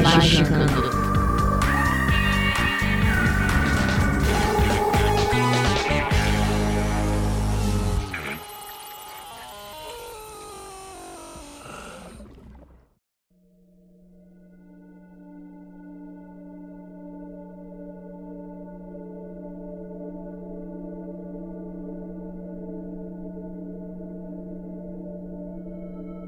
Magicando.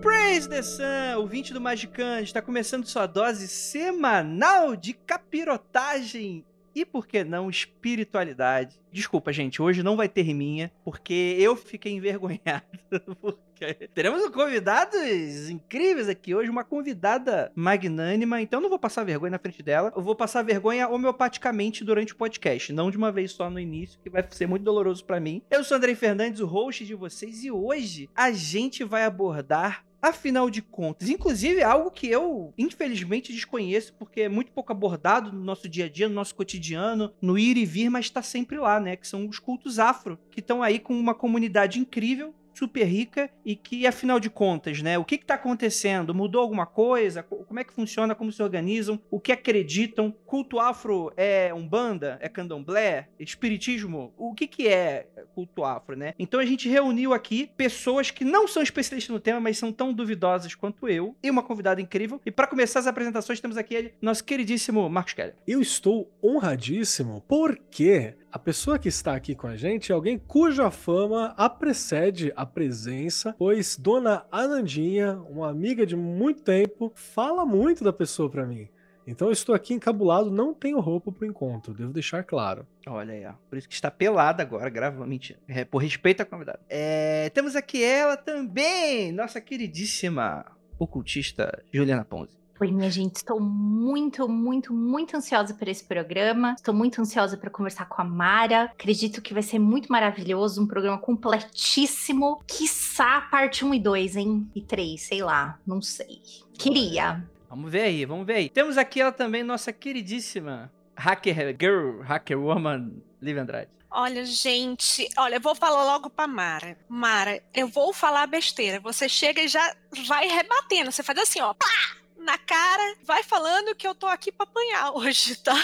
Praise the Sun, ouvinte do Magicante, está começando sua dose semanal de capirotagem e, por que não, espiritualidade. Desculpa, gente, hoje não vai ter minha, porque eu fiquei envergonhado. Porque teremos convidados incríveis aqui hoje, uma convidada magnânima, então não vou passar vergonha na frente dela, eu vou passar vergonha homeopaticamente durante o podcast, não de uma vez só no início, que vai ser muito doloroso pra mim. Eu sou Andrei Fernandes, o host de vocês, e hoje a gente vai abordar Afinal de contas, inclusive é algo que eu infelizmente desconheço porque é muito pouco abordado no nosso dia a dia, no nosso cotidiano, no ir e vir, mas está sempre lá, né? Que são os cultos afro, que estão aí com uma comunidade incrível super rica e que, afinal de contas, né? O que está acontecendo? Mudou alguma coisa? Como é que funciona? Como se organizam? O que acreditam? Culto afro é umbanda? É candomblé? Espiritismo? O que, que é culto afro, né? Então a gente reuniu aqui pessoas que não são especialistas no tema, mas são tão duvidosas quanto eu, e uma convidada incrível. E para começar as apresentações, temos aqui nosso queridíssimo Marcos Keller. Eu estou honradíssimo porque a pessoa que está aqui com a gente é alguém cuja fama a precede a presença, pois Dona Anandinha, uma amiga de muito tempo, fala muito da pessoa para mim. Então eu estou aqui encabulado, não tenho roupa pro encontro, devo deixar claro. Olha aí, ó. Por isso que está pelada agora, grava. Mentira. É, por respeito à convidada. É, temos aqui ela também, nossa queridíssima ocultista Juliana Ponzi. Oi, minha gente, estou muito, muito, muito ansiosa por esse programa. Estou muito ansiosa para conversar com a Mara. Acredito que vai ser muito maravilhoso, um programa completíssimo. Quiçá parte 1 e 2, hein? E 3, sei lá, não sei. Queria. Vamos ver aí, vamos ver aí. Temos aqui ela também, nossa queridíssima Hacker Girl, Hacker Woman, Liv Andrade. Olha, gente, olha, eu vou falar logo pra Mara. Mara, eu vou falar besteira. Você chega e já vai rebatendo. Você faz assim, ó, pá! Na cara, vai falando que eu tô aqui pra apanhar hoje, tá?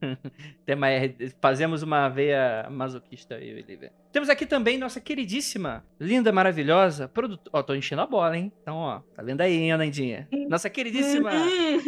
Fazemos uma veia masoquista aí, Olivia. Temos aqui também nossa queridíssima, linda, maravilhosa, produtora. Ó, tô enchendo a bola, hein? Então, ó, tá vendo aí, hein, Anandinha? Nossa queridíssima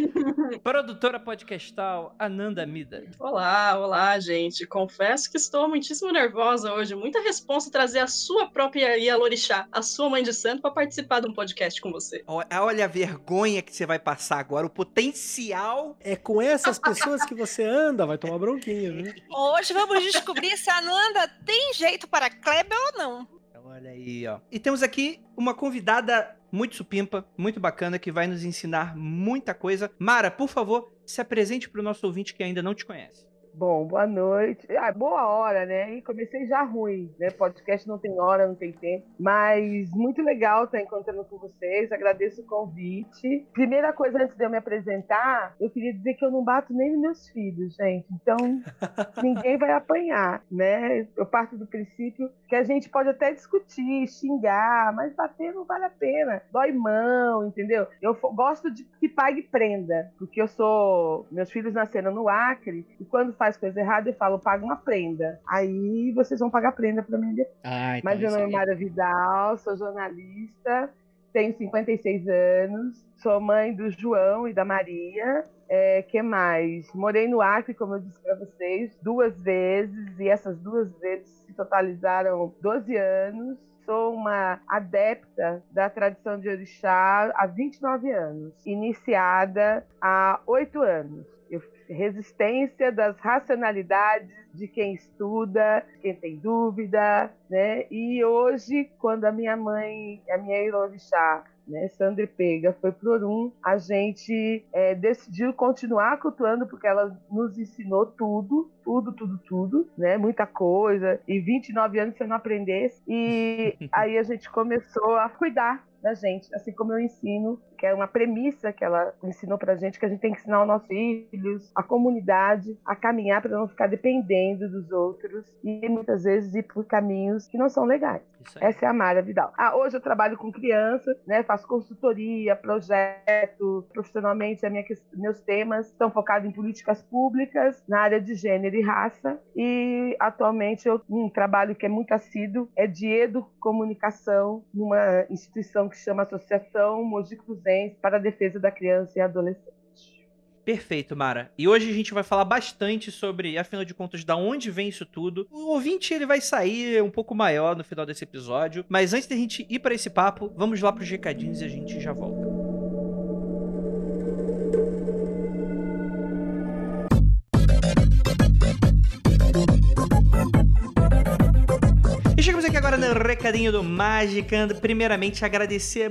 produtora podcastal, Ananda Mida. Olá, olá, gente. Confesso que estou muitíssimo nervosa hoje. Muita responsa trazer a sua própria Ialorixá, a sua mãe de santo, para participar de um podcast com você. Olha a vergonha que você vai passar agora, o potencial. É com essas pessoas que você anda, vai tomar bronquinha, viu? Hoje vamos descobrir se a Ananda tem jeito para Kleber ou não. Olha aí, ó. E temos aqui uma convidada muito supimpa, muito bacana, que vai nos ensinar muita coisa. Mara, por favor, se apresente para o nosso ouvinte que ainda não te conhece. Bom, boa noite. Ah, boa hora, né? E comecei já ruim, né? Podcast não tem hora, não tem tempo. Mas muito legal estar encontrando com vocês. Agradeço o convite. Primeira coisa, antes de eu me apresentar, eu queria dizer que eu não bato nem nos meus filhos, gente. Então, ninguém vai apanhar, né? Eu parto do princípio que a gente pode até discutir, xingar, mas bater não vale a pena. Dói mão, entendeu? Eu gosto de que pague prenda, porque eu sou. Meus filhos nasceram no Acre, e quando faz coisa errada, eu falo, paga uma prenda. Aí vocês vão pagar prenda pra mim depois. Ah, então Mas meu nome é Mara Vidal, sou jornalista, tenho 56 anos, sou mãe do João e da Maria. É, que mais? Morei no Acre, como eu disse para vocês, duas vezes, e essas duas vezes se totalizaram 12 anos. Sou uma adepta da tradição de orixá há 29 anos, iniciada há 8 anos. Eu resistência das racionalidades de quem estuda, quem tem dúvida, né? E hoje, quando a minha mãe, a minha Ilorixá, né, Sandra Pega foi pro Orum, a gente é, decidiu continuar cultuando porque ela nos ensinou tudo, tudo, tudo, tudo, né? Muita coisa. E 29 anos você não aprendesse. E aí a gente começou a cuidar da gente, assim como eu ensino, que é uma premissa que ela ensinou pra gente, que a gente tem que ensinar aos nossos filhos, a comunidade, a caminhar para não ficar dependendo dos outros e muitas vezes ir por caminhos que não são legais. Essa é a Mara Vidal. Ah, hoje eu trabalho com crianças, né? Faço consultoria, projeto, profissionalmente minha, meus temas estão focados em políticas públicas na área de gênero e raça e atualmente eu um trabalho que é muito assíduo é de educomunicação numa instituição que chama Associação Mogi Para a Defesa da Criança e Adolescente. Perfeito, Mara. E hoje a gente vai falar bastante sobre, afinal de contas, da onde vem isso tudo. O ouvinte ele vai sair um pouco maior no final desse episódio, mas antes da gente ir para esse papo, vamos lá para os recadinhos e a gente já volta. E chegamos aqui agora no recadinho do Magicando. Primeiramente, agradecer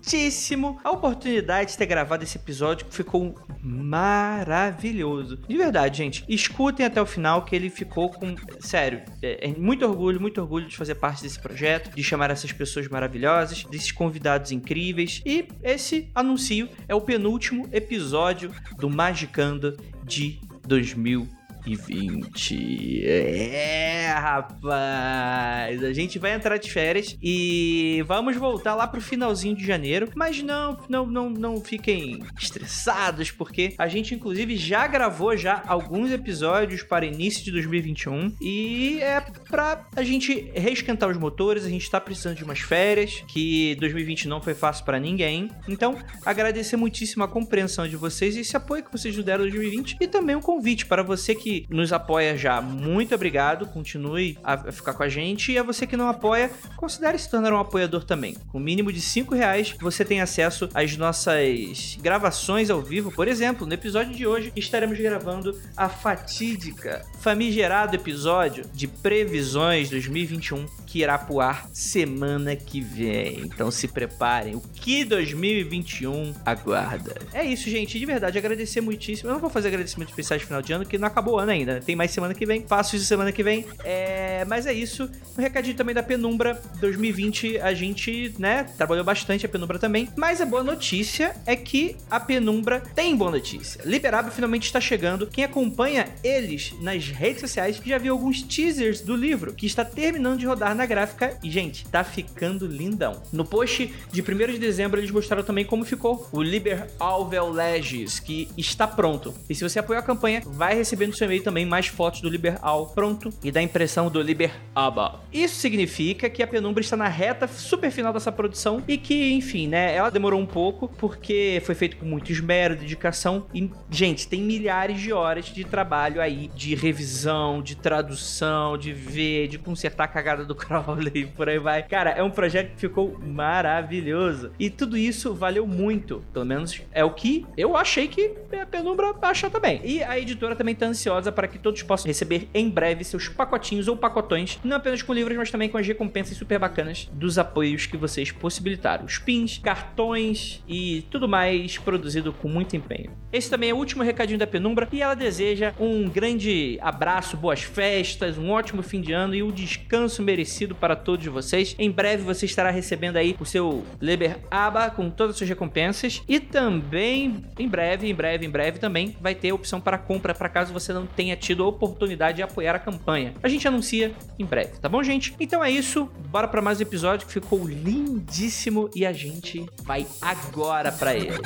muitíssimo a oportunidade de ter gravado esse episódio que ficou maravilhoso. De verdade, gente, escutem até o final que ele ficou com. Sério, é, é muito orgulho, muito orgulho de fazer parte desse projeto, de chamar essas pessoas maravilhosas, desses convidados incríveis. E esse anuncio é o penúltimo episódio do Magicando de 2020 e 20. É, rapaz. A gente vai entrar de férias e vamos voltar lá pro finalzinho de janeiro. Mas não, não, não, não fiquem estressados, porque a gente, inclusive, já gravou já alguns episódios para início de 2021 e é pra a gente reesquentar os motores. A gente tá precisando de umas férias, que 2020 não foi fácil para ninguém. Então, agradecer muitíssimo a compreensão de vocês e esse apoio que vocês nos deram em 2020 e também um convite para você que que nos apoia já, muito obrigado. Continue a ficar com a gente. E a você que não apoia, considere se tornar um apoiador também. Com o mínimo de 5 reais, você tem acesso às nossas gravações ao vivo. Por exemplo, no episódio de hoje, estaremos gravando a fatídica, famigerado episódio de previsões 2021 que irá pro ar semana que vem. Então se preparem. O que 2021 aguarda? É isso, gente. De verdade, agradecer muitíssimo. Eu não vou fazer agradecimento especial de final de ano, que não acabou o ano ainda. Né? Tem mais semana que vem. Faço isso semana que vem. É... Mas é isso. Um recadinho também da Penumbra 2020. A gente, né, trabalhou bastante a Penumbra também. Mas a boa notícia é que a Penumbra tem boa notícia. Liberado finalmente está chegando. Quem acompanha eles nas redes sociais já viu alguns teasers do livro que está terminando de rodar na gráfica e, gente, tá ficando lindão. No post de 1 de dezembro eles mostraram também como ficou o Liber Alvel Legis, que está pronto. E se você apoiou a campanha, vai receber no seu e-mail também mais fotos do Liber Al pronto e da impressão do Liber Aba. Isso significa que a Penumbra está na reta super final dessa produção e que, enfim, né, ela demorou um pouco porque foi feito com muito esmero, dedicação e, gente, tem milhares de horas de trabalho aí de revisão, de tradução, de ver, de consertar a cagada do Crowley e por aí vai. Cara, é um projeto que ficou maravilhoso. E tudo isso valeu muito. Pelo menos é o que eu achei que a Penumbra achou também. E a editora também tá ansiosa para que todos possam receber em breve seus pacotinhos ou pacotões, não apenas com livros, mas também com as recompensas super bacanas dos apoios que vocês possibilitaram. Os pins, cartões e tudo mais produzido com muito empenho. Esse também é o último recadinho da Penumbra e ela deseja um grande abraço, boas festas, um ótimo fim de ano e um descanso merecido para todos vocês. Em breve você estará recebendo aí o seu Leber Aba com todas as suas recompensas e também em breve, em breve, em breve também vai ter opção para compra para caso você não tenha tido a oportunidade de apoiar a campanha. A gente anuncia em breve, tá bom, gente? Então é isso, bora para mais um episódio que ficou lindíssimo e a gente vai agora para ele.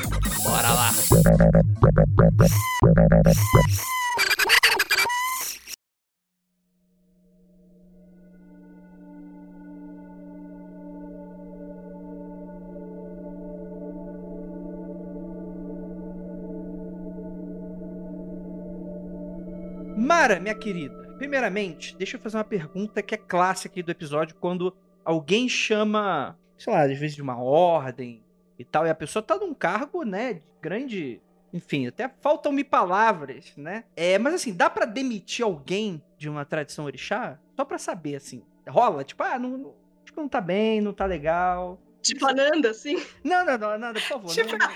Bora lá. Mara, minha querida, primeiramente, deixa eu fazer uma pergunta que é clássica aqui do episódio, quando alguém chama, sei lá, às vezes de uma ordem e tal, e a pessoa tá num cargo, né, de grande... Enfim, até faltam-me palavras, né? É, mas assim, dá para demitir alguém de uma tradição orixá? Só pra saber, assim, rola? Tipo, ah, não, tipo, não tá bem, não tá legal. Tipo Ananda, assim. Não, não, não, nada, por favor. Tipo, não-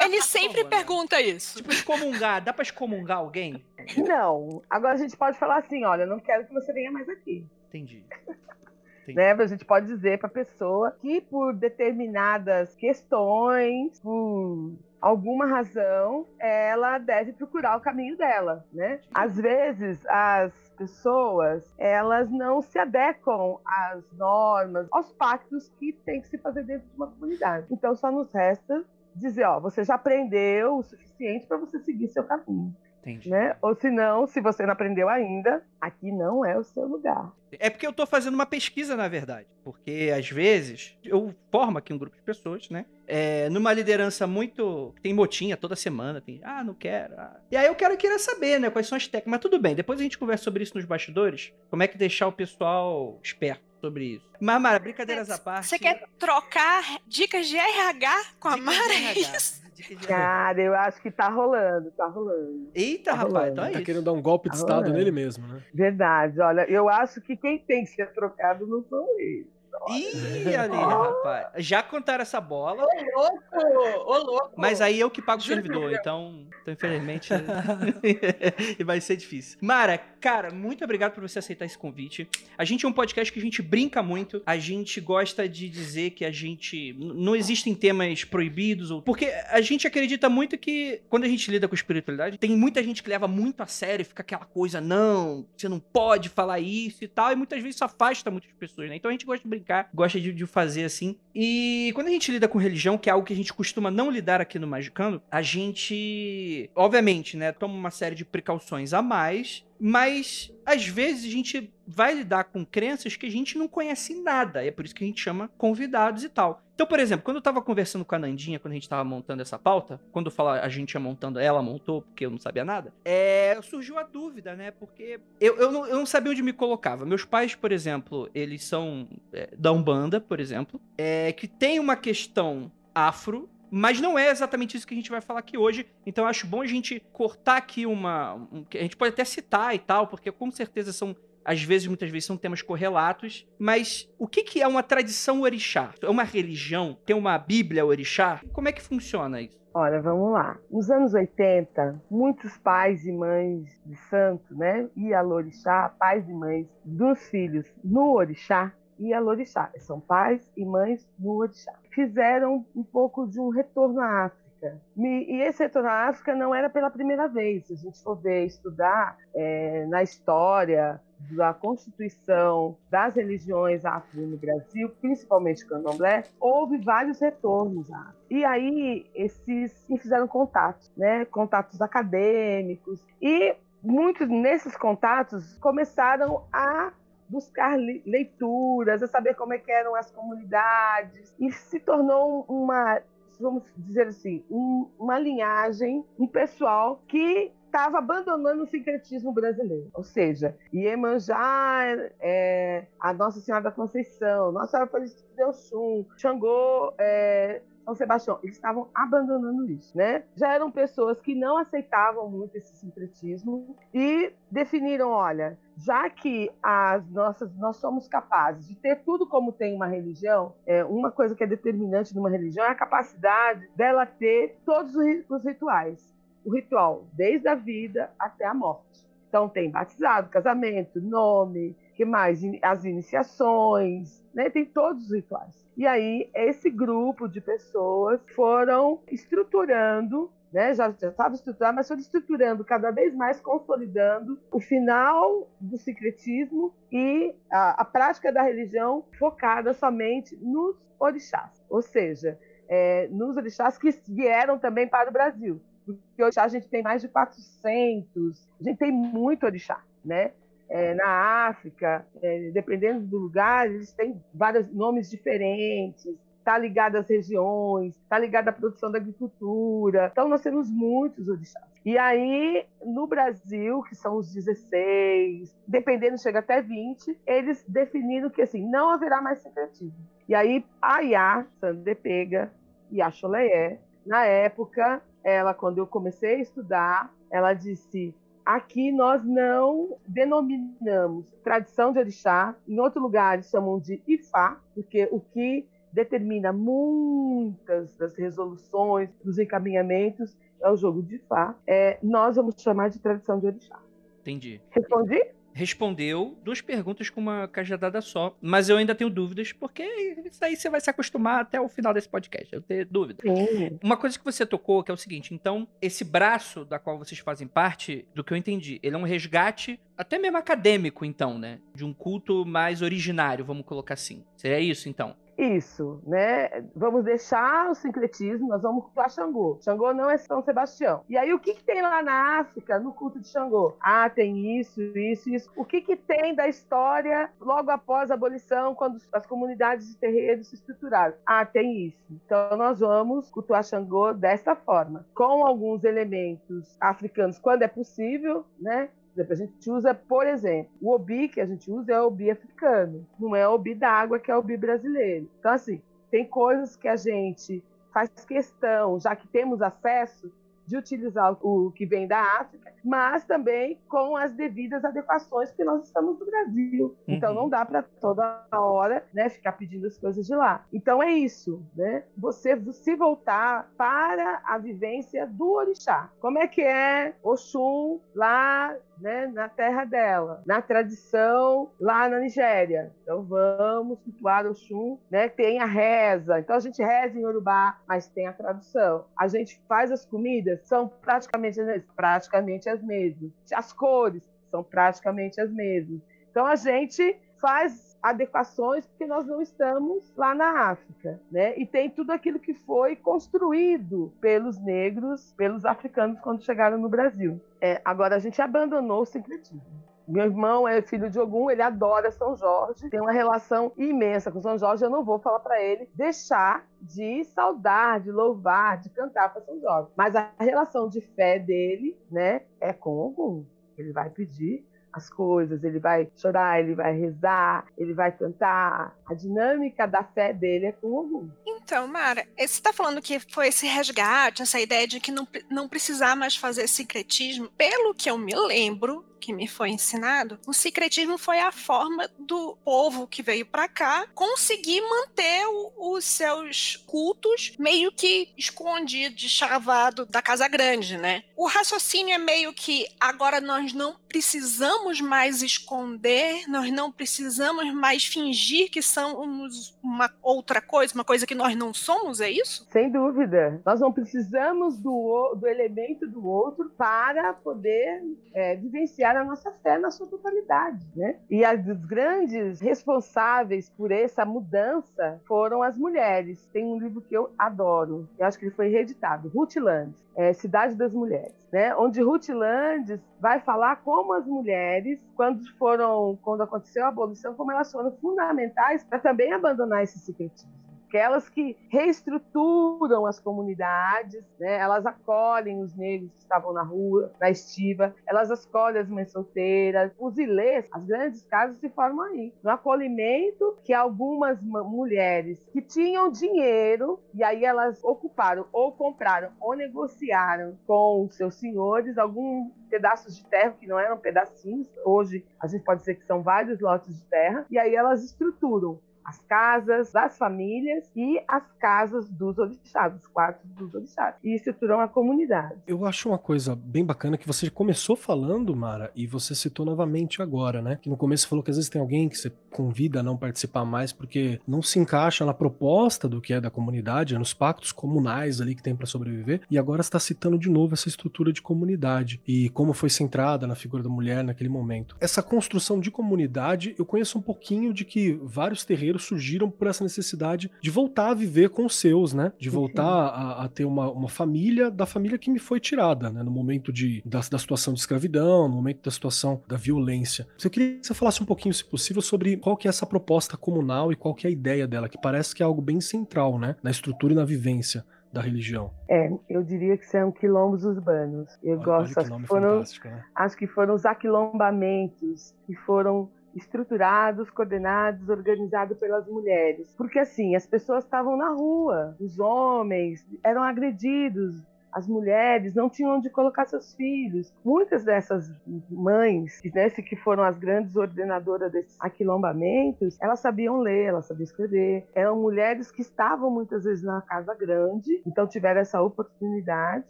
Ele sempre favor, né? pergunta isso. Tipo, excomungar. Dá pra excomungar alguém? Não. Agora a gente pode falar assim: olha, eu não quero que você venha mais aqui. Entendi. né? A gente pode dizer para a pessoa que por determinadas questões, por alguma razão, ela deve procurar o caminho dela, né? Às vezes as pessoas, elas não se adequam às normas, aos pactos que tem que se fazer dentro de uma comunidade. Então só nos resta dizer, ó, você já aprendeu o suficiente para você seguir seu caminho, Entendi. né? Ou se não, se você não aprendeu ainda, aqui não é o seu lugar. É porque eu tô fazendo uma pesquisa, na verdade. Porque, às vezes, eu formo aqui um grupo de pessoas, né? É, numa liderança muito. Tem motinha toda semana, tem. Ah, não quero. ah. E aí eu quero querer saber, né? Quais são as técnicas. Mas tudo bem, depois a gente conversa sobre isso nos bastidores. Como é que deixar o pessoal esperto sobre isso. Mas, Mara, brincadeiras à parte. Você quer trocar dicas de RH com a Dicas Mara? É isso? De RH. Cara, eu acho que tá rolando, tá rolando. Eita, Tá rapaz, rolando. então é Tá isso. querendo dar um golpe de Tá estado rolando. nele mesmo, né? Verdade, olha, eu acho que quem tem que ser trocado não são eles. Ih, ali, rapaz. Já contaram essa bola, Louco! Ô, louco! mas aí eu que pago o servidor, então, então infelizmente e vai ser difícil. Mara, cara, muito obrigado por você aceitar esse convite. A gente é um podcast que a gente brinca muito, a gente gosta de dizer que a gente não existem temas proibidos ou porque a gente acredita muito que quando a gente lida com espiritualidade, tem muita gente que leva muito a sério, fica aquela coisa, não, você não pode falar isso e tal, e muitas vezes isso afasta muitas pessoas, né? Então a gente gosta de brincar, gosta de, de fazer assim. E quando a gente lida com religião, que é algo que a gente costuma não lidar aqui no Magicando, a gente, obviamente, né, toma uma série de precauções a mais, mas às vezes a gente vai lidar com crenças que a gente não conhece nada, é por isso que a gente chama convidados e tal. Então, por exemplo, quando eu tava conversando com a Nandinha, quando a gente tava montando essa pauta, quando eu falo a gente ia montando, ela montou, porque eu não sabia nada, é, surgiu a dúvida, né? Porque eu, eu, não, eu não sabia onde me colocava. Meus pais, por exemplo, eles são é, da Umbanda, por exemplo, é, que tem uma questão afro, mas não é exatamente isso que a gente vai falar aqui hoje. Então eu acho bom a gente cortar aqui uma. um- a gente pode até citar e tal, porque com certeza são. Às vezes, muitas vezes, são temas correlatos. Mas o que, que é uma tradição orixá? É uma religião? Tem uma Bíblia orixá? Como é que funciona isso? Olha, vamos lá. Nos anos 80, muitos pais e mães de santo, né? Ialorixá, pais e mães dos filhos no orixá, Ialorixá. São pais e mães no orixá. Fizeram um pouco de um retorno à África. E e esse retorno à África não era pela primeira vez. Se a gente for ver, estudar é, na história da constituição das religiões afro no Brasil, principalmente o candomblé, houve vários retornos à África. E aí esses e fizeram contatos, né? Contatos acadêmicos e muitos nesses contatos começaram a buscar le- leituras, a saber como é que eram as comunidades e se tornou uma, vamos dizer assim, um- uma linhagem, um pessoal que estava abandonando o sincretismo brasileiro. Ou seja, Iemanjá, é, a Nossa Senhora da Conceição, Nossa Senhora Aparecida de Oxum, Xangô, é, São Sebastião, eles estavam abandonando isso, né? Já eram pessoas que não aceitavam muito esse sincretismo e definiram, olha, já que as nossas, nós somos capazes de ter tudo como tem uma religião, é, uma coisa que é determinante numa religião é a capacidade dela ter todos os rituais. O ritual desde a vida até a morte. Então tem batizado, casamento, nome, que mais? As iniciações, né? Tem todos os rituais. E aí esse grupo de pessoas foram estruturando, né? Já estava estruturado, mas foram estruturando cada vez mais, consolidando o final do secretismo e a, a prática da religião focada somente nos orixás, ou seja, é, nos orixás que vieram também para o Brasil. Porque orixá a gente tem mais de 400, a gente tem muito orixá, né? É, na África, é, dependendo do lugar, eles têm vários nomes diferentes, está ligado às regiões, está ligado à produção da agricultura. Então, nós temos muitos orixás. E aí, no Brasil, que são os 16, dependendo, chega até 20, eles definiram que assim, não haverá mais secretismo. E aí, a Iá, Sandepega e Choleé, na época, ela, quando eu comecei a estudar, ela disse: aqui nós não denominamos tradição de orixá, em outro lugar eles chamam de Ifá, porque o que determina muitas das resoluções, dos encaminhamentos, é o jogo de Fá. É, nós vamos chamar de tradição de orixá. Entendi. Respondi? Respondeu duas perguntas com uma cajadada só, mas eu ainda tenho dúvidas, porque isso aí você vai se acostumar até o final desse podcast. Eu tenho dúvidas. Sim. Uma coisa que você tocou, que é o seguinte, então, esse braço da qual vocês fazem parte, do que eu entendi, ele é um resgate, até mesmo acadêmico, então, né? De um culto mais originário, vamos colocar assim. Seria isso, então? Isso, né? Vamos deixar o sincretismo, nós vamos cultuar Xangô. Xangô não é São Sebastião. E aí, o que, que tem lá na África, no culto de Xangô? Ah, tem isso, isso, isso. O que, que tem da história logo após a abolição, quando as comunidades de terreiros se estruturaram? Ah, tem isso. Então, nós vamos cultuar Xangô dessa forma, com alguns elementos africanos, quando é possível, né? Exemplo, a gente usa, por exemplo, o obi que a gente usa é o obi africano, não é o obi d'água que é o obi brasileiro. Então, assim, tem coisas que a gente faz questão, já que temos acesso, de utilizar o que vem da África, mas também com as devidas adequações, porque nós estamos no Brasil. Uhum. Então não dá para toda hora né, ficar pedindo as coisas de lá. Então é isso, né? Você se voltar para a vivência do orixá. Como é que é Oxum lá né, na terra dela, na tradição lá na Nigéria. Então vamos cultuar Oxum, né? Tem a reza. Então a gente reza em Urubá, mas tem a tradução. A gente faz as comidas, são praticamente as mesmas, praticamente as mesmas. As cores são praticamente as mesmas. Então a gente faz adequações porque nós não estamos lá na África, né? E tem tudo aquilo que foi construído pelos negros, pelos africanos quando chegaram no Brasil. É, agora a gente abandonou o sincretismo. Meu irmão é filho de Ogum, ele adora São Jorge, tem uma relação imensa com São Jorge. Eu não vou falar para ele deixar de saudar, de louvar, de cantar para São Jorge. Mas a relação de fé dele, né, é com Ogum. Ele vai pedir as coisas, ele vai chorar, ele vai rezar, ele vai cantar. A dinâmica da fé dele é com Ogum. Então, Mara, você está falando que foi esse resgate, essa ideia de que não, não precisar mais fazer secretismo. Pelo que eu me lembro, que me foi ensinado, o secretismo foi a forma do povo que veio para cá conseguir manter o, os seus cultos meio que escondido, chavado da casa grande, né? O raciocínio é meio que agora nós não precisamos mais esconder, nós não precisamos mais fingir que somos uma outra coisa, uma coisa que nós não somos, é isso? Sem dúvida. Nós não precisamos do, do elemento do outro para poder é, vivenciar a nossa fé na sua totalidade, né? E as grandes responsáveis por essa mudança foram as mulheres. Tem um livro que eu adoro, eu acho que ele foi reeditado, Ruth Landes, é Cidade das Mulheres, né? Onde Ruth Landes vai falar como as mulheres, quando foram, quando aconteceu a abolição, como elas foram fundamentais para também abandonar esse secretismo aquelas que reestruturam as comunidades, né? elas acolhem os negros que estavam na rua, na estiva, elas acolhem as mães solteiras, os ilês, as grandes casas se formam aí, no acolhimento que algumas mulheres que tinham dinheiro, e aí elas ocuparam ou compraram ou negociaram com seus senhores algum pedaços de terra que não eram pedacinhos, hoje a gente pode dizer que são vários lotes de terra, e aí elas estruturam as casas das famílias e as casas dos orixás, os quartos dos orixás. E estruturam a comunidade. Eu acho uma coisa bem bacana que você começou falando, Mara, e você citou novamente agora, né? Que no começo você falou que às vezes tem alguém que você convida a não participar mais porque não se encaixa na proposta do que é da comunidade, nos pactos comunais ali que tem para sobreviver. E agora está citando de novo essa estrutura de comunidade e como foi centrada na figura da mulher naquele momento. Essa construção de comunidade, eu conheço um pouquinho de que vários terreiros surgiram por essa necessidade de voltar a viver com os seus, né? De voltar a, a ter uma, uma, família da família que me foi tirada, né? No momento de, da, da, situação de escravidão, no momento da situação da violência. Eu queria que você falasse um pouquinho, se possível, sobre qual que é essa proposta comunal e qual que é a ideia dela, que parece que é algo bem central, né? Na estrutura e na vivência da religião? É, eu diria que são quilombos urbanos. Eu olha, gosto, olha que foram, né? acho que foram os aquilombamentos que foram estruturados, coordenados, organizados pelas mulheres. Porque assim, as pessoas estavam na rua, os homens eram agredidos as mulheres não tinham onde colocar seus filhos. Muitas dessas mães, né, que foram as grandes ordenadoras desses aquilombamentos, elas sabiam ler, elas sabiam escrever. Eram mulheres que estavam muitas vezes na casa grande, então tiveram essa oportunidade.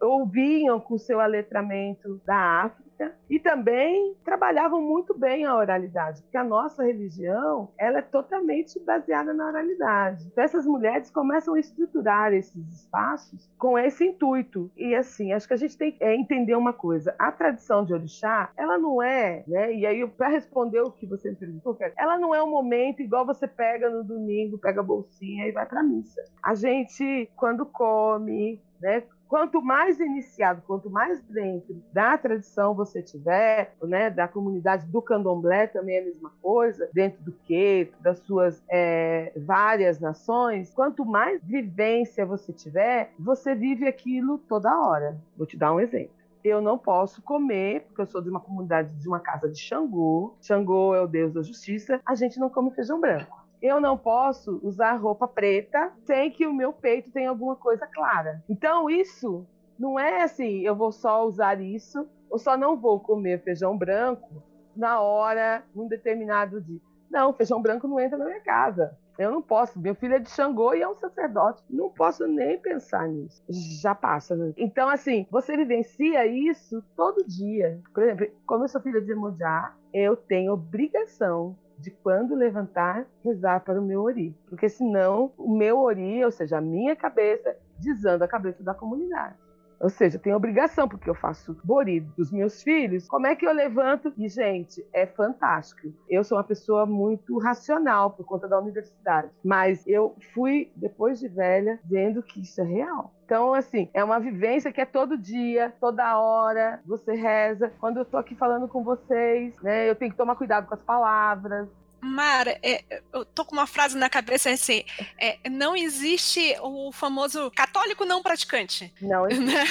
Ou vinham com seu aletramento da África e também trabalhavam muito bem a oralidade, porque a nossa religião ela é totalmente baseada na oralidade. Então essas mulheres começam a estruturar esses espaços com esse intuito. E assim, acho que a gente tem que é, entender uma coisa: a tradição de orixá, ela não é, né? E aí para responder o que você me perguntou, ela não é um momento igual você pega no domingo, pega a bolsinha e vai para missa. A gente quando come, né, quanto mais iniciado, quanto mais dentro da tradição você tiver, né, da comunidade do candomblé também é a mesma coisa, dentro do queto, das suas é, várias nações, quanto mais vivência você tiver, você vive aquilo toda hora. Vou te dar um exemplo eu não posso comer, porque eu sou de uma comunidade de uma casa de Xangô. Xangô é o deus da justiça. A gente não come feijão branco eu não posso usar roupa preta sem que o meu peito tenha alguma coisa clara. Então, isso não é assim, eu vou só usar isso, ou só não vou comer feijão branco na hora, num determinado dia. Não, feijão branco não entra na minha casa. Eu não posso. Meu filho é de Xangô e é um sacerdote. Não posso nem pensar nisso. Já passa. Né? Então, assim, você vivencia isso todo dia. Por exemplo, como eu sou filha de Emojá, eu tenho obrigação de quando levantar, rezar para o meu ori. Porque senão o meu ori, ou seja, a minha cabeça, desanda a cabeça da comunidade. Ou seja, tem obrigação, porque eu faço bori dos meus filhos. Como é que eu levanto? E, gente, é fantástico. Eu sou uma pessoa muito racional por conta da universidade. Mas eu fui, depois de velha, vendo que isso é real. Então, assim, é uma vivência que é todo dia, toda hora, você reza. Quando eu tô aqui falando com vocês, né, eu tenho que tomar cuidado com as palavras, Mara, é, eu tô com uma frase na cabeça assim: é, não existe o famoso católico não praticante. Não existe. Né?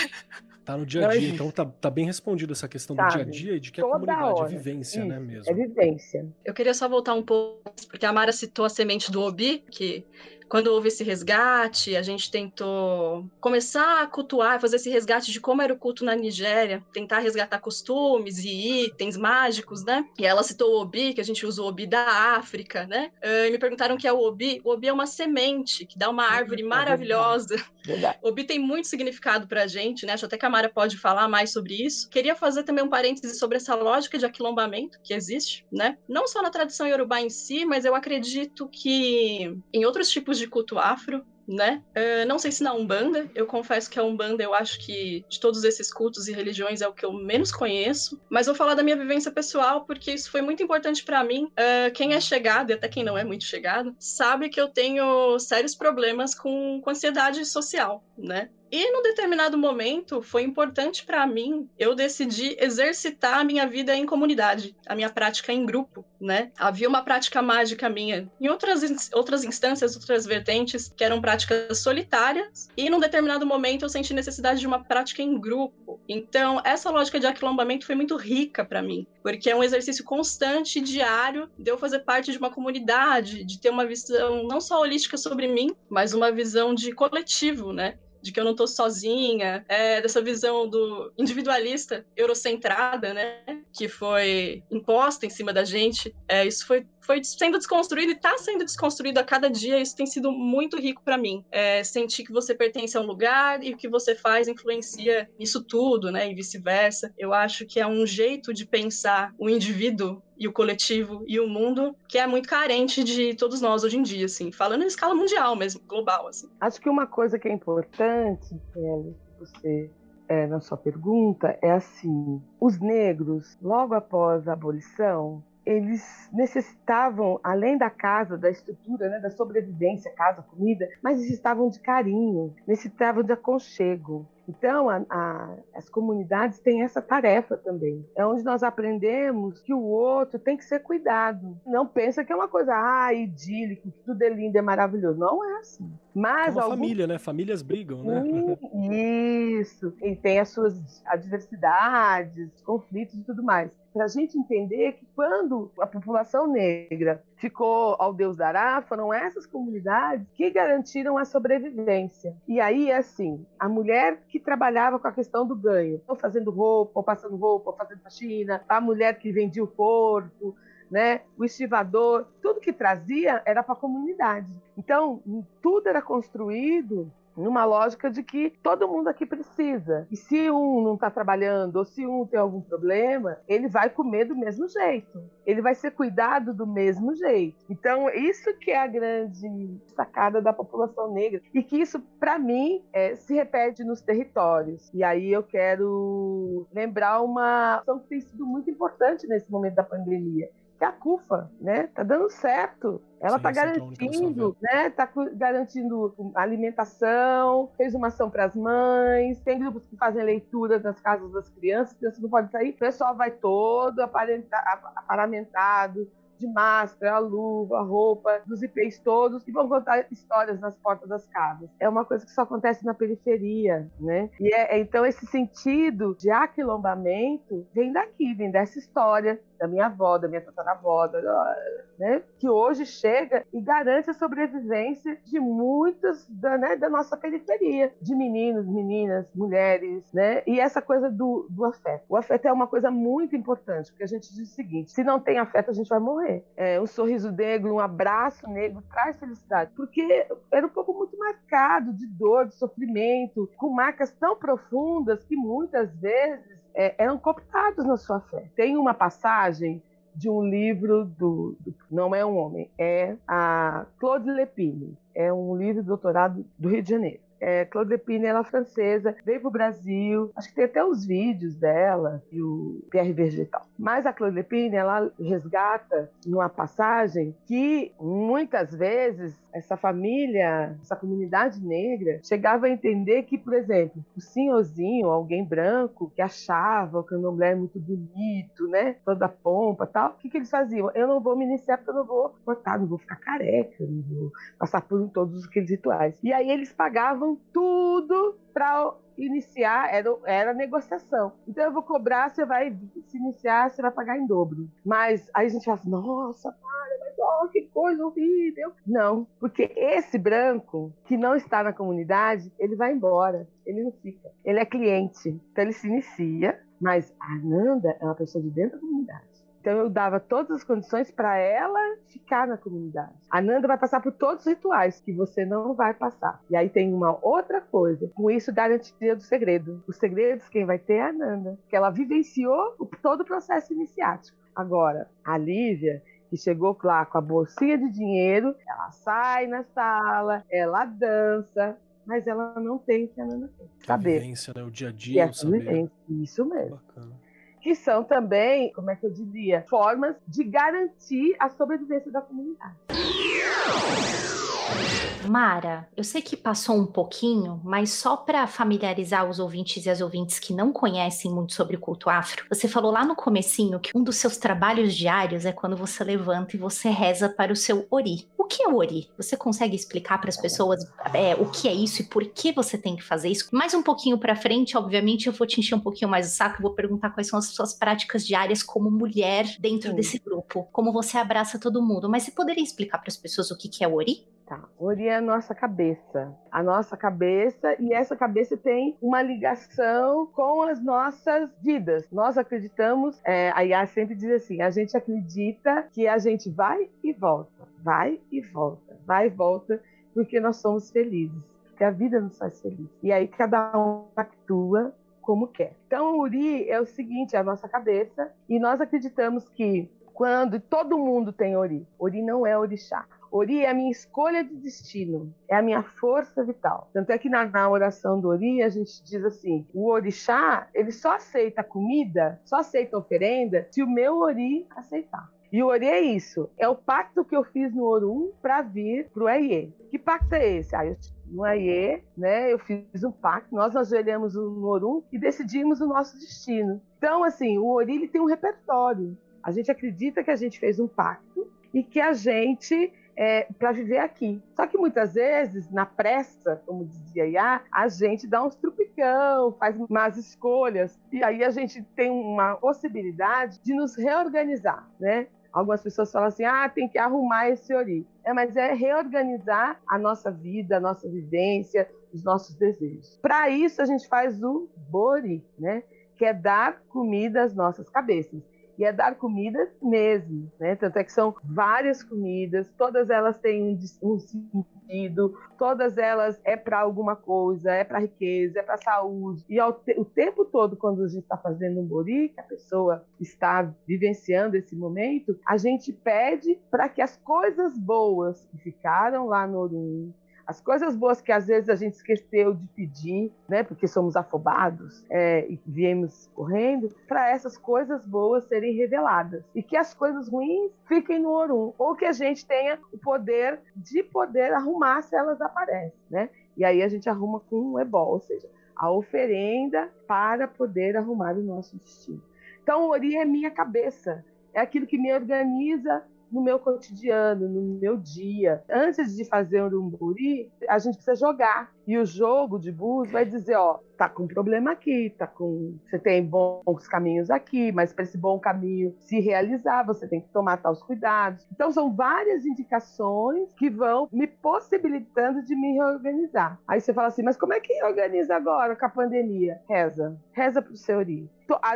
Tá no dia a dia, então tá, tá bem respondido essa questão do dia a dia e de que a comunidade hora. é vivência, né, Isso, né, mesmo? É vivência. Eu queria só voltar um pouco, porque a Mara citou a semente do Obi, que quando houve esse resgate, a gente tentou começar a cultuar, fazer esse resgate de como era o culto na Nigéria, tentar resgatar costumes e itens mágicos, né? E ela citou o Obi, que a gente usa o Obi da África, né? Uh, e me perguntaram o que é o Obi. O Obi é uma semente que dá uma árvore é maravilhosa. Verdade. Obi tem muito significado pra gente, né? Acho até que a Mara pode falar mais sobre isso. Queria fazer também um parêntese sobre essa lógica de aquilombamento que existe, né? Não só na tradição iorubá em si, mas eu acredito que em outros tipos de culto afro, né? Uh, não sei se na Umbanda, eu confesso que a Umbanda eu acho que de todos esses cultos e religiões é o que eu menos conheço, mas vou falar da minha vivência pessoal porque isso foi muito importante para mim. Uh, quem é chegado, e até quem não é muito chegado, sabe que eu tenho sérios problemas com, com ansiedade social, né? E num determinado momento foi importante para mim eu decidi exercitar a minha vida em comunidade, a minha prática em grupo, né? Havia uma prática mágica minha em outras, outras instâncias, outras vertentes, que eram práticas solitárias, e num determinado momento eu senti necessidade de uma prática em grupo. Então, essa lógica de aquilombamento foi muito rica para mim, porque é um exercício constante, diário, de eu fazer parte de uma comunidade, de ter uma visão não só holística sobre mim, mas uma visão de coletivo, né? De que eu não tô sozinha, é, dessa visão do individualista, eurocentrada, né, que foi imposta em cima da gente. É, isso foi foi sendo desconstruído e está sendo desconstruído a cada dia. Isso tem sido muito rico para mim. É, sentir que você pertence a um lugar e o que você faz influencia isso tudo, né? E vice-versa. Eu acho que é um jeito de pensar o indivíduo e o coletivo e o mundo que é muito carente de todos nós hoje em dia, assim, falando em escala mundial mesmo, global, assim. Acho que uma coisa que é importante, Kelly, você é, na sua pergunta é assim: os negros, logo após a abolição, eles necessitavam, além da casa, da estrutura, né, da sobrevivência, casa, comida, mas necessitavam de carinho, necessitavam de aconchego. Então, a, a, as comunidades têm essa tarefa também. É onde nós aprendemos que o outro tem que ser cuidado. Não pensa que é uma coisa ah, idílica, que tudo é lindo, é maravilhoso. Não é assim. Mas é uma algum... família, né? Famílias brigam, né? Isso. E tem as suas adversidades, conflitos e tudo mais para a gente entender que quando a população negra ficou ao Deus dará, foram essas comunidades que garantiram a sobrevivência. E aí, assim, a mulher que trabalhava com a questão do ganho, ou fazendo roupa, ou passando roupa, ou fazendo faxina, a mulher que vendia o corpo, né? O estivador, tudo que trazia era para a comunidade. Então, tudo era construído numa lógica de que todo mundo aqui precisa. E se um não está trabalhando ou se um tem algum problema, ele vai comer do mesmo jeito. Ele vai ser cuidado do mesmo jeito. Então, isso que é a grande sacada da população negra. E que isso, para mim, é, se repete nos territórios. E aí eu quero lembrar uma ação que tem sido muito importante nesse momento da pandemia, que é a CUFA, né? Tá dando certo. Ela está garantindo, né? Tá garantindo alimentação, fez uma ação para as mães, tem grupos que fazem leitura nas casas das crianças, crianças não podem sair, o pessoal vai todo aparamentado, de máscara, a luva, a roupa, dos IPs todos, e vão contar histórias nas portas das casas. É uma coisa que só acontece na periferia, né? E é, é então esse sentido de aquilombamento vem daqui, vem dessa história da minha avó, da minha tataravó, né? que hoje chega e garante a sobrevivência de muitas da, né, da nossa periferia, de meninos, meninas, mulheres, né? E essa coisa do, do afeto. O afeto é uma coisa muito importante, porque a gente diz o seguinte: se não tem afeto, a gente vai morrer. É, um sorriso negro, um abraço negro traz felicidade, porque era um pouco muito marcado de dor, de sofrimento, com marcas tão profundas que muitas vezes é, eram cooptados na sua fé. Tem uma passagem de um livro do, do, não é um homem, é a Claude Lepine, é um livro de doutorado do Rio de Janeiro é, Claude Pine, ela é francesa, veio para o Brasil, acho que tem até os vídeos dela e o Pierre Vegetal. Mas a Claude Pine, ela resgata numa passagem que muitas vezes essa família, essa comunidade negra chegava a entender que, por exemplo, o senhorzinho, alguém branco que achava o candomblé é muito bonito, né, toda pompa, tal, o que, que eles faziam? Eu não vou me iniciar porque eu não vou cortar, não vou ficar careca, não vou passar por todos aqueles rituais. E aí eles pagavam tudo para iniciar, era, era negociação. Então eu vou cobrar, você vai se iniciar, você vai pagar em dobro. Mas aí a gente fala, assim, nossa, oh, que coisa horrível. Não, porque esse branco que não está na comunidade, ele vai embora, ele não fica. Ele é cliente, então ele se inicia, mas a Nanda é uma pessoa de dentro da comunidade. Então eu dava todas as condições para ela ficar na comunidade. A Nanda vai passar por todos os rituais que você não vai passar. E aí tem uma outra coisa. Com isso, garantia do segredo. Os segredos quem vai ter é a Nanda, que ela vivenciou todo o processo iniciático. Agora, a Lívia, que chegou lá com a bolsinha de dinheiro, ela sai na sala, ela dança, mas ela não tem o que a Nanda tem. Saber. Vivência, né? O dia a dia, o saber. Isso mesmo. Bacana que são também, como é que eu diria, formas de garantir a sobrevivência da comunidade. Mara, eu sei que passou um pouquinho, mas só para familiarizar os ouvintes e as ouvintes que não conhecem muito sobre o culto afro, você falou lá no comecinho que um dos seus trabalhos diários é quando você levanta e você reza para o seu ori. O que é o ori? Você consegue explicar para as pessoas é, o que é isso e por que você tem que fazer isso? Mais um pouquinho para frente, obviamente, eu vou te encher um pouquinho mais o saco e vou perguntar quais são as suas práticas diárias como mulher dentro Sim. desse grupo, como você abraça todo mundo. Mas você poderia explicar para as pessoas o que é o ori? Tá. Ori é a nossa cabeça. A nossa cabeça, e essa cabeça tem uma ligação com as nossas vidas. Nós acreditamos, é, a Yá sempre diz assim: a gente acredita que a gente vai e volta, vai e volta, vai e volta, porque nós somos felizes, porque a vida nos faz feliz. E aí cada um atua como quer. Então, Uri é o seguinte: é a nossa cabeça, e nós acreditamos que quando todo mundo tem Ori, Ori não é orixá. Ori é a minha escolha de destino, é a minha força vital. Tanto é que na, na, oração do Ori a gente diz assim: o orixá ele só aceita comida, só aceita oferenda se o meu Ori aceitar. E o Ori é isso, é o pacto que eu fiz no Orum para vir pro Eie. Que pacto é esse? Ah, eu no Aie, né? Eu fiz um pacto, nós ajoelhamos no Orum e decidimos o nosso destino. Então, assim, o Ori ele tem um repertório. A gente acredita que a gente fez um pacto e que a gente é, para viver aqui. Só que muitas vezes, na pressa, como dizia Iá, a gente dá uns trupicão, faz más escolhas, e aí a gente tem uma possibilidade de nos reorganizar, né? Algumas pessoas falam assim: ah, tem que arrumar esse ori. É, mas é reorganizar a nossa vida, a nossa vivência, os nossos desejos. Para isso, a gente faz o bori, né? que é dar comida às nossas cabeças. E é dar comida mesmo, né? Tanto é que são várias comidas, todas elas têm um sentido, todas elas é para alguma coisa, é para riqueza, é para saúde. E te o tempo todo, quando a gente está fazendo um bori, que a pessoa está vivenciando esse momento, a gente pede para que as coisas boas que ficaram lá no Orum, as coisas boas que às vezes a gente esqueceu de pedir, né, porque somos afobados é, e viemos correndo, para essas coisas boas serem reveladas e que as coisas ruins fiquem no Orum, ou que a gente tenha o poder de poder arrumar se elas aparecem, né? E aí a gente arruma com um ebol, ou seja, a oferenda para poder arrumar o nosso destino. Então, Ori é minha cabeça, é aquilo que me organiza no meu cotidiano, no meu dia. Antes de fazer um urumburi, a gente precisa jogar. E o jogo de bus vai dizer, ó, tá com problema aqui, tá com, você tem bons caminhos aqui, mas para esse bom caminho se realizar, você tem que tomar tais cuidados. Então são várias indicações que vão me possibilitando de me reorganizar. Aí você fala assim, mas como é que organiza agora com a pandemia? Reza, reza pro seu Ori. A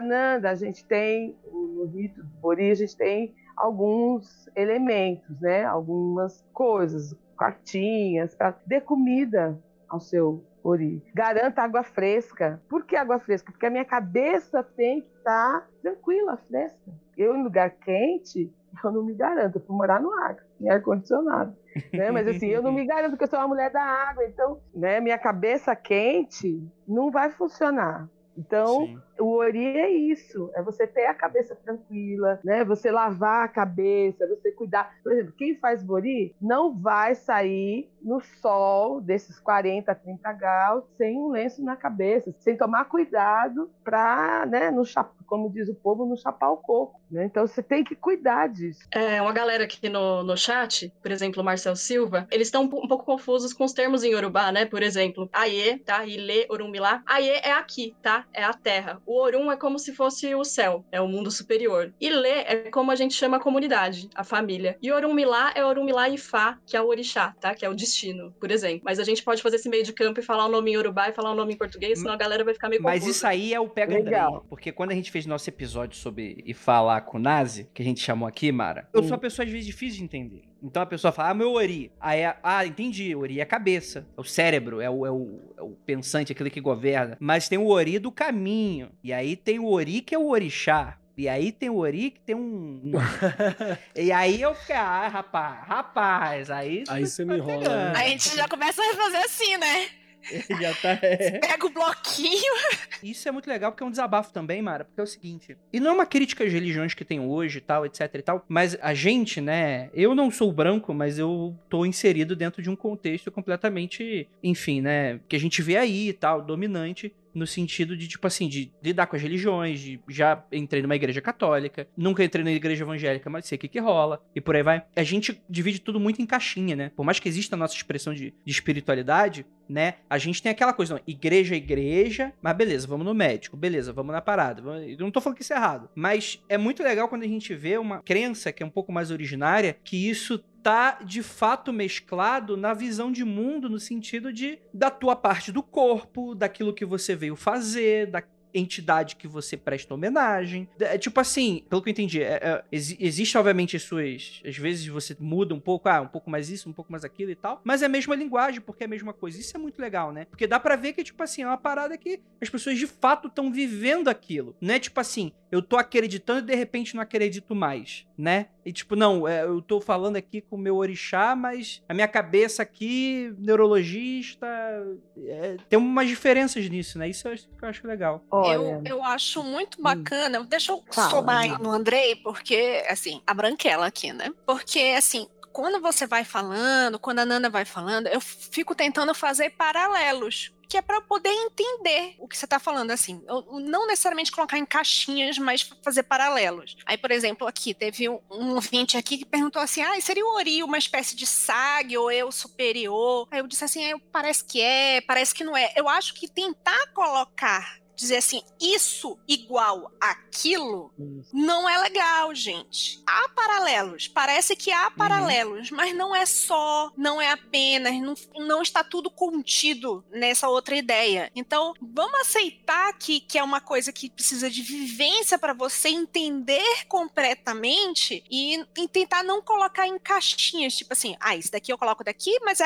a gente tem no rito do Bori, a gente tem alguns elementos, né? Algumas coisas, cartinhas, para dê comida ao seu ori. Garanta água fresca. Por que água fresca? Porque a minha cabeça tem que estar tá tranquila, fresca. Eu, em lugar quente, eu não me garanto. Eu fui morar no ar, em ar-condicionado. Né? Mas assim, eu não me garanto porque eu sou uma mulher da água. Então, né, minha cabeça quente não vai funcionar. Então, Sim. O ori é isso, é você ter a cabeça tranquila, né? Você lavar a cabeça, você cuidar. Por exemplo, quem faz bori não vai sair no sol desses 40, 30 graus sem um lenço na cabeça, sem tomar cuidado para, né, no como diz o povo, não chapar o coco. Né? Então você tem que cuidar disso. É, uma galera aqui no, no chat, por exemplo, o Marcel Silva, eles estão um, pouco confusos com os termos em Yorubá, né? Por exemplo, Aie, tá? Ile, Orumilá. Aie é aqui, tá? É a terra. O Orum é como se fosse o céu, é o mundo superior. Ile é como a gente chama a comunidade, a família. E Orumilá é Orumilá Ifá, que é o orixá, tá? Que é o destino, por exemplo. Mas a gente pode fazer esse meio de campo e falar o nome em Yorubá e falar o nome em português, senão a galera vai ficar meio Mas confusa. isso aí é o pega Legal. porque quando a gente fez nosso episódio sobre Ifá lá com o Nazi, que a gente chamou aqui, Mara, eu sou uma pessoa às vezes difícil de entender. Então a pessoa fala, ah, meu Ori. Aí, ah, entendi, Ori é a cabeça, é o cérebro, é o, é, o, é o pensante, aquele que governa. Mas tem o Ori do caminho. E aí tem o Ori que é o Orixá. E aí tem o Ori que tem um. e aí eu fiquei, ah, rapaz, rapaz, aí. Aí você me enrola. Né? A gente já começa a fazer assim, né? Já tá. É. Pega o bloquinho. Isso é muito legal porque é um desabafo também, Mara, porque é o seguinte. E não é uma crítica às religiões que tem hoje, tal, etc e tal, mas a gente, né? Eu não sou branco, mas eu tô inserido dentro de um contexto completamente, enfim, né? Que a gente vê aí e tal, dominante no sentido de, tipo assim, de lidar com as religiões, de já entrei numa igreja católica, nunca entrei na igreja evangélica, mas sei o que que rola, e por aí vai. A gente divide tudo muito em caixinha, né? Por mais que exista a nossa expressão de, de espiritualidade, né? A gente tem aquela coisa, não, igreja é igreja, mas beleza, vamos no médico, beleza, vamos na parada. Vamos... Não tô falando que isso é errado, mas é muito legal quando a gente vê uma crença que é um pouco mais originária, que isso tá de fato mesclado na visão de mundo no sentido de da tua parte do corpo, daquilo que você veio fazer, da entidade que você presta homenagem. É tipo assim, pelo que eu entendi, é, é, existe obviamente suas. Às vezes você muda um pouco, ah, um pouco mais isso, um pouco mais aquilo e tal, mas é a mesma linguagem, porque é a mesma coisa. Isso é muito legal, né? Porque dá para ver que, tipo assim, é uma parada que as pessoas de fato estão vivendo aquilo. Não é tipo assim, eu tô acreditando e de repente não acredito mais, né? E tipo, não, é, eu tô falando aqui com o meu orixá, mas a minha cabeça aqui, neurologista, é, tem umas diferenças nisso, né? Isso eu acho, eu acho legal. Eu, eu acho muito hum. bacana. Hum. Deixa eu Fala, somar aí no Andrei, porque, assim, a branquela aqui, né? Porque, assim, quando você vai falando, quando a Nana vai falando, eu fico tentando fazer paralelos que é para poder entender o que você está falando, assim. Não necessariamente colocar em caixinhas, mas fazer paralelos. Aí, por exemplo, aqui teve um, um ouvinte aqui que perguntou assim: ah, seria o Ori uma espécie de SAG ou eu superior? Aí eu disse assim: é, parece que é, parece que não é. Eu acho que tentar colocar dizer assim, isso igual aquilo, não é legal, gente. Há paralelos, parece que há paralelos, mas não é só, não é apenas, não, não está tudo contido nessa outra ideia. Então, vamos aceitar que, que é uma coisa que precisa de vivência para você entender completamente e, e, tentar não colocar em caixinhas, tipo assim, ah, isso daqui eu coloco daqui, mas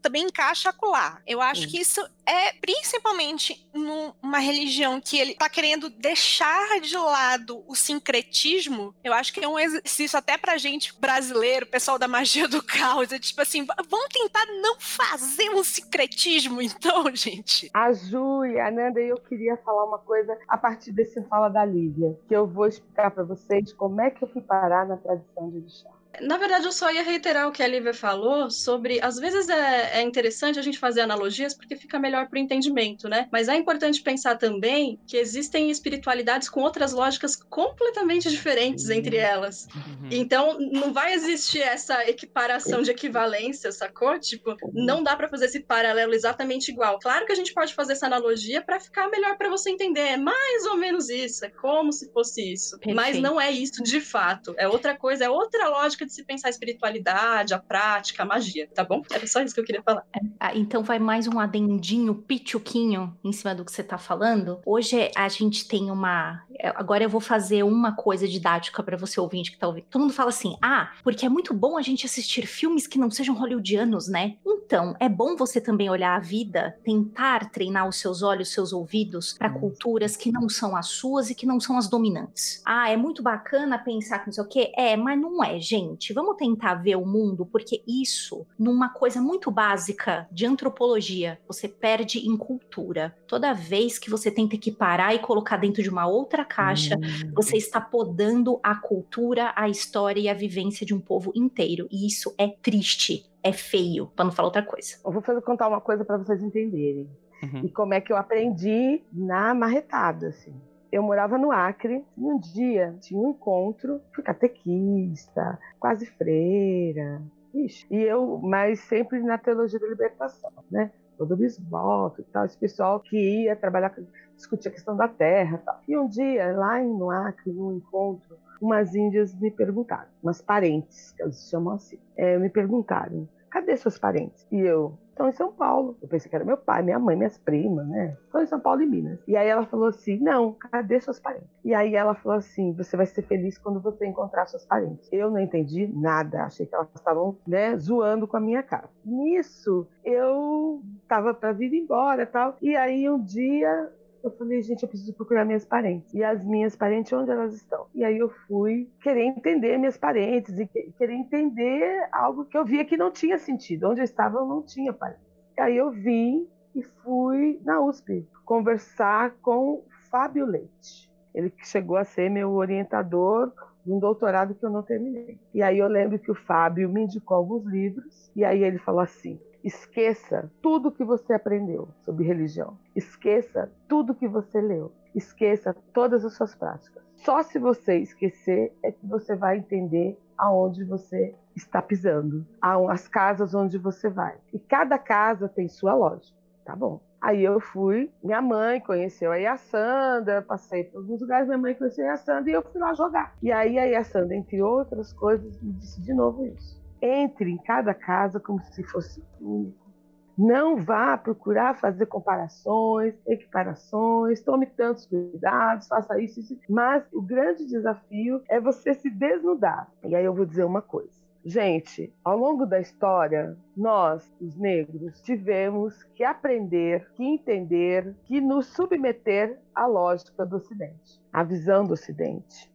também encaixa acolá. Eu acho uhum. que isso é principalmente numa religião que ele tá querendo deixar de lado o sincretismo. Eu acho que é um exercício até pra gente brasileiro, pessoal da magia do caos, é tipo assim, vamos tentar não fazer um sincretismo então, gente. A e a Nanda, eu queria falar uma coisa a partir desse fala da Lívia, que eu vou explicar para vocês como é que eu fui parar na tradição de Orixá. Na verdade, eu só ia reiterar o que a Lívia falou sobre. Às vezes é, é interessante a gente fazer analogias porque fica melhor para o entendimento, né? Mas é importante pensar também que existem espiritualidades com outras lógicas completamente diferentes entre elas. Uhum. Então, não vai existir essa equiparação de equivalência, sacou? Tipo, não dá para fazer esse paralelo exatamente igual. Claro que a gente pode fazer essa analogia para ficar melhor para você entender. É mais ou menos isso, é como se fosse isso. Mas não é isso de fato. É outra coisa, é outra lógica de se pensar a espiritualidade, a prática, a magia, tá bom? Era só isso que eu queria falar. É, ah, então vai mais um adendinho, pituquinho em cima do que você tá falando. Hoje a gente tem uma. É, agora eu vou fazer uma coisa didática para você ouvinte que tá ouvindo. Todo mundo fala assim: ah, porque é muito bom a gente assistir filmes que não sejam hollywoodianos, né? Então, é bom você também olhar a vida, tentar treinar os seus olhos, seus ouvidos para culturas que não são as suas e que não são as dominantes. Ah, é muito bacana pensar que não sei o quê. É, mas não é, gente gente, vamos tentar ver o mundo, porque isso, numa coisa muito básica de antropologia, você perde em cultura. Toda vez que você tenta equiparar e colocar dentro de uma outra caixa, hum. você está podando a cultura, a história e a vivência de um povo inteiro. E isso é triste, é feio, para não falar outra coisa. Eu vou fazer, contar uma coisa para vocês entenderem. Uhum. E como é que eu aprendi na marretada, assim eu morava no Acre e um dia tinha um encontro, fui catequista, quase freira, Ixi, e eu, mas sempre na teologia da libertação, né? Todo bisboto e tal, esse pessoal que ia trabalhar, discutir a questão da terra e tal. E um dia, lá no Acre, num encontro, umas índias me perguntaram, umas parentes, que elas chamam assim, é, me perguntaram, cadê seus parentes? E eu, estão em São Paulo. Eu pensei que era meu pai, minha mãe, minhas primas, né? Estão em São Paulo e Minas. E aí ela falou assim: não, cadê seus parentes? E aí ela falou assim: você vai ser feliz quando você encontrar seus parentes. Eu não entendi nada, achei que elas estavam, né, zoando com a minha cara. Nisso, eu tava para vir embora tal. E aí um dia eu falei, gente, eu preciso procurar minhas parentes. E as minhas parentes, onde elas estão? E aí eu fui querer entender minhas parentes e querer entender algo que eu via que não tinha sentido. Onde eu estava, eu não tinha parentes. E aí eu vim e fui na USP conversar com Fábio Leite. Ele chegou a ser meu orientador de um doutorado que eu não terminei. E aí eu lembro que o Fábio me indicou alguns livros, e aí ele falou assim: Esqueça tudo que você aprendeu sobre religião. Esqueça tudo que você leu. Esqueça todas as suas práticas. Só se você esquecer é que você vai entender aonde você está pisando, as casas onde você vai. E cada casa tem sua lógica, tá bom? Aí eu fui, minha mãe conheceu a Yassanda, passei por alguns lugares, minha mãe conheceu a Yassanda e eu fui lá jogar. E aí a Yassanda, entre outras coisas, me disse de novo isso entre em cada casa como se fosse único. Não vá procurar fazer comparações, equiparações, tome tantos cuidados, faça isso, isso. Mas o grande desafio é você se desnudar. E aí eu vou dizer uma coisa. Gente, ao longo da história, nós, os negros, tivemos que aprender, que entender, que nos submeter à lógica do Ocidente, à visão do Ocidente.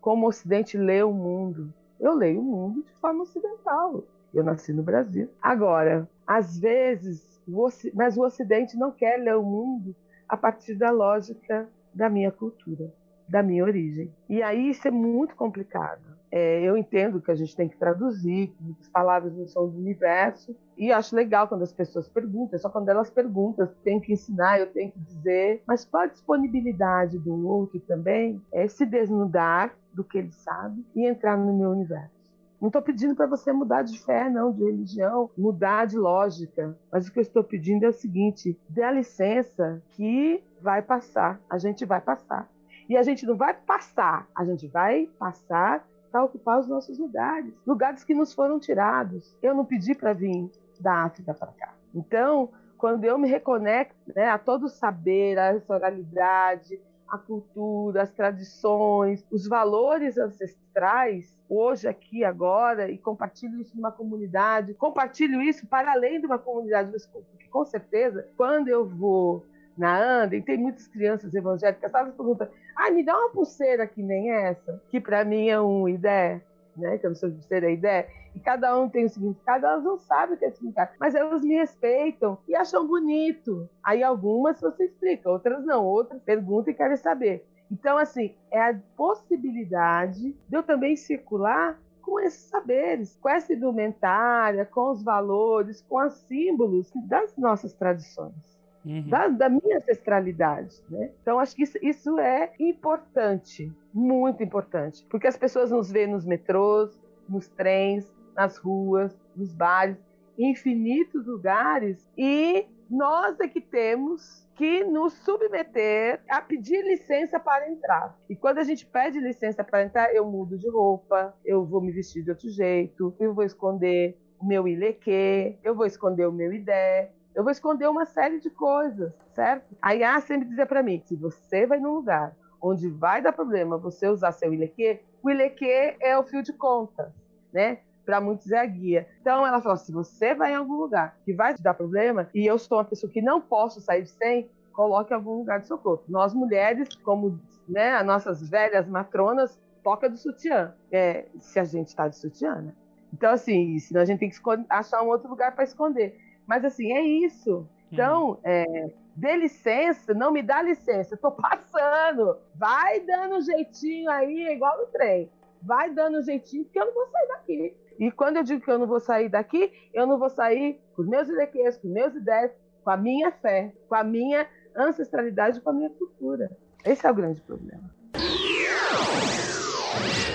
Como o Ocidente lê o mundo, eu leio o mundo de forma ocidental. Eu nasci no Brasil. Agora, às vezes, o mas o Ocidente não quer ler o mundo a partir da lógica da minha cultura, da minha origem. E aí isso é muito complicado. É, eu entendo que a gente tem que traduzir, que muitas palavras não são do universo, e acho legal quando as pessoas perguntam, só quando elas perguntam, tem que ensinar, eu tenho que dizer, mas com a disponibilidade do outro também, é se desnudar do que ele sabe e entrar no meu universo. Não estou pedindo para você mudar de fé, não, de religião, mudar de lógica. Mas o que eu estou pedindo é o seguinte: dê a licença que vai passar, a gente vai passar. E a gente não vai passar, a gente vai passar para ocupar os nossos lugares, lugares que nos foram tirados. Eu não pedi para vir da África para cá. Então, quando eu me reconecto né, a todo o saber, a oralidade, a cultura, as tradições, os valores ancestrais, hoje, aqui, agora, e compartilho isso numa comunidade, compartilho isso para além de uma comunidade, porque com certeza, quando eu vou na Andem, tem muitas crianças evangélicas, elas perguntam, ah, me dá uma pulseira que nem essa, que para mim é um ideia, né, que eu não sou pulseira, é ideia, e cada um tem um significado, elas não sabem o que é significado, mas elas me respeitam e acham bonito. Aí algumas você explica, outras não, outras perguntam e querem saber. Então, assim, é a possibilidade de eu também circular com esses saberes, com essa indumentária, com os valores, com os símbolos das nossas tradições. Uhum. Da, da, minha ancestralidade. Né? Então, acho que isso, isso, é importante, muito importante, porque as pessoas nos veem nos metrôs, nos trens, nas ruas, nos bares, em infinitos lugares, e nós é que temos que nos submeter a pedir licença para entrar. E quando a gente pede licença para entrar, eu mudo de roupa, eu vou me vestir de outro jeito, eu vou esconder o meu ileque, eu vou esconder o meu idé, eu vou esconder uma série de coisas, certo? Aí a sempre dizia para mim, se você vai num lugar onde vai dar problema você usar seu ileque, o ileque é o fio de contas, né? para muitos é a guia. Então ela falou: se você vai em algum lugar que vai te dar problema, e eu sou uma pessoa que não posso sair sem, coloque em algum lugar do seu corpo. Nós mulheres, como né, as nossas velhas matronas, toca do sutiã. É, se a gente está de sutiã, né? Então, assim, senão a gente tem que achar um outro lugar para esconder. Mas, assim, é isso. Então, uhum. é, dê licença, não me dá licença, eu tô passando. Vai dando um jeitinho aí, igual no trem. Vai dando um jeitinho, porque eu não vou sair daqui. E quando eu digo que eu não vou sair daqui, eu não vou sair com os meus ideais, com os meus ideias, com a minha fé, com a minha ancestralidade, com a minha cultura. Esse é o grande problema.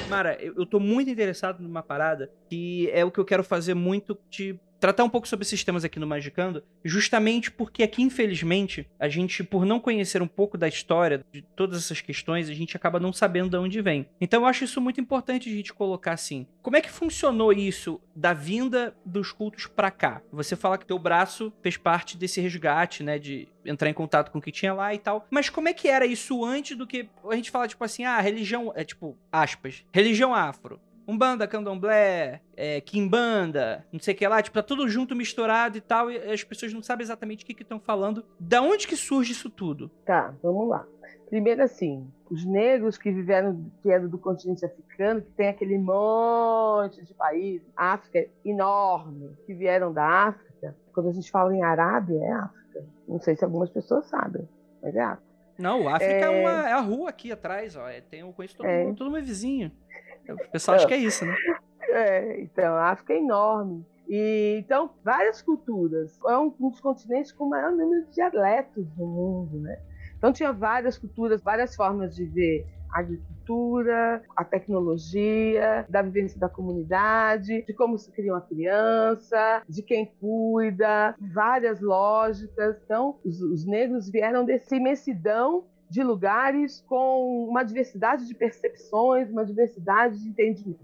Mara, eu tô muito interessado numa parada que é o que eu quero fazer muito de tratar um pouco sobre esses temas aqui no Magicando, justamente porque aqui, infelizmente, a gente, por não conhecer um pouco da história de todas essas questões, a gente acaba não sabendo de onde vem. Então eu acho isso muito importante a gente colocar assim. Como é que funcionou isso da vinda dos cultos para cá? Você fala que teu braço fez parte desse resgate, né, de entrar em contato com o que tinha lá e tal. Mas como é que era isso antes do que a gente fala tipo assim, ah, religião, é tipo, aspas, religião afro. Umbanda, Candomblé, é, Kimbanda, não sei o que lá, tipo, tá tudo junto, misturado e tal, e as pessoas não sabem exatamente o que estão falando. Da onde que surge isso tudo? Tá, vamos lá. Primeiro assim, os negros que viveram, que eram do continente africano, que tem aquele monte de país, África enorme, que vieram da África. Quando a gente fala em Arábia, é África. Não sei se algumas pessoas sabem, mas é África. Não, África é, é, uma, é a rua aqui atrás, ó. É, tem, eu conheço todo, é. mundo, todo meu vizinho. O pessoal acha que é isso, né? É, então, a África é enorme. E, então, várias culturas. É um, dos continentes com o maior número de dialetos do mundo, né? Então, tinha várias culturas, várias formas de ver a agricultura, a tecnologia, da vivência da comunidade, de como se cria uma criança, de quem cuida, várias lógicas. Então, os, os negros vieram dessa imensidão de lugares com uma diversidade de percepções, uma diversidade de entendimento.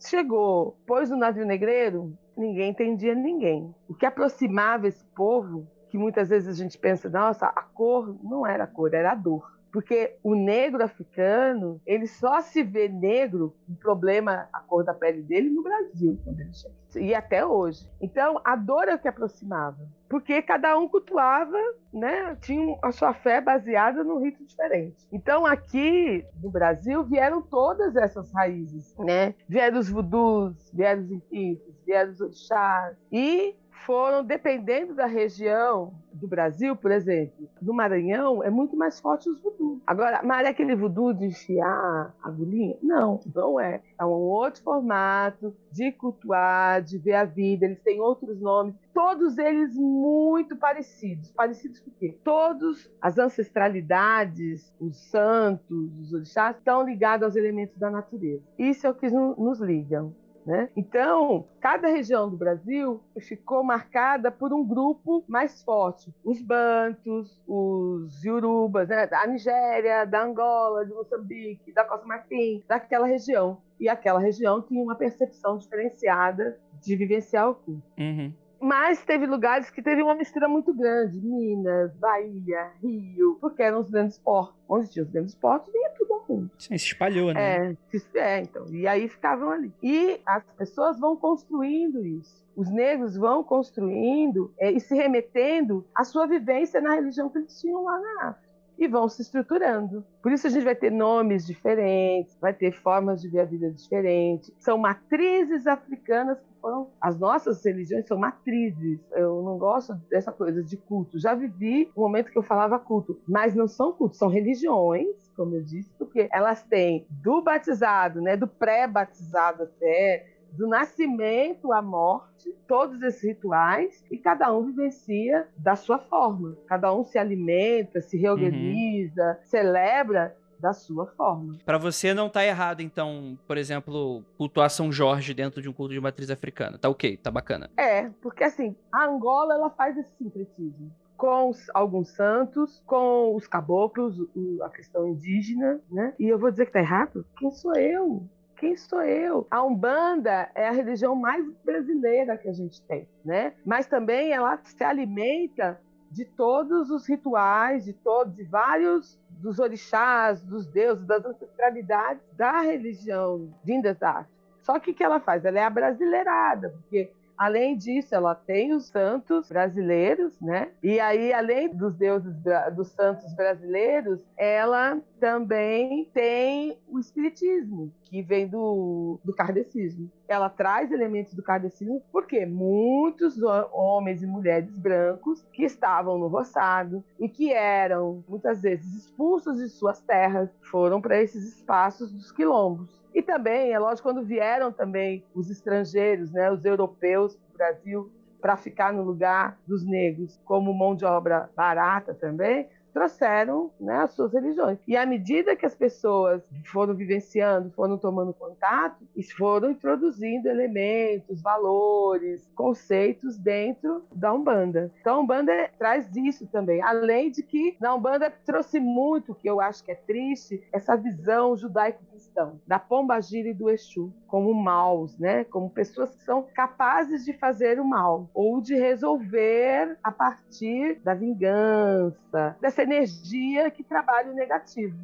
Chegou, pôs o navio negreiro, ninguém entendia ninguém. O que aproximava esse povo, que muitas vezes a gente pensa, nossa, a cor não era a cor, era a dor. Porque o negro africano, ele só se vê negro, um problema, a cor da pele dele, no Brasil, quando ele chega. E até hoje. Então, a dor é o que aproximava. Porque cada um cultuava, né? Tinha a sua fé baseada num rito diferente. Então, aqui no Brasil, vieram todas essas raízes, né? Vieram os vudus, vieram os inquitos, vieram os orixás. E foram, dependendo da região do Brasil, por exemplo, no Maranhão, é muito mais forte os voodoo. Agora, mas é aquele voodoo de enfiar agulhinha? Não, não é. É um outro formato de cultuar, de ver a vida. Eles têm outros nomes, todos eles muito parecidos. Parecidos por quê? Todos as ancestralidades, os santos, os orixás, estão ligados aos elementos da natureza. Isso é o que nos ligam Né? Então, cada região do Brasil ficou marcada por um grupo mais forte. Os Bantos, os Yorubas, né? da Nigéria, da Angola, de Moçambique, da Costa Marfim, daquela região. E aquela região tinha uma percepção diferenciada de vivenciar o culto. Uhum. Mas teve lugares que teve uma mistura muito grande. Minas, Bahia, Rio, porque eram os grandes portos. Onde tinha os grandes portos, vinha tudo mundo. Sim, se espalhou, né? É, se- é, então. E aí ficavam ali. E as pessoas vão construindo isso. Os negros vão construindo é, e se remetendo à sua vivência na religião que eles tinham lá na África. E vão se estruturando. Por isso a gente vai ter nomes diferentes, vai ter formas de ver a vida diferentes. São matrizes africanas que foram. As nossas religiões são matrizes. Eu não gosto dessa coisa de culto. Já vivi um momento que eu falava culto, mas não são cultos, são religiões, como eu disse, porque elas têm do batizado, né, do pré-batizado até, do nascimento à morte, todos esses rituais, e cada um vivencia da sua forma. Cada um se alimenta, se reorganiza, celebra da sua forma. Pra você não tá errado, então, por exemplo, cultuar São Jorge dentro de um culto de matriz africana. Tá ok, tá bacana. É, porque assim, a Angola ela faz esse sincretismo com os- alguns santos, com os caboclos, a questão indígena, né? E eu vou dizer que tá errado? Quem sou eu? Quem sou eu? A Umbanda é a religião mais brasileira que a gente tem, né? Mas também ela se alimenta de todos os rituais, de todos, de vários dos orixás, dos deuses, das ancestralidades da religião vindas da África. Só que o que ela faz? Ela é a brasileirada, porque Além disso, ela tem os santos brasileiros, né? E aí, além dos deuses dos santos brasileiros, ela também tem o espiritismo, que vem do, do kardecismo. Ela traz elementos do kardecismo, porque muitos ho- homens e mulheres brancos que estavam no roçado e que eram muitas vezes expulsos de suas terras foram para esses espaços dos quilombos. E também, é lógico, quando vieram também os estrangeiros, né, os europeus para o Brasil, para ficar no lugar dos negros como mão de obra barata também, trouxeram né, as suas religiões. E à medida que as pessoas foram vivenciando, foram tomando contato, foram introduzindo elementos, valores, conceitos dentro da Umbanda. Então a Umbanda traz isso também. Além de que na Umbanda trouxe muito, que eu acho que é triste, essa visão judaico-cristã da Pombagira e do Exu como maus, né? Como pessoas que são capazes de fazer o mal ou de resolver a partir da vingança, dessa energia que trabalha o negativo.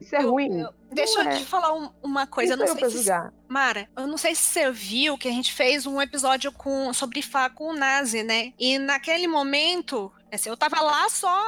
Isso é Eu- ruim. eu- deixa Não eu é. te falar um- uma coisa. Não sou eu sei se, julgar? Mara, eu não sei se você viu que a gente fez um episódio com, sobre Fá com o Nazi, né? E naquele momento, assim, eu tava lá só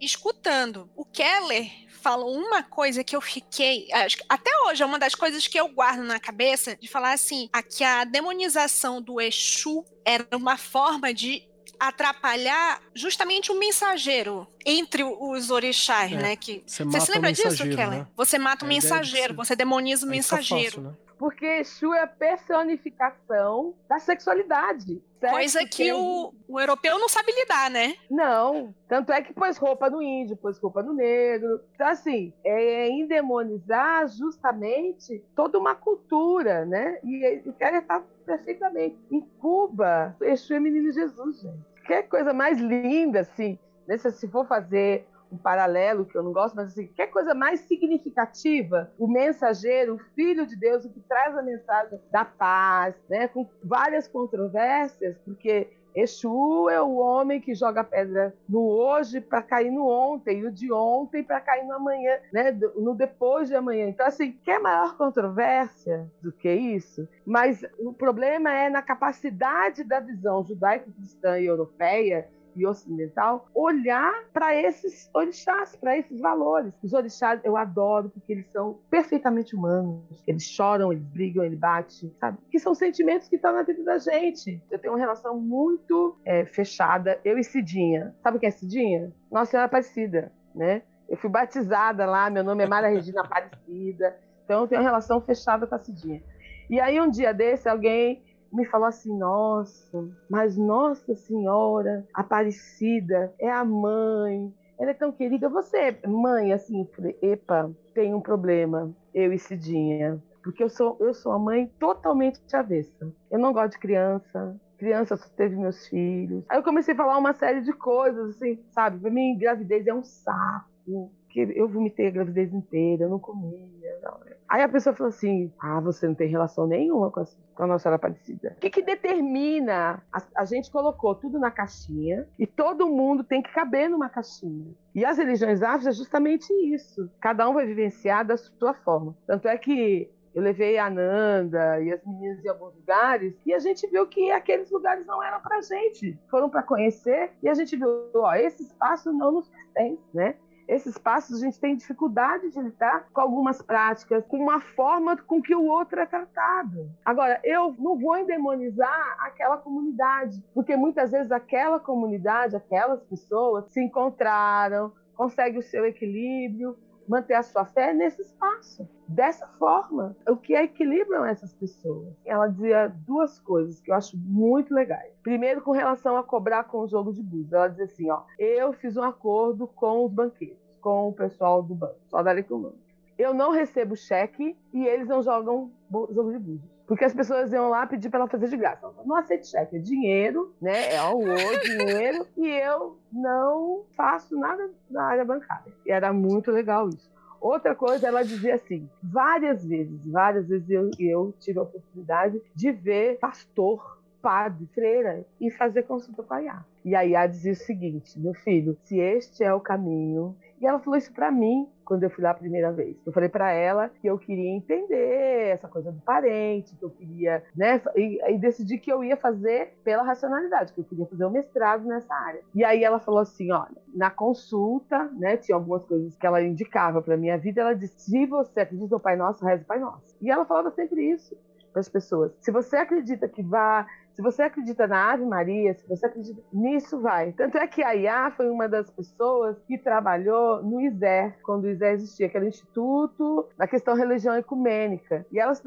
escutando. O Keller falou uma coisa que eu fiquei. até hoje é uma das coisas que eu guardo na cabeça de falar assim: a, que a demonização do Exu era uma forma de atrapalhar justamente o mensageiro entre os orixás, É, né? Que, Você você se lembra disso, Keller? né? Você mata o de mensageiro, você demoniza o mensageiro. fácil, né? Porque Exu é a personificação da sexualidade. certo? Coisa que o, o europeu não sabe lidar, né? Não, tanto é que pôs roupa no índio, pôs roupa no negro. Então, assim, é endemonizar justamente toda uma cultura, né? E o cara está perfeitamente. Em Cuba, Exu é menino Jesus, gente. Que coisa mais linda, assim, né? Se for fazer um paralelo, que eu não gosto, mas assim, que coisa mais significativa, o mensageiro, o filho de Deus, o que traz a mensagem da paz, né? Com várias controvérsias, porque Exu é o homem que joga pedra no hoje para cair no ontem, e o de ontem para cair no amanhã, né? no depois de amanhã. Então, assim, quer maior controvérsia do que isso? Mas o problema é na capacidade da visão judaico-cristã e europeia e ocidental olhar para esses orixás, para esses valores. Os orixás eu adoro porque eles são perfeitamente humanos. Eles choram, eles brigam, eles batem, sabe? Que são sentimentos que estão na vida da gente. Eu tenho uma relação muito é, fechada, eu e Cidinha. Sabe quem é Cidinha? Nossa Senhora Aparecida, né? Eu fui batizada lá, meu nome é Mara Regina Aparecida. Então eu tenho uma relação fechada com a Cidinha. E aí um dia desse alguém me falou assim: Nossa, mas Nossa Senhora Aparecida é a mãe, ela é tão querida. Você, mãe, assim, falei: Epa, tem um problema, eu e Cidinha. porque eu sou, eu sou uma mãe totalmente avessa. Eu não gosto de criança, criança só teve meus filhos. Aí eu comecei a falar uma série de coisas, assim, sabe? Pra mim, gravidez é um saco. Que eu vomitei a gravidez inteira, eu não comia. Não. Aí a pessoa falou assim: Ah, você não tem relação nenhuma com a, com a Nossa Senhora Aparecida. O que, que determina? A, a, gente colocou tudo na caixinha e todo mundo tem que caber numa caixinha. E as religiões afros é justamente isso. Cada um vai vivenciar da sua forma. Tanto é que eu levei a Nanda e as meninas em alguns lugares e a gente viu que aqueles lugares não eram para gente. Foram para conhecer e a gente viu, ó, esse espaço não nos pertence, né? Esses espaços a gente tem dificuldade de lidar com algumas práticas, com uma forma com que o outro é tratado. Agora, eu não vou endemonizar aquela comunidade, porque muitas vezes aquela comunidade, aquelas pessoas se encontraram, conseguem o seu equilíbrio, manter a sua fé nesse espaço. Dessa forma, o que equilibram essas pessoas? Ela dizia duas coisas que eu acho muito legais. Primeiro, com relação a cobrar com o jogo de búzios. Ela dizia assim: ó, eu fiz um acordo com os banqueiros, com o pessoal do banco, só da Lecumã. Eu não recebo cheque e eles não jogam jogo de búzios. Porque as pessoas iam lá pedir para ela fazer de graça. não aceito cheque, é dinheiro, né? É o dinheiro, e eu não faço nada na área bancária. E era muito legal isso. Outra coisa, ela dizia assim: várias vezes, várias vezes eu, eu tive a oportunidade de ver pastor, padre, freira e fazer consulta com a Iá. E a Iá dizia o seguinte: meu filho, se este é o caminho. E ela falou isso para mim quando eu fui lá a primeira vez. Eu falei para ela que eu queria entender essa coisa do parente, que eu queria, né? E, e, decidi que eu ia fazer pela racionalidade, que eu queria fazer o um mestrado nessa área. E aí ela falou assim, olha, na consulta, né? Tinha algumas coisas que ela indicava para minha vida. Ela disse: se você acredita no Pai Nosso, reza o Pai Nosso. E ela falava sempre isso para as pessoas. Se você acredita que vá se você acredita na Ave Maria, se você acredita nisso, vai. Tanto é que a Iá foi uma das pessoas que trabalhou no ISER, quando o ISER existia, o Instituto da Questão Religião Ecumênica. E elas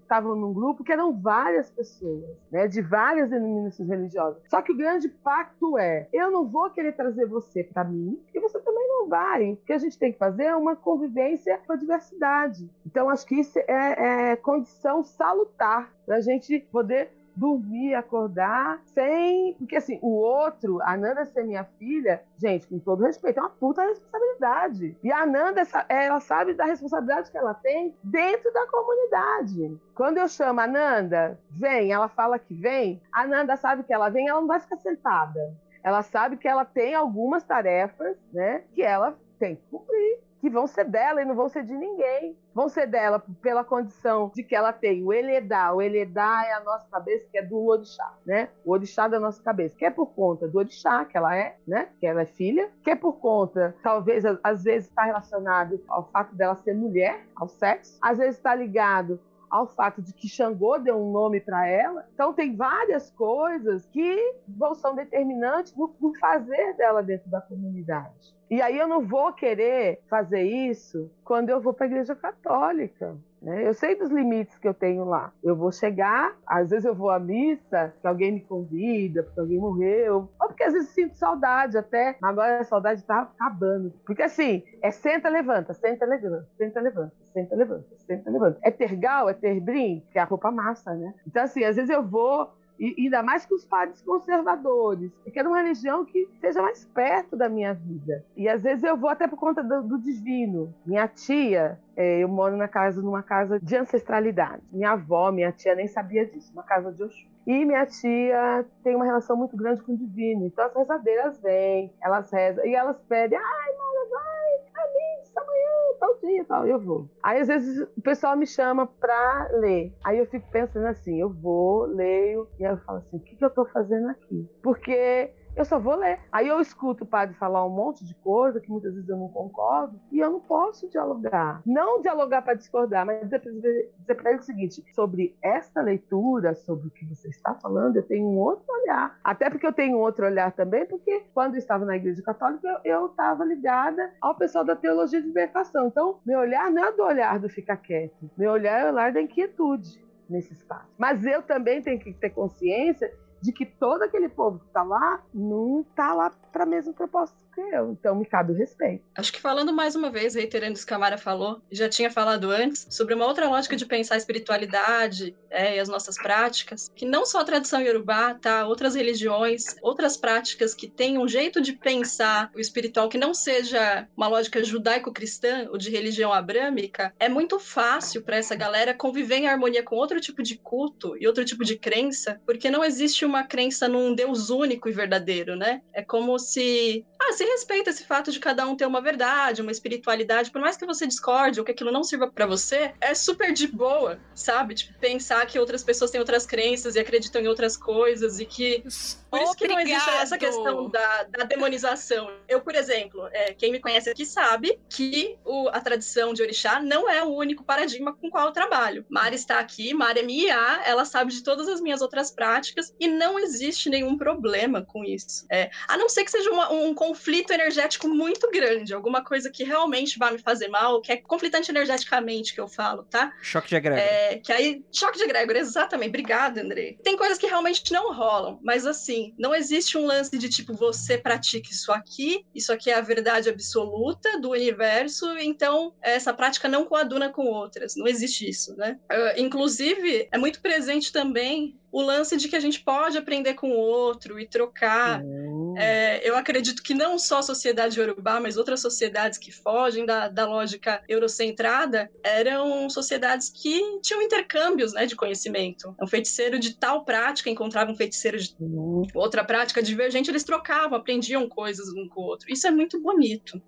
estavam num grupo que eram várias pessoas, né, de várias denominações religiosas. Só que o grande pacto é: eu não vou querer trazer você para mim e você também não vai. O que a gente tem que fazer é uma convivência com a diversidade. Então, acho que isso é, é condição salutar para a gente poder dormir, acordar, sem. Porque assim, o outro, a Nanda ser minha filha, gente, com todo respeito, é uma puta responsabilidade. E a Nanda, ela sabe da responsabilidade que ela tem dentro da comunidade. Quando eu chamo a Nanda, vem, ela fala que vem, a Nanda sabe que ela vem, ela não vai ficar sentada. Ela sabe que ela tem algumas tarefas, né, que ela tem que cumprir que vão ser dela e não vão ser de ninguém. Vão ser dela pela condição de que ela tem o Eledá. O Eledá é a nossa cabeça, que é do orixá, né? O orixá da nossa cabeça. Que é por conta do orixá, que ela é, né? Que ela é filha. Que é por conta, talvez, às vezes está relacionado ao fato dela ser mulher, ao sexo. Às vezes está ligado ao fato de que Xangô deu um nome para ela. Então tem várias coisas que vão são determinantes no, no fazer dela dentro da comunidade. E aí eu não vou querer fazer isso quando eu vou para a igreja católica. Né? Eu sei dos limites que eu tenho lá. Eu vou chegar, às vezes eu vou à missa, que alguém me convida, porque alguém morreu, ou porque às vezes sinto saudade até, mas agora a saudade está acabando. Porque assim, é senta, levanta, senta, levanta, senta, levanta, senta, levanta, senta, levanta. É tergal, é terbrim, que é a roupa massa, né? Então assim, às vezes eu vou e ainda mais que os padres conservadores. Eu quero uma religião que seja mais perto da minha vida. E às vezes eu vou até por conta do, do divino. Minha tia, é, eu moro na casa, numa casa de ancestralidade. Minha avó, minha tia nem sabia disso, uma casa de Oxum. E minha tia tem uma relação muito grande com o divino. Então as rezadeiras vêm, elas rezam e elas pedem, ai, mãe, amanhã, tal dia, tal. Eu vou. Aí às vezes o pessoal me chama pra ler. Aí eu fico pensando assim, eu vou, leio, e aí eu falo assim, o que, que eu tô fazendo aqui? Porque eu só vou ler. Aí eu escuto o padre falar um monte de coisa que muitas vezes eu não concordo e eu não posso dialogar. Não dialogar para discordar, mas dizer, para ele o seguinte: sobre esta leitura, sobre o que você está falando, eu tenho um outro olhar. Até porque eu tenho um outro olhar também, porque quando eu estava na Igreja Católica, eu estava ligada ao pessoal da teologia de libertação. Então, meu olhar não é do olhar do ficar quieto, meu olhar é o olhar da inquietude nesse espaço. Mas eu também tenho que ter consciência de que todo aquele povo que está lá não está lá para a mesma proposta que eu. Então me cabe o respeito. Acho que falando mais uma vez, reiterando isso que a Mara falou, já tinha falado antes, sobre uma outra lógica de pensar a espiritualidade é, e as nossas práticas, que não só a tradição iorubá, tá? Outras religiões, outras práticas que têm um jeito de pensar o espiritual que não seja uma lógica judaico-cristã ou de religião abrâmica, é muito fácil para essa galera conviver em harmonia com outro tipo de culto e outro tipo de crença, porque não existe uma crença num Deus único e verdadeiro, né? É como se ah, se respeita esse fato de cada um ter uma verdade, uma espiritualidade, por mais que você discorde ou que aquilo não sirva para você, é super de boa, sabe? Tipo, pensar que outras pessoas têm outras crenças e acreditam em outras coisas e que. Por isso que não existe essa questão da, da demonização. Eu, por exemplo, é, quem me conhece aqui sabe que o, a tradição de orixá não é o único paradigma com o qual eu trabalho. Mari está aqui, Mari é minha IA, ela sabe de todas as minhas outras práticas e não existe nenhum problema com isso. É, a não ser que seja uma, um conflito energético muito grande, alguma coisa que realmente vai me fazer mal, que é conflitante energeticamente que eu falo, tá? Choque de egrégora. É, que aí, choque de egrégora, exatamente. Obrigada, André. Tem coisas que realmente não rolam, mas assim, não existe um lance de tipo, você pratica isso aqui, isso aqui é a verdade absoluta do universo, então essa prática não coaduna com outras. Não existe isso, né? Uh, inclusive, é muito presente também o lance de que a gente pode aprender com o outro e trocar. Uhum. É, eu acredito que não só a sociedade urubá, mas outras sociedades que fogem da, da lógica eurocentrada eram sociedades que tinham intercâmbios né, de conhecimento. Um feiticeiro de tal prática encontrava um feiticeiro de uhum. outra prática divergente, eles trocavam, aprendiam coisas um com o outro. Isso é muito bonito.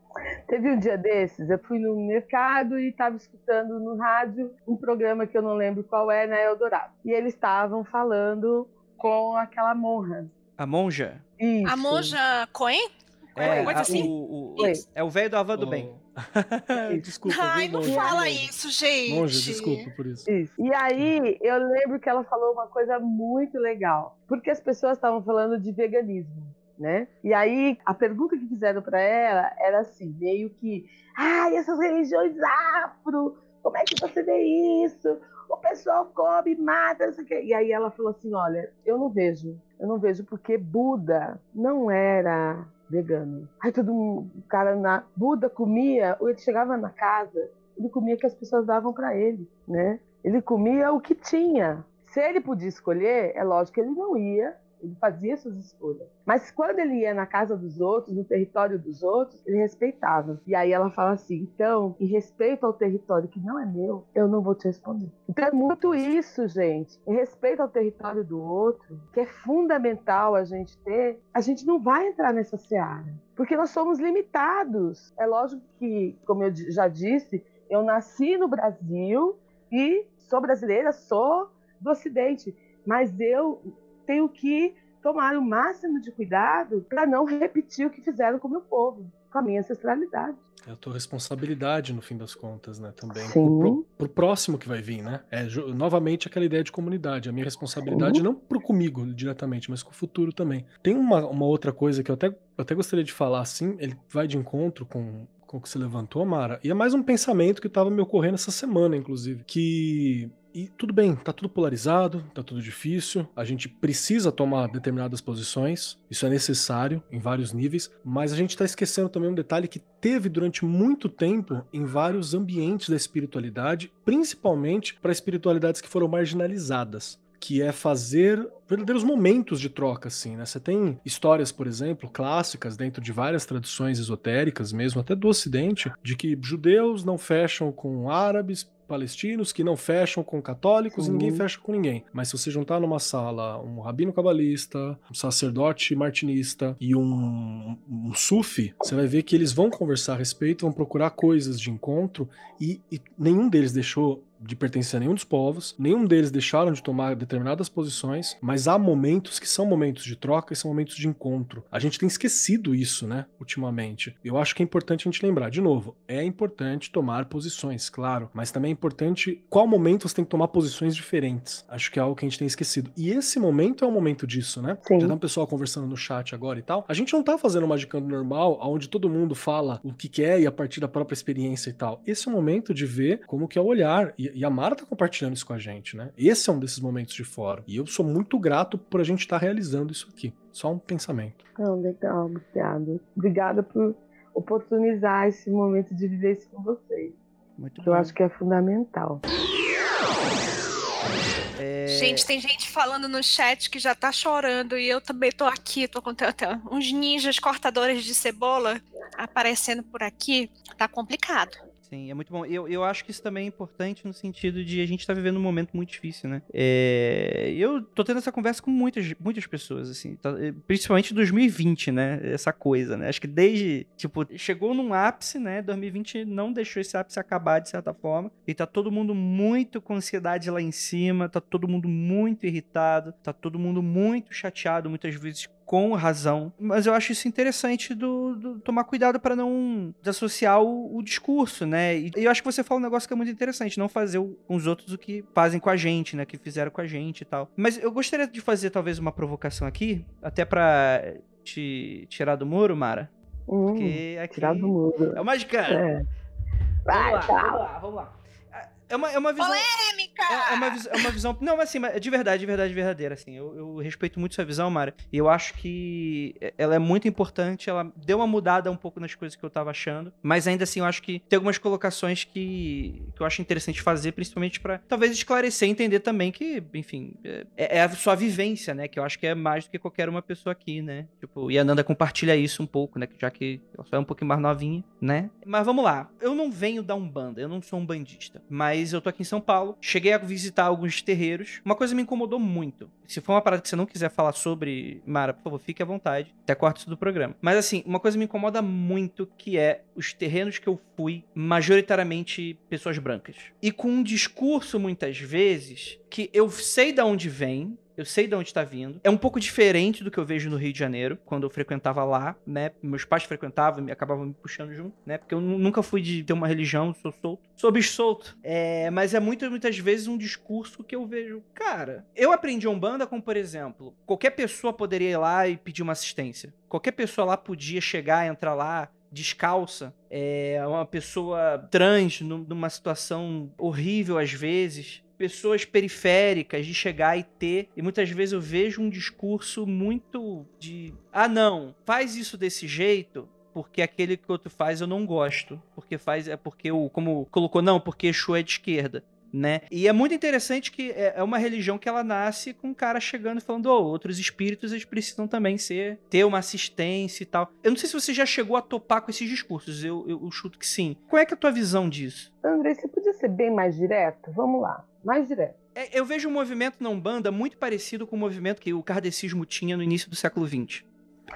Teve um dia desses, eu fui no mercado e estava escutando no rádio um programa que eu não lembro qual é, na Eldorado. E eles estavam falando com aquela monja. A monja? Isso. A monja Coen? É, a, assim? o, o, é o velho do Avan do Bem. desculpa. Ai, não fala isso, gente. Monge, desculpa por isso. isso. E aí, eu lembro que ela falou uma coisa muito legal. Porque as pessoas estavam falando de veganismo né? E aí a pergunta que fizeram para ela era assim, meio que, ai, essas religiões afro, como é que você vê isso? O pessoal come, mata, não sei o quê. E aí ela falou assim, olha, eu não vejo, eu não vejo porque Buda não era vegano. Aí todo mundo, o cara na Buda comia, ou ele chegava na casa, ele comia que as pessoas davam para ele, né? Ele comia o que tinha. Se ele podia escolher, é lógico que ele não ia ele fazia suas escolhas. Mas quando ele ia na casa dos outros, no território dos outros, ele respeitava. E aí ela fala assim: então, em respeito ao território que não é meu, eu não vou te responder. Então é muito isso, gente. Em respeito ao território do outro, que é fundamental a gente ter, a gente não vai entrar nessa seara. Porque nós somos limitados. É lógico que, como eu já disse, eu nasci no Brasil e sou brasileira, sou do Ocidente. Mas eu tenho que tomar o máximo de cuidado para não repetir o que fizeram com o meu povo, com a minha ancestralidade. É a tua responsabilidade, no fim das contas, né? Também. Sim. Pro, pro próximo que vai vir, né? É novamente aquela ideia de comunidade. A minha responsabilidade Sim. não pro comigo diretamente, mas com o futuro também. Tem uma, uma outra coisa que eu até, eu até gostaria de falar assim, ele vai de encontro com, com o que você levantou, Mara. E é mais um pensamento que estava me ocorrendo essa semana, inclusive. Que e tudo bem, tá tudo polarizado, tá tudo difícil, a gente precisa tomar determinadas posições, isso é necessário em vários níveis, mas a gente tá esquecendo também um detalhe que teve durante muito tempo em vários ambientes da espiritualidade, principalmente para espiritualidades que foram marginalizadas que é fazer verdadeiros momentos de troca, assim, né? Você tem histórias, por exemplo, clássicas dentro de várias tradições esotéricas, mesmo até do Ocidente, de que judeus não fecham com árabes, palestinos que não fecham com católicos e ninguém fecha com ninguém. Mas se você juntar numa sala um rabino cabalista, um sacerdote martinista e um, um sufi, você vai ver que eles vão conversar a respeito, vão procurar coisas de encontro e, e nenhum deles deixou de pertencer a nenhum dos povos, nenhum deles deixaram de tomar determinadas posições, mas há momentos que são momentos de troca e são momentos de encontro. A gente tem esquecido isso, né, ultimamente. Eu acho que é importante a gente lembrar, de novo, é importante tomar posições, claro, mas também é importante qual momento você tem que tomar posições diferentes. Acho que é algo que a gente tem esquecido. E esse momento é o momento disso, né? Sim. Já tá um pessoal conversando no chat agora e tal. A gente não tá fazendo uma Magicando normal, onde todo mundo fala o que quer e a partir da própria experiência e tal. Esse é o momento de ver como que é o olhar. E E, e a Mara tá compartilhando isso com a gente, né? Esse é um desses momentos de fora. E eu sou muito grato por a gente estar tá realizando isso aqui. Só um pensamento. Não, legal, obrigada. Obrigada por oportunizar esse momento de viver isso com vocês. Muito Eu acho que é fundamental. É... Gente, tem gente falando no chat que já tá chorando e eu também tô aqui, tô com até uns ninjas cortadores de cebola aparecendo por aqui. Tá complicado. Sim, é muito bom. Eu, eu acho que isso também é importante no sentido de a gente tá vivendo um momento muito difícil, né? É, eu tô tendo essa conversa com muitas, muitas pessoas, assim, tá, principalmente 2020, né? Essa coisa, né? Acho que desde, tipo, chegou num ápice, né? 2020 não deixou esse ápice acabar de certa forma. E tá todo mundo muito com ansiedade lá em cima, tá todo mundo muito irritado, tá todo mundo muito chateado, muitas vezes com razão. Mas eu acho isso interessante do, do tomar cuidado para não desassociar o, o, discurso, né? E eu acho que você fala um negócio que é muito interessante, não fazer o, com os outros o que fazem com a gente, né? Que fizeram com a gente e tal. Mas eu gostaria de fazer talvez uma provocação aqui, até para te tirar do muro, Mara. Hum, porque aqui tirar do muro. É o Magicano. É. Vai, vamos lá, vamos lá, vamos lá. É uma, é uma visão. Polêmica! É, é, uma, é uma visão. Não, mas assim, de verdade, de verdade, verdadeira. Assim, eu, eu respeito muito sua visão, Mara. E eu acho que ela é muito importante. Ela deu uma mudada um pouco nas coisas que eu tava achando. Mas ainda assim, eu acho que tem algumas colocações que, que eu acho interessante fazer, principalmente para talvez esclarecer e entender também que, enfim, é, é, a sua vivência, né? Que eu acho que é mais do que qualquer uma pessoa aqui, né? Tipo, e a Nanda compartilha isso um pouco, né? Já que ela só é um pouquinho mais novinha, né? Mas vamos lá. Eu não venho da Umbanda, eu não sou um bandista. Mas mas eu tô aqui em São Paulo. Cheguei a visitar alguns terreiros. Uma coisa me incomodou muito. Se for uma parada que você não quiser falar sobre, Mara, por favor, fique à vontade. Até corto isso do programa. Mas assim, uma coisa me incomoda muito que é os terrenos que eu fui, majoritariamente pessoas brancas. E com um discurso, muitas vezes, que eu sei de onde vem, eu sei de onde está vindo. É um pouco diferente do que eu vejo no Rio de Janeiro, quando eu frequentava lá, né? Meus pais frequentavam e acabavam me puxando junto, né? Porque eu nunca fui de ter uma religião, sou solto. Sou bicho solto. É, mas é muito, muitas vezes um discurso que eu vejo. Cara, eu aprendi Umbanda como, por exemplo, qualquer pessoa poderia ir lá e pedir uma assistência. Qualquer pessoa lá podia chegar, entrar lá, descalça, é uma pessoa trans numa situação horrível às vezes, pessoas periféricas de chegar e ter. E muitas vezes eu vejo um discurso muito de: ah, não, faz isso desse jeito. Porque aquele que outro faz eu não gosto. Porque faz. É porque o. Como colocou, não, porque Exu é de esquerda né? E é muito interessante que é, é uma religião que ela nasce com um cara chegando e falando, oh, outros espíritos eles precisam também ser ter uma assistência e tal. Eu não sei se você já chegou a topar com esses discursos, eu, eu, eu chuto que sim. Qual é, que é a tua visão disso? André, você podia ser bem mais direto? Vamos lá mais direto. É, eu vejo um movimento na Umbanda muito parecido com o movimento que o kardecismo tinha no início do século XX.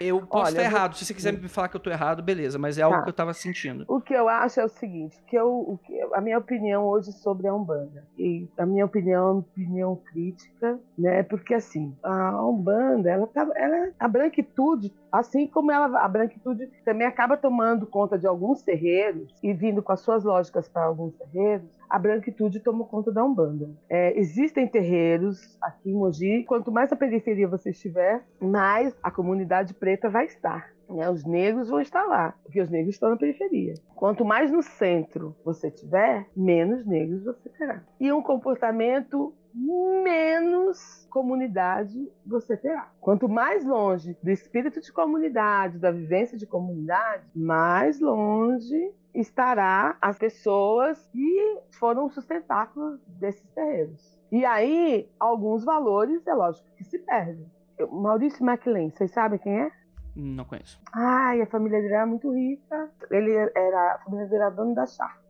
Eu posso Olha, estar errado. Vou... Se você quiser me falar que eu estou errado, beleza, mas é algo tá. que eu estava sentindo. O que eu acho é o seguinte, que eu, o que, a minha opinião hoje sobre a Umbanda, e a minha opinião é uma opinião crítica, né? Porque assim, a Umbanda, ela tá, ela, a branquitude, assim como ela, a branquitude também acaba tomando conta de alguns terreiros e vindo com as suas lógicas para alguns terreiros, a branquitude tomou conta da Umbanda. É, existem terreiros aqui em Mogi, quanto mais a periferia você estiver, mais a comunidade preta vai estar. Né? Os negros vão estar lá, porque os negros estão na periferia. Quanto mais no centro você tiver, menos negros você terá. E um comportamento menos comunidade você terá. Quanto mais longe do espírito de comunidade, da vivência de comunidade, mais longe estará as pessoas que foram o sustentáculo desses terrenos. E aí, alguns valores, é lógico que se perdem. Maurício MacLean, vocês sabem quem é? Não conheço. Ai, a família dele era muito rica. Ele era, a família dele era dono da Sharp.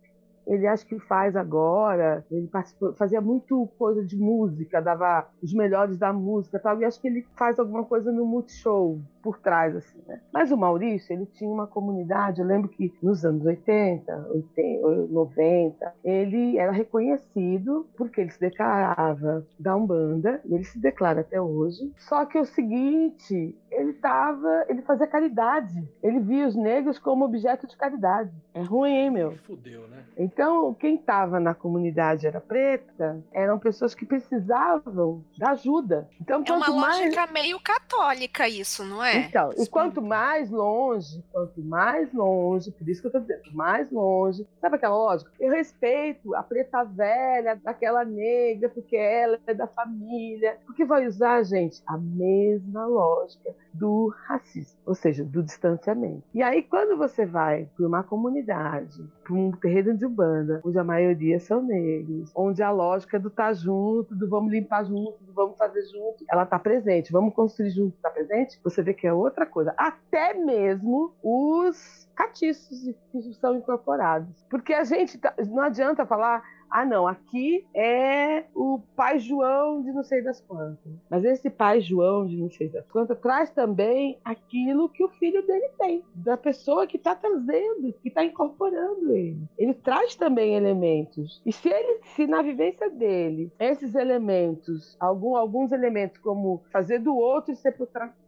Ele acho que faz agora, ele fazia muito coisa de música, dava os melhores da música tal, e acho que ele faz alguma coisa no Multishow por trás, assim, né? Mas o Maurício, ele tinha uma comunidade, eu lembro que nos anos 80, 80 90, ele era reconhecido porque ele se declarava da Umbanda, e ele se declara até hoje. Só que o seguinte, ele tava, ele fazia caridade. Ele via os negros como objeto de caridade. É ruim, hein, meu? Fudeu, né? Então, quem estava na comunidade era preta, eram pessoas que precisavam da ajuda. Então, é uma mais... lógica meio católica isso, não é? É. Então, e quanto mais longe, quanto mais longe, por isso que eu tô dizendo, mais longe, sabe aquela lógica? Eu respeito a preta velha, daquela negra, porque ela é da família, porque vai usar, gente, a mesma lógica do racismo, ou seja, do distanciamento. E aí, quando você vai para uma comunidade, para um terreno de Umbanda, onde a maioria são negros, onde a lógica do tá junto, do vamos limpar junto, do vamos fazer junto, ela tá presente, vamos construir junto, tá presente, você vê que é outra coisa. Até mesmo os catiços que são incorporados. Porque a gente, tá, não adianta falar, ah, não, aqui é o pai João de não sei das quantas. Mas esse pai João de não sei das quantas traz também aquilo que o filho dele tem, da pessoa que está trazendo, que está incorporando ele. Ele traz também elementos. E se ele, se na vivência dele, esses elementos, algum, alguns elementos como fazer do outro ser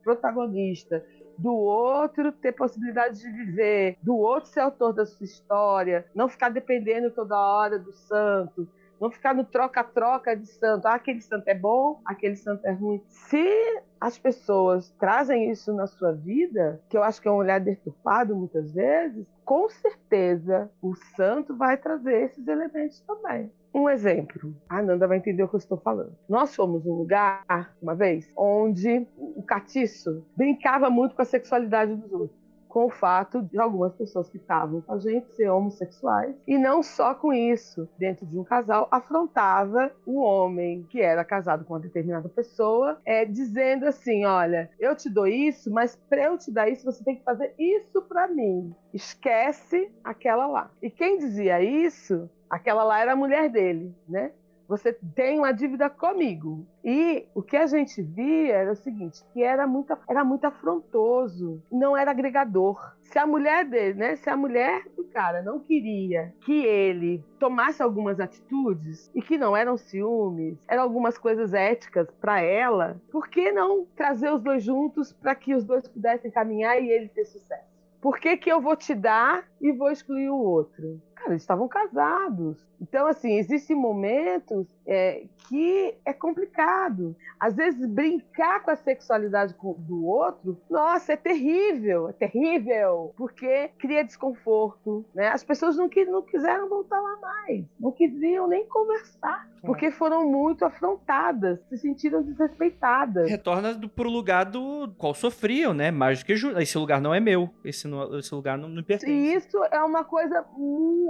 protagonista, do outro ter possibilidade de viver, do outro ser autor da sua história, não ficar dependendo toda hora do santo, não ficar no troca-troca de santo. Ah, aquele santo é bom, aquele santo é ruim. Se as pessoas trazem isso na sua vida, que eu acho que é um olhar deturpado muitas vezes, com certeza o santo vai trazer esses elementos também. Um exemplo, a Nanda vai entender o que eu estou falando. Nós fomos num lugar, uma vez, onde o catiço brincava muito com a sexualidade dos outros com o fato de algumas pessoas que estavam com a gente ser homossexuais. E não só com isso, dentro de um casal, afrontava o homem que era casado com uma determinada pessoa, é, dizendo assim: olha, eu te dou isso, mas para eu te dar isso, você tem que fazer isso para mim. Esquece aquela lá. E quem dizia isso Aquela lá era a mulher dele, né? Você tem uma dívida comigo. E o que a gente via era o seguinte, que era muito, era muito afrontoso, não era agregador. Se a mulher dele, né, se a mulher do cara não queria que ele tomasse algumas atitudes e que não eram ciúmes, eram algumas coisas éticas para ela, por que não trazer os dois juntos para que os dois pudessem caminhar e ele ter sucesso? Por que, que eu vou te dar e vou excluir o outro? Cara, eles estavam casados. Então, assim, existem momentos é, que é complicado. Às vezes, brincar com a sexualidade do outro, nossa, é terrível, é terrível, porque cria desconforto. Né? As pessoas não, não quiseram voltar lá mais, não queriam nem conversar, é. porque foram muito afrontadas, se sentiram desrespeitadas. Retorna para o lugar do qual sofriam, né? Mais do que esse lugar não é meu, esse, não, esse lugar não me pertence. E isso é uma coisa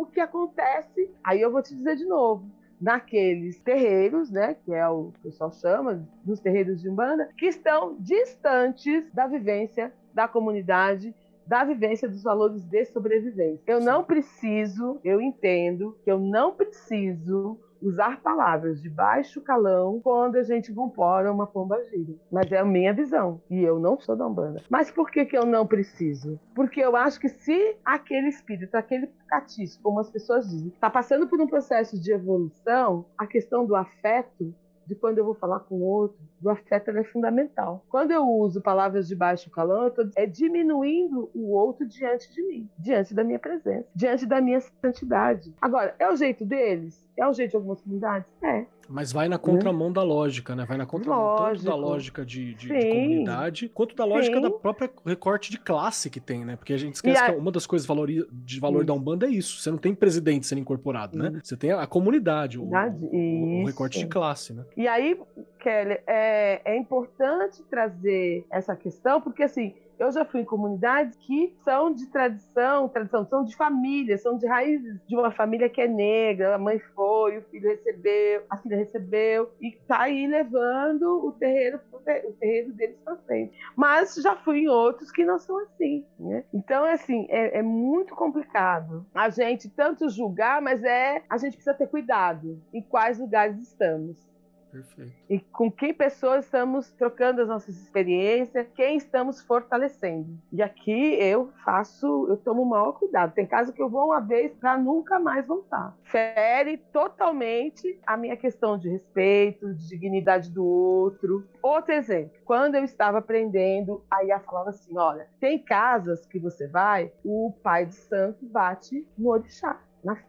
que acontece. Aí eu vou te dizer de novo naqueles terreiros, né, que é o que o pessoal chama, dos terreiros de Umbanda, que estão distantes da vivência da comunidade, da vivência dos valores de sobrevivência. Eu não preciso, eu entendo que eu não preciso usar palavras de baixo calão quando a gente compora uma pomba gira. Mas é a minha visão. E eu não sou da Umbanda. Mas por que, que eu não preciso? Porque eu acho que se aquele espírito, aquele catiço, como as pessoas dizem, está passando por um processo de evolução, a questão do afeto de quando eu vou falar com outro, do afeto é fundamental. Quando eu uso palavras de baixo calão, eu é diminuindo o outro diante de mim, diante da minha presença, diante da minha santidade. Agora, é o jeito deles? É o jeito de algumas comunidades? É. Mas vai na contramão da lógica, né? Vai na contramão tanto da lógica de, de, de comunidade, quanto da lógica Sim. da própria recorte de classe que tem, né? Porque a gente esquece a... que uma das coisas valori... de valor da Umbanda é isso. Você não tem presidente sendo incorporado, né? Você tem a comunidade, o, o, o, recorte de classe, né? E aí, Kelly, é, é importante trazer essa questão, porque assim, eu já fui em comunidades que são de tradição, tradição, são de família, são de raízes de uma família que é negra, a mãe foi, o filho recebeu, a filha recebeu, e tá aí levando o terreiro, o terreiro deles para frente. Mas já fui em outros que não são assim, né? Então, assim, é, é muito complicado a gente tanto julgar, mas é a gente precisa ter cuidado em quais lugares estamos. Perfeito. E com que pessoas estamos trocando as nossas experiências, quem estamos fortalecendo. E aqui eu faço, eu tomo o maior cuidado. Tem caso que eu vou uma vez para nunca mais voltar. Fere totalmente a minha questão de respeito, de dignidade do outro. Outro exemplo, quando eu estava aprendendo, aí ela falava assim: olha, tem casas que você vai, o pai de santo bate no orixá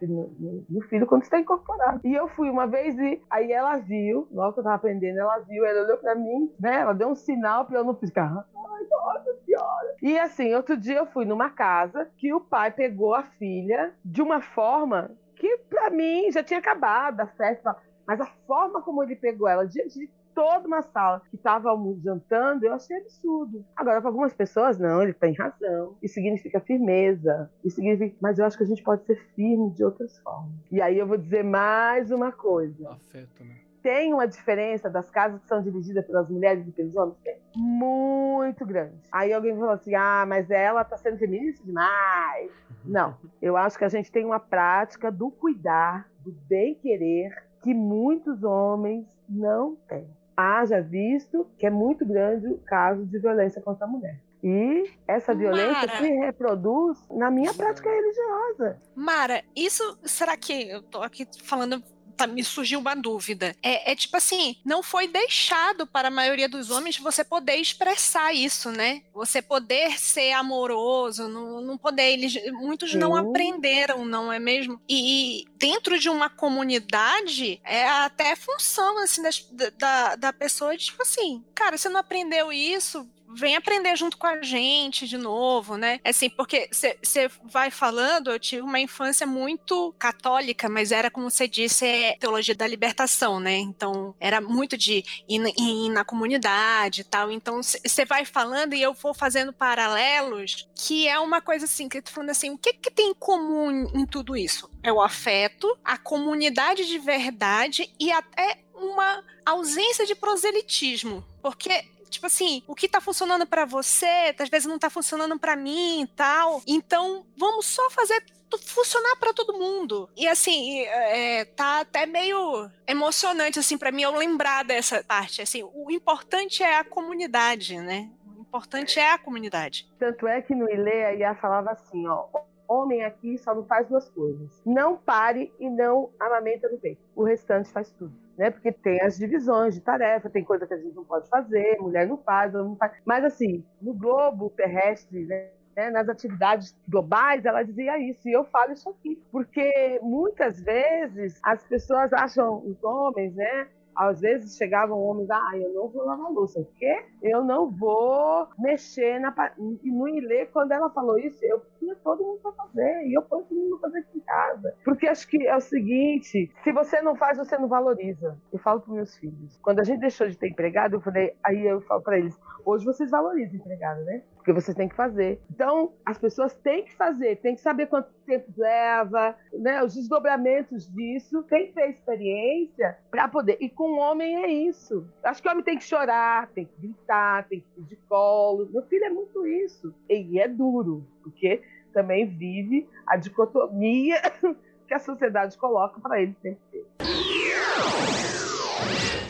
no, no, filho quando está incorporado. E eu fui uma vez e aí ela viu, logo que eu estava aprendendo, ela viu, ela olhou para mim, né? Ela deu um sinal para eu não ficar, ai, nossa, senhora. E assim, outro dia eu fui numa casa que o pai pegou a filha de uma forma que para mim já tinha acabado a festa, mas a forma como ele pegou ela diante de toda uma sala que estava jantando, eu achei absurdo. Agora, para algumas pessoas, não, ele tem razão. Isso significa firmeza. Isso significa... Mas eu acho que a gente pode ser firme de outras formas. E aí eu vou dizer mais uma coisa. Afeto, né? Tem uma diferença das casas que são dirigidas pelas mulheres e pelos homens? Tem. Muito grande. Aí alguém falou assim: ah, mas ela está sendo feminista demais. Não. Eu acho que a gente tem uma prática do cuidar, do bem-querer, que muitos homens não têm haja visto que é muito grande o caso de violência contra a mulher. E essa violência Mara. se reproduz na minha prática religiosa. Mara, isso será que eu tô aqui falando tá, me surgiu uma dúvida. É, é, tipo assim, não foi deixado para a maioria dos homens você poder expressar isso, né? Você poder ser amoroso, não, não poder. Eles, muitos não Sim. aprenderam, não é mesmo? E, dentro de uma comunidade, é até função assim das- da, da pessoa, de, tipo assim, cara, você não aprendeu isso, vem aprender junto com a gente de novo, né? Assim, porque você vai falando, eu tive uma infância muito católica, mas era, como você disse, é teologia da libertação, né? Então, era muito de ir, ir na comunidade e tal. Então, você vai falando e eu vou fazendo paralelos, que é uma coisa assim, que eu tô falando assim, o que que tem em comum em tudo isso? É o afeto, a comunidade de verdade e até uma ausência de proselitismo. Porque tipo assim, o que tá funcionando pra você, às vezes não tá funcionando pra mim e tal. Então, vamos só fazer funcionar pra todo mundo. E assim, é, tá até meio emocionante assim para mim eu lembrar dessa parte. Assim, o importante é a comunidade, né? O importante é a comunidade. Tanto é que no Ilê a Iá falava assim, ó. Homem aqui só não faz duas coisas. Não pare e não amamenta no peito. O restante faz tudo. Né? Porque tem as divisões de tarefa, tem coisa que a gente não pode fazer, mulher não faz, não faz. Mas assim, no globo terrestre, né? né, nas atividades globais, ela dizia isso, e eu falo isso aqui, porque muitas vezes as pessoas acham, os homens, né, às vezes chegavam homens, ah, eu não vou lavar louça, o quê? Eu não vou mexer na... pa-" E no Ilê, quando ela falou isso, eu tinha todo mundo para fazer, e eu ponho todo mundo fazer aqui em casa. Porque acho que é o seguinte, se você não faz, você não valoriza. Eu falo para meus filhos. Quando a gente deixou de ter empregado, eu falei, aí eu falo para eles, hoje vocês valorizam empregado, né? Porque vocês têm que fazer. Então, as pessoas têm que fazer, têm que saber quanto tempo leva, né? Os desdobramentos disso. Tem que ter experiência para poder. E com o homem é isso. Acho que o homem tem que chorar, tem que gritar, tem que pedir colo. Meu filho é muito isso. E é duro, porque também vive a dicotomia que a sociedade coloca para ele sempre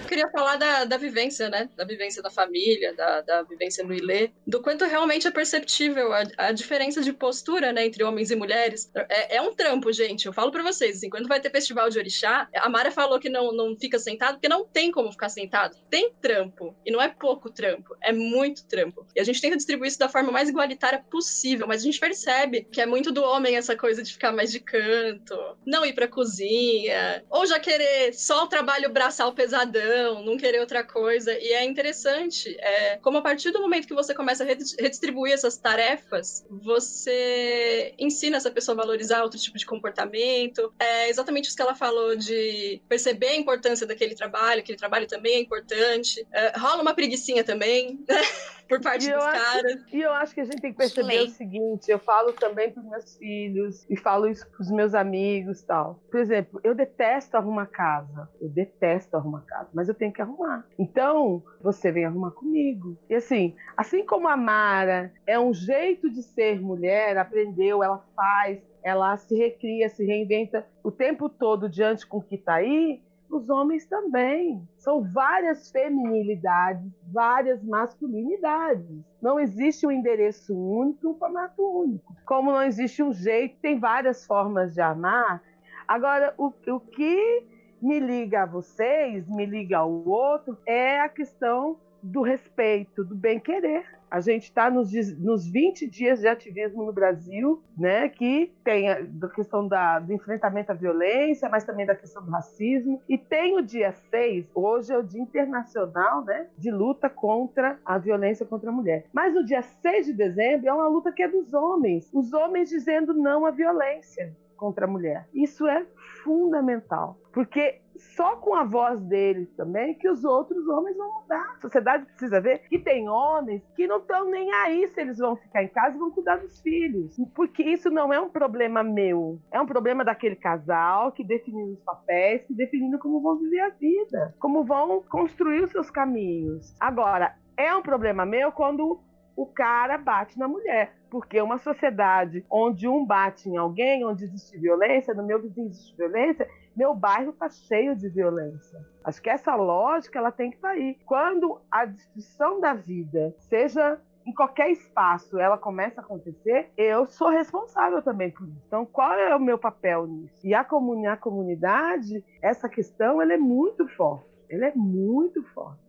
queria falar da, da vivência, né? Da vivência da família, da, da vivência no Ilê, do quanto realmente é perceptível a, a diferença de postura, né, entre homens e mulheres. É, é um trampo, gente. Eu falo pra vocês, assim, quando vai ter festival de orixá, a Mara falou que não, não fica sentado, porque não tem como ficar sentado. Tem trampo. E não é pouco trampo, é muito trampo. E a gente tenta distribuir isso da forma mais igualitária possível, mas a gente percebe que é muito do homem essa coisa de ficar mais de canto, não ir pra cozinha, ou já querer só o trabalho braçal pesadão, não querer outra coisa. E é interessante é, como a partir do momento que você começa a redi- redistribuir essas tarefas, você ensina essa pessoa a valorizar outro tipo de comportamento. É exatamente isso que ela falou de perceber a importância daquele trabalho, aquele trabalho também é importante. É, rola uma preguicinha também, né? Por parte E eu dos acho- caras. E eu acho que a gente tem que perceber o seguinte, eu falo também para meus filhos e falo isso para os meus amigos, tal. Por exemplo, eu detesto arrumar casa. Eu detesto arrumar casa, mas eu tenho que arrumar. Então, você vem arrumar comigo. E assim, assim como a Mara é um jeito de ser mulher, aprendeu, ela faz, ela se recria, se reinventa o tempo todo diante com o que está aí, os homens também. São várias feminilidades, várias masculinidades. Não existe um endereço único, um formato único. Como não existe um jeito, tem várias formas de amar. Agora, o, o que me liga a vocês, me liga ao outro, é a questão do respeito, do bem-querer. A gente está nos, nos 20 dias de ativismo no Brasil, né, que tem a questão da, do enfrentamento à violência, mas também da questão do racismo. E tem o dia 6, hoje é o Dia Internacional né, de Luta contra a Violência contra a Mulher. Mas no dia 6 de dezembro é uma luta que é dos homens. Os homens dizendo não à violência contra a mulher. Isso é fundamental, porque só com a voz deles também que os outros homens vão mudar. A sociedade precisa ver que tem homens que não estão nem aí se eles vão ficar em casa e vão cuidar dos filhos. Porque isso não é um problema meu. É um problema daquele casal que definindo os papéis, que definindo como vão viver a vida, como vão construir os seus caminhos. Agora, é um problema meu quando o cara bate na mulher. Porque uma sociedade onde um bate em alguém, onde existe violência, no meu vizinho existe violência, meu bairro está cheio de violência. Acho que essa lógica ela tem que estar tá aí. Quando a destruição da vida, seja em qualquer espaço, ela começa a acontecer, eu sou responsável também por isso. Então, qual é o meu papel nisso? E a, comuni a comunidade, essa questão, ela é muito forte. Ela é muito forte.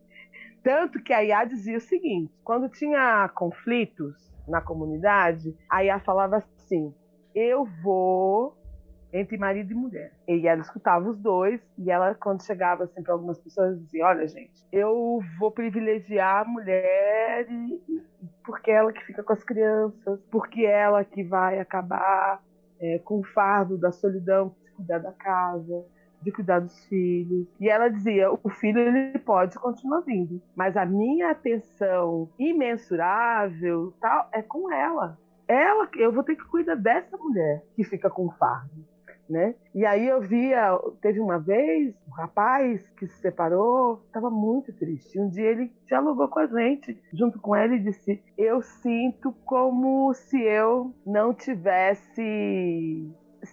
Tanto que a IA dizia o seguinte: quando tinha conflitos na comunidade, a IA falava assim: eu vou entre marido e mulher. E ela escutava os dois, e ela, quando chegava assim, para algumas pessoas, dizia: Olha, gente, eu vou privilegiar a mulher e, porque é ela que fica com as crianças, porque ela que vai acabar é, com o fardo da solidão de cuidar da casa de cuidar dos filhos. E ela dizia: o filho ele pode continuar vindo, mas a minha atenção imensurável tal é com ela. Ela, eu vou ter que cuidar dessa mulher que fica com fardo. Né? E aí eu via, teve uma vez, um rapaz que se separou, estava muito triste. Um dia ele dialogou com a gente, junto com ela, e disse: Eu sinto como se eu não tivesse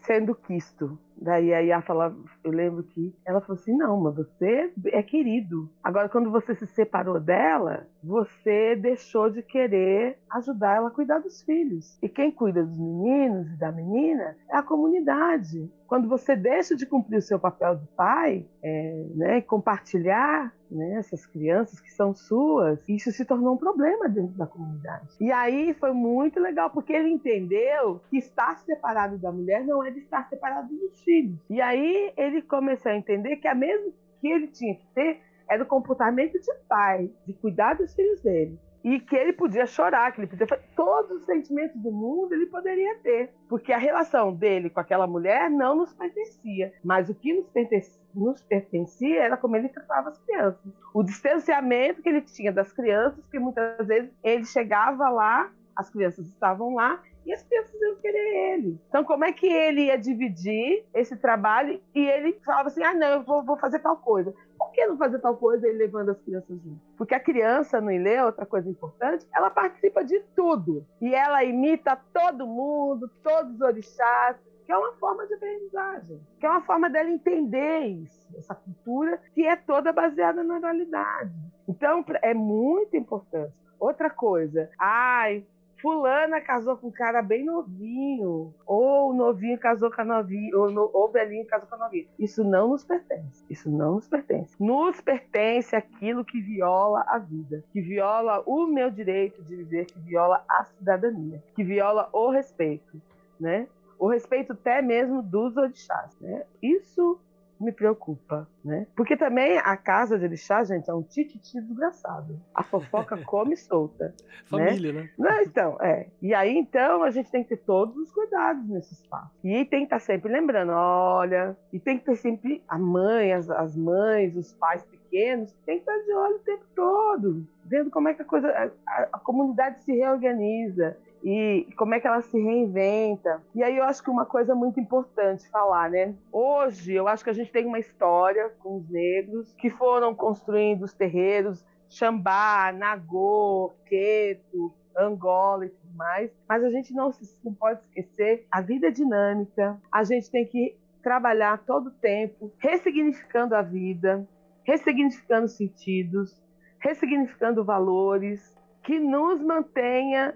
sendo quisto. Daí a Iá fala, eu lembro que ela falou assim: não, mas você é querido. Agora, quando você se separou dela, você deixou de querer ajudar ela a cuidar dos filhos. E quem cuida dos meninos e da menina é a comunidade. Quando você deixa de cumprir o seu papel de pai, é, né, compartilhar né, essas crianças que são suas, isso se tornou um problema dentro da comunidade. E aí foi muito legal, porque ele entendeu que estar separado da mulher não é de estar separado dos filhos. E aí ele começou a entender que a mesma que ele tinha que ter era o comportamento de pai, de cuidar dos filhos dele. E que ele podia chorar, que ele podia fazer todos os sentimentos do mundo ele poderia ter. Porque a relação dele com aquela mulher não nos pertencia. Mas o que nos pertencia, nos pertencia era como ele tratava as crianças. O distanciamento que ele tinha das crianças, porque muitas vezes ele chegava lá, as crianças estavam lá, e as crianças iam querer ele. Então, como é que ele ia dividir esse trabalho e ele falava assim: ah, não, eu vou, vou fazer tal coisa. Por que não fazer tal coisa ele levando as crianças junto? Porque a criança no Ilê, outra coisa importante, ela participa de tudo. E ela imita todo mundo, todos os orixás, que é uma forma de aprendizagem, que é uma forma dela entender isso, essa cultura que é toda baseada na oralidade. Então, é muito importante. Outra coisa, ai, fulana casou com um cara bem novinho, ou o novinho casou com a novinha, ou, no, ou o velhinho casou com a novinha. Isso não nos pertence. Isso não nos pertence. Nos pertence aquilo que viola a vida, que viola o meu direito de viver, que viola a cidadania, que viola o respeito, né? O respeito até mesmo dos orixás, né? Isso me preocupa, né? Porque também a casa de Elixá, gente, é um tititi desgraçado. A fofoca come solta. Família, né? né? Não, então, é. E aí, então, a gente tem que ter todos os cuidados nesse espaço. E tem que estar sempre lembrando, olha, e tem que ter sempre a mãe, as, as mães, os pais pequenos, tem que estar de olho o tempo todo, vendo como é que a coisa, a, a comunidade se reorganiza e como é que ela se reinventa. E aí eu acho que uma coisa muito importante falar, né? Hoje eu acho que a gente tem uma história com os negros que foram construindo os terreiros Xambá, Nagô, Queto, Angola e tudo mais, mas a gente não, se, não pode esquecer a vida é dinâmica, a gente tem que trabalhar todo o tempo, ressignificando a vida, ressignificando sentidos, ressignificando valores, que nos mantenha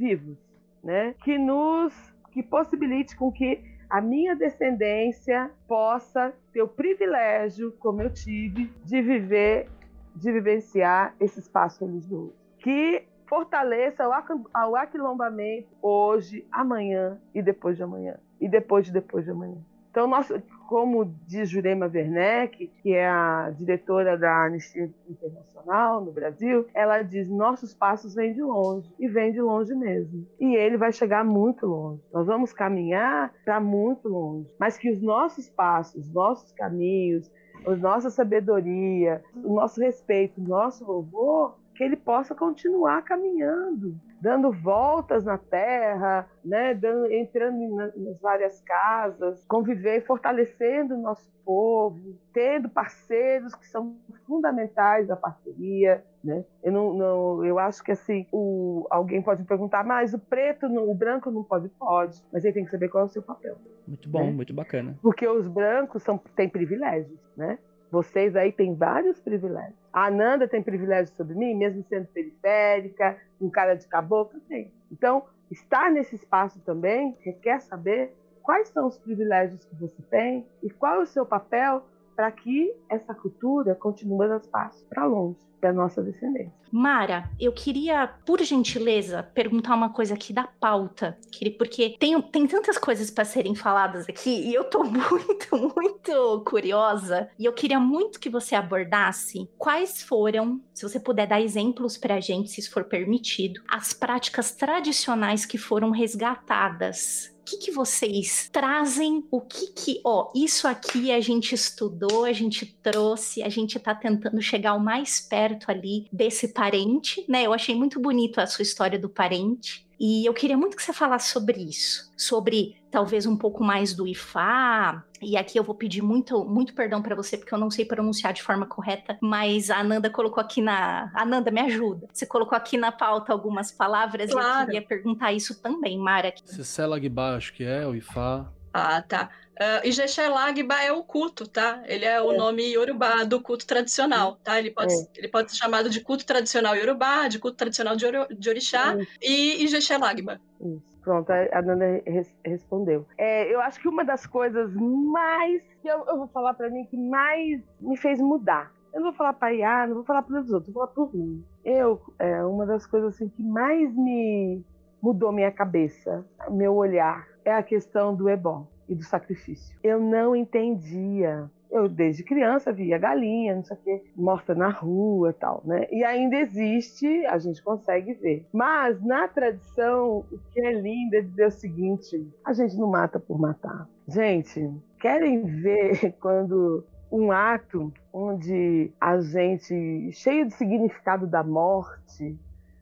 vivos, né? Que nos que possibilite com que a minha descendência possa ter o privilégio, como eu tive, de viver de vivenciar esse espaço religioso. Que fortaleça o aquilombamento hoje, amanhã e depois de amanhã. E depois de depois de amanhã. Então, nós, como diz Jurema Werneck, que é a diretora da Anistia Internacional no Brasil, ela diz: nossos passos vêm de longe, e vêm de longe mesmo. E ele vai chegar muito longe. Nós vamos caminhar para muito longe. Mas que os nossos passos, nossos caminhos, a nossa sabedoria, o nosso respeito, o nosso louvor que ele possa continuar caminhando, dando voltas na terra, né, dando, entrando nas várias casas, conviver, fortalecendo o nosso povo, tendo parceiros que são fundamentais da parceria, né? Eu não, não, eu acho que assim, o, alguém pode perguntar, mas o preto, o branco não pode, pode, mas ele tem que saber qual é o seu papel. Muito bom, né? muito bacana. Porque os brancos são, têm privilégios, né? Vocês aí têm vários privilégios. A Ananda tem privilégio sobre mim, mesmo sendo periférica, com cara de caboclo, tem. Então, estar nesse espaço também requer saber quais são os privilégios que você tem e qual é o seu papel para que essa cultura continue a espaço para longe da nossa descendência. Mara, eu queria, por gentileza, perguntar uma coisa aqui da pauta, porque tem, tem tantas coisas para serem faladas aqui e eu tô muito, muito curiosa e eu queria muito que você abordasse quais foram, se você puder dar exemplos para a gente, se isso for permitido, as práticas tradicionais que foram resgatadas que, que vocês trazem? O que que, ó, isso aqui a gente estudou, a gente trouxe, a gente tá tentando chegar o mais perto ali desse parente, né? Eu achei muito bonito a sua história do parente. E eu queria muito que você falasse sobre isso, sobre talvez um pouco mais do IFA. E aqui eu vou pedir muito, muito perdão para você, porque eu não sei pronunciar de forma correta, mas a Ananda colocou aqui na. Ananda, me ajuda. Você colocou aqui na pauta algumas palavras claro. e eu queria perguntar isso também, Mara. Selag-Ba, acho que é, o IFA. Ah, tá. Uh, Ijexé Lagba é o culto, tá? Ele é o é. nome Yorubá do culto tradicional, tá? Ele pode, é. ele pode ser chamado de culto tradicional Yorubá, de culto tradicional de, Ori, de Orixá e Ijexé Lagba. Isso. Pronto, a Nanda res, respondeu. É, eu acho que uma das coisas mais que eu, eu vou falar para mim que mais me fez mudar. Eu não vou falar para IA, não vou falar para os outros, vou falar por mim. Eu, é, uma das coisas assim que mais me mudou minha cabeça, meu olhar, é a questão do ebó e do sacrifício. Eu não entendia. Eu, desde criança, via galinha, não sei o quê, morta na rua tal, né? E ainda existe, a gente consegue ver. Mas, na tradição, o que é lindo é dizer o seguinte: a gente não mata por matar. Gente, querem ver quando um ato onde a gente, cheio de significado da morte,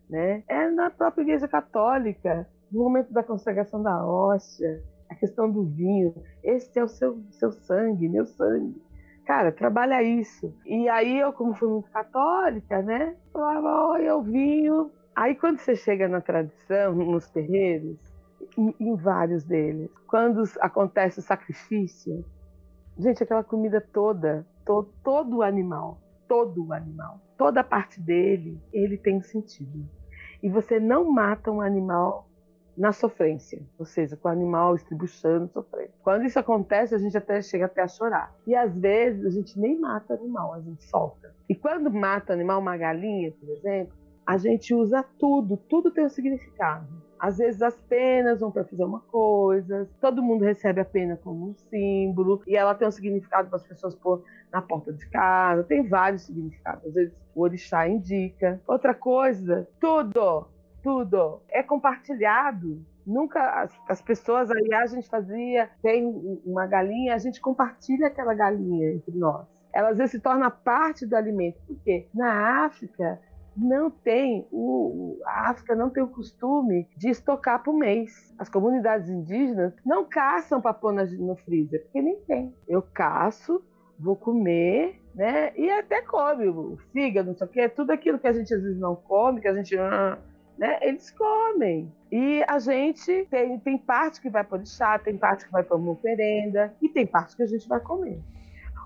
né? É na própria Igreja Católica no momento da consagração da hóstia, a questão do vinho, esse é o seu, seu sangue, meu sangue. Cara, trabalha isso. E aí eu, como fui muito católica, né? Falava, olha, o vinho. Aí quando você chega na tradição, nos terreiros, em, em vários deles, quando acontece o sacrifício, gente, aquela comida toda, to, todo o animal, todo o animal, toda a parte dele, ele tem sentido. E você não mata um animal na sofrência, ou seja, com o animal estribuchando, sofrendo. Quando isso acontece, a gente até chega até a chorar. E às vezes a gente nem mata o animal, a gente solta. E quando mata o animal, uma galinha, por exemplo, a gente usa tudo, tudo tem um significado. Às vezes as penas vão para fazer uma coisa, todo mundo recebe a pena como um símbolo, e ela tem um significado para as pessoas pôr na porta de casa, tem vários significados. Às vezes o orixá indica. Outra coisa, tudo tudo é compartilhado. Nunca as, as pessoas aí a gente fazia tem uma galinha, a gente compartilha aquela galinha entre nós. Ela às vezes se torna parte do alimento. Por quê? Na África não tem o a África não tem o costume de estocar por mês. As comunidades indígenas não caçam pôr no freezer, porque nem tem. Eu caço, vou comer, né? E até come o fígado, não sei o quê, tudo aquilo que a gente às vezes não come, que a gente ah, né? Eles comem. E a gente tem, tem parte que vai para o chá, tem parte que vai para uma oferenda e tem parte que a gente vai comer.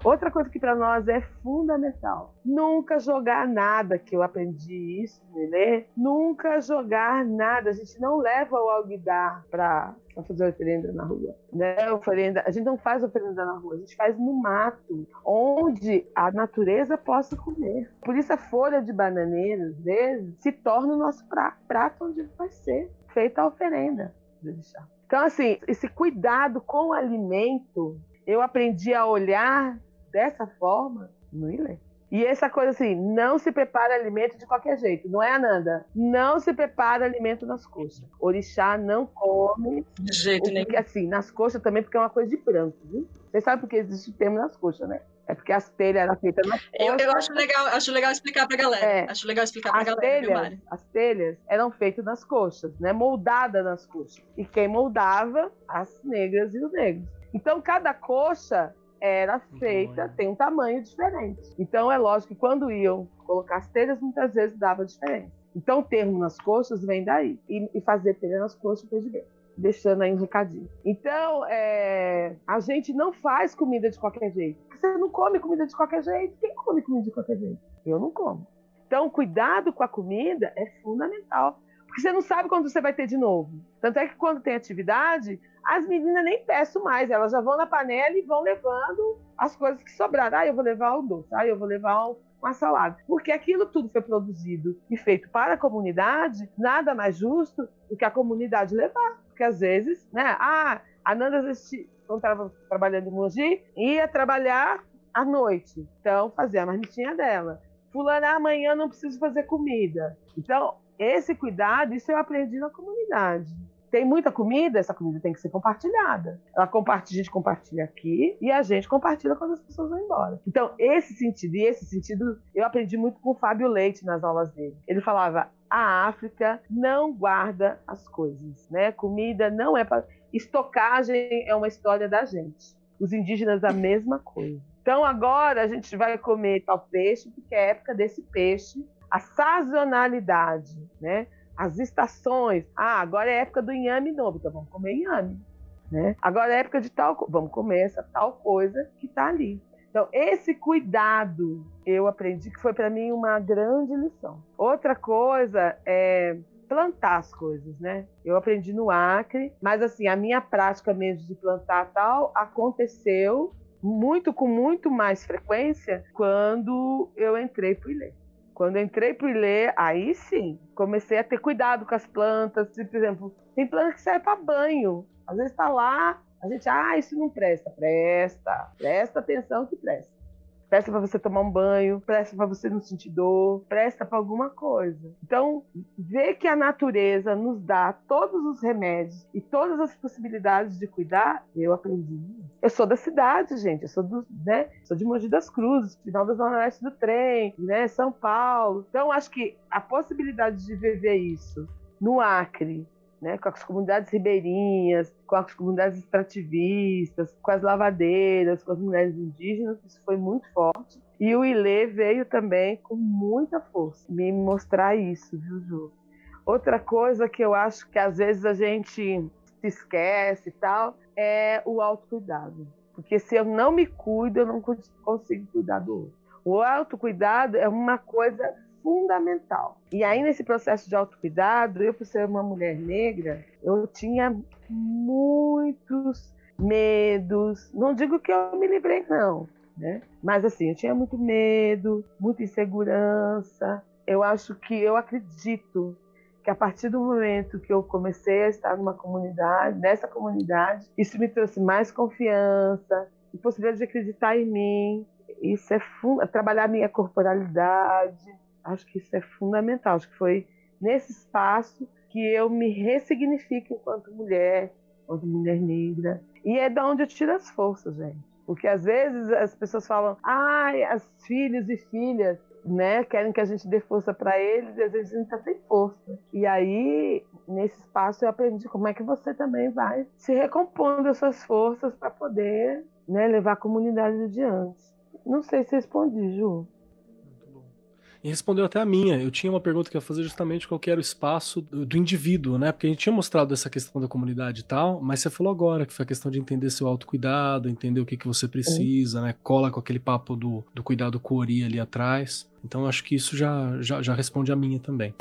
Outra coisa que para nós é fundamental: nunca jogar nada, que eu aprendi isso, né? Nunca jogar nada. A gente não leva o alguidar para fazer oferenda na rua. Né? Oferenda, a gente não faz oferenda na rua, a gente faz no mato, onde a natureza possa comer. Por isso a folha de bananeira, às vezes, se torna o nosso prato, prato onde vai ser feita a oferenda. Então, assim, esse cuidado com o alimento, eu aprendi a olhar dessa forma no Ilê. E essa coisa assim, não se prepara alimento de qualquer jeito, não é, Ananda? Não se prepara alimento nas coxas. Orixá não come. De jeito nenhum. Assim, nas coxas também, porque é uma coisa de branco, viu? Vocês sabem por que existe o termo nas coxas, né? É porque as telhas eram feitas nas coxas. Eu, eu acho, legal, acho legal explicar pra galera. É, acho legal explicar pra as galera, telhas, viu? As telhas eram feitas nas coxas, né? Moldadas nas coxas. E quem moldava? As negras e os negros. Então, cada coxa era feita, tem um tamanho diferente. Então é lógico que quando iam colocar as telhas, muitas vezes dava diferença. Então o termo nas coxas vem daí. E, e fazer telha nas coxas foi de bem. Deixando aí um recadinho. Então, é, a gente não faz comida de qualquer jeito. Você não come comida de qualquer jeito. Quem come comida de qualquer jeito? Eu não como. Então, cuidado com a comida é fundamental. Porque você não sabe quando você vai ter de novo. Tanto é que quando tem atividade, as meninas nem peço mais, elas já vão na panela e vão levando as coisas que sobraram. Ah, eu vou levar o doce, ah, eu vou levar uma salada. Porque aquilo tudo foi produzido e feito para a comunidade, nada mais justo do que a comunidade levar. Porque às vezes, né? Ah, a Nanda, às vezes, quando estava trabalhando em Mogi, ia trabalhar à noite. Então, fazia a marmitinha dela. Fulana, amanhã não preciso fazer comida. Então, esse cuidado, isso eu aprendi na comunidade tem muita comida, essa comida tem que ser compartilhada. Ela compartilha, a gente compartilha aqui e a gente compartilha quando as pessoas vão embora. Então, esse sentido, e esse sentido eu aprendi muito com o Fábio Leite nas aulas dele. Ele falava: a África não guarda as coisas, né? Comida não é para. Estocagem é uma história da gente. Os indígenas, a mesma coisa. Então, agora a gente vai comer tal peixe, porque é época desse peixe, a sazonalidade, né? As estações. Ah, agora é época do inhame novo, então vamos comer inhame. Né? Agora é época de tal, vamos comer essa tal coisa que está ali. Então, esse cuidado eu aprendi que foi para mim uma grande lição. Outra coisa é plantar as coisas, né? Eu aprendi no Acre, mas assim, a minha prática mesmo de plantar tal aconteceu muito com muito mais frequência quando eu entrei para o Ilê. Quando entrei para Ilê, aí sim, comecei a ter cuidado com as plantas. Por exemplo, tem planta que serve para banho. Às vezes está lá, a gente, ah, isso não presta. Presta, presta atenção que presta presta para você tomar um banho, presta para você não sentir dor, presta para alguma coisa. Então, ver que a natureza nos dá todos os remédios e todas as possibilidades de cuidar, eu aprendi. Eu sou da cidade, gente, eu sou do, né, sou de Mogi das Cruzes, final da Zona Oeste do trem, né, São Paulo. Então, acho que a possibilidade de viver isso no Acre, né, com as comunidades ribeirinhas, com as comunidades extrativistas, com as lavadeiras, com as mulheres indígenas, isso foi muito forte. E o Ilê veio também com muita força me mostrar isso, viu, Ju? Outra coisa que eu acho que às vezes a gente se esquece e tal é o autocuidado. Porque se eu não me cuido, eu não consigo cuidar do outro. O autocuidado é uma coisa fundamental. E aí, nesse processo de autocuidado, eu, por ser uma mulher negra, eu tinha muitos medos. Não digo que eu me livrei, não. Né? Mas assim, eu tinha muito medo, muita insegurança. Eu acho que eu acredito que a partir do momento que eu comecei a estar numa comunidade, nessa comunidade, isso me trouxe mais confiança possibilidade de acreditar em mim. Isso é trabalhar minha corporalidade, Acho que isso é fundamental. Acho que foi nesse espaço que eu me ressignifico enquanto mulher, enquanto mulher negra. E é da onde eu tiro as forças, gente. Porque às vezes as pessoas falam, ai, as filhos e filhas, né, querem que a gente dê força para eles e às vezes a gente está sem força. E aí, nesse espaço, eu aprendi como é que você também vai se recompondo as suas forças para poder né, levar a comunidade adiante. Não sei se respondi, Ju. E respondeu até a minha. Eu tinha uma pergunta que ia fazer justamente qual era o espaço do, do, indivíduo, né? Porque a gente tinha mostrado essa questão da comunidade e tal, mas você falou agora que foi a questão de entender seu autocuidado, entender o que, que você precisa, né? Cola com aquele papo do, do cuidado Ori ali atrás. Então acho que isso já, já, já responde a minha também.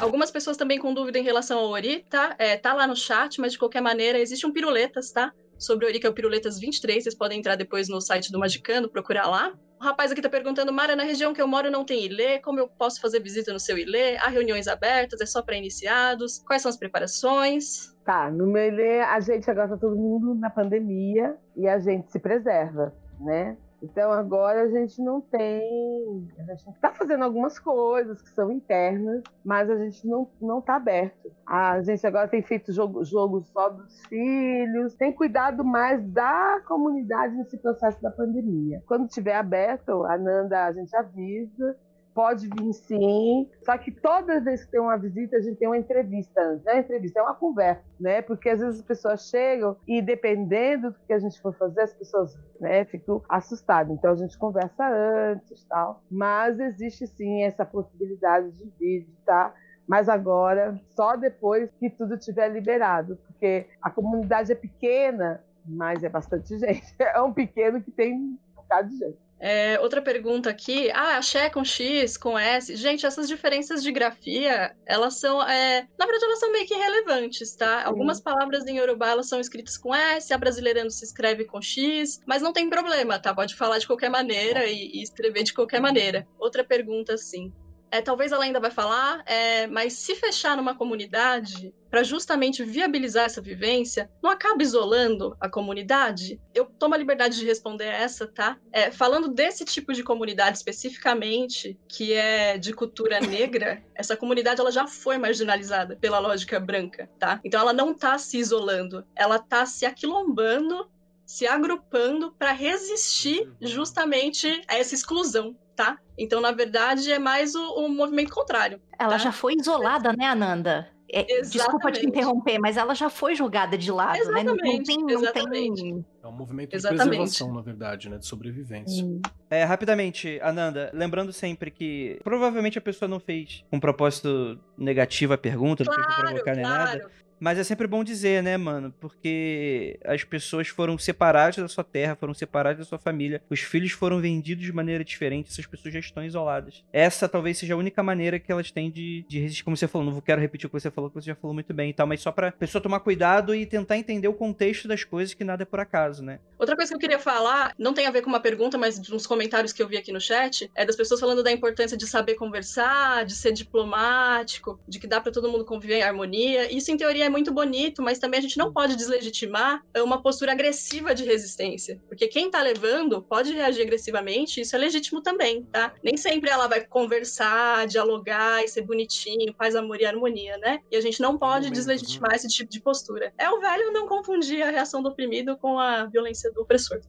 Algumas pessoas também com dúvida em relação ao Ori, tá? É, tá lá no chat, mas de qualquer maneira, existe um Piruletas, tá? Sobre o Ori, que é o Piruletas 23, vocês podem entrar depois no site do Magicano, procurar lá. O rapaz aqui tá perguntando, Mara, na região que eu moro não tem ilê, como eu posso fazer visita no seu ilê? Há reuniões abertas, é só para iniciados? Quais são as preparações? Tá, no meu ilê, a gente agora tá todo mundo na pandemia e a gente se preserva, né? Então agora a gente não tem. A gente está fazendo algumas coisas que são internas, mas a gente não, não tá aberto. A gente agora tem feito jogo, jogo só dos filhos, tem cuidado mais da comunidade nesse processo da pandemia. Quando tiver aberto, a Nanda a gente avisa pode vir sim. Só que toda vez que tem uma visita, a gente tem uma entrevista antes. Não é uma entrevista, é uma conversa, né? Porque às vezes as pessoas chegam e dependendo do que a gente for fazer, as pessoas né, ficam assustadas. Então a gente conversa antes tal. Mas existe sim essa possibilidade de vir, tá? Mas agora, só depois que tudo tiver liberado, porque a comunidade é pequena, mas é bastante gente. É um pequeno que tem um bocado de gente. É, outra pergunta aqui. Ah, axé com X, com S. Gente, essas diferenças de grafia, elas são. É... Na verdade, elas são meio que relevantes, tá? Sim. Algumas palavras em Yorubá elas são escritas com S, a brasileirando se escreve com X, mas não tem problema, tá? Pode falar de qualquer maneira e, e escrever de qualquer maneira. Outra pergunta, assim. É, talvez ela ainda vai falar, é, mas se fechar numa comunidade para justamente viabilizar essa vivência, não acaba isolando a comunidade? Eu tomo a liberdade de responder essa, tá? É, falando desse tipo de comunidade especificamente, que é de cultura negra, essa comunidade ela já foi marginalizada pela lógica branca, tá? Então ela não tá se isolando, ela tá se aquilombando se agrupando para resistir justamente a essa exclusão, tá? Então, na verdade, é mais o, o movimento contrário. Ela tá? já foi isolada, né, Ananda? É, desculpa te interromper, mas ela já foi jogada de lado, exatamente, né? Não, tem, não exatamente. tem. É um movimento de exatamente. preservação, na verdade, né? De sobrevivência. Hum. É, rapidamente, Ananda, lembrando sempre que provavelmente a pessoa não fez um propósito negativo a pergunta, claro, não fez provocar claro. nem nada. Mas é sempre bom dizer, né, mano? Porque as pessoas foram separadas da sua terra, foram separadas da sua família, os filhos foram vendidos de maneira diferente, essas pessoas já estão isoladas. Essa talvez seja a única maneira que elas têm de, de resistir, como você falou. Não quero repetir o que você falou, que você já falou muito bem e tal, mas só pra pessoa tomar cuidado e tentar entender o contexto das coisas, que nada é por acaso, né? Outra coisa que eu queria falar, não tem a ver com uma pergunta, mas uns comentários que eu vi aqui no chat, é das pessoas falando da importância de saber conversar, de ser diplomático, de que dá para todo mundo conviver em harmonia. Isso, em teoria, é muito bonito, mas também a gente não pode deslegitimar uma postura agressiva de resistência. Porque quem tá levando pode reagir agressivamente, isso é legítimo também, tá? Nem sempre ela vai conversar, dialogar e ser bonitinho, paz, amor e harmonia, né? E a gente não pode deslegitimar esse tipo de postura. É o velho não confundir a reação do oprimido com a violência do opressor.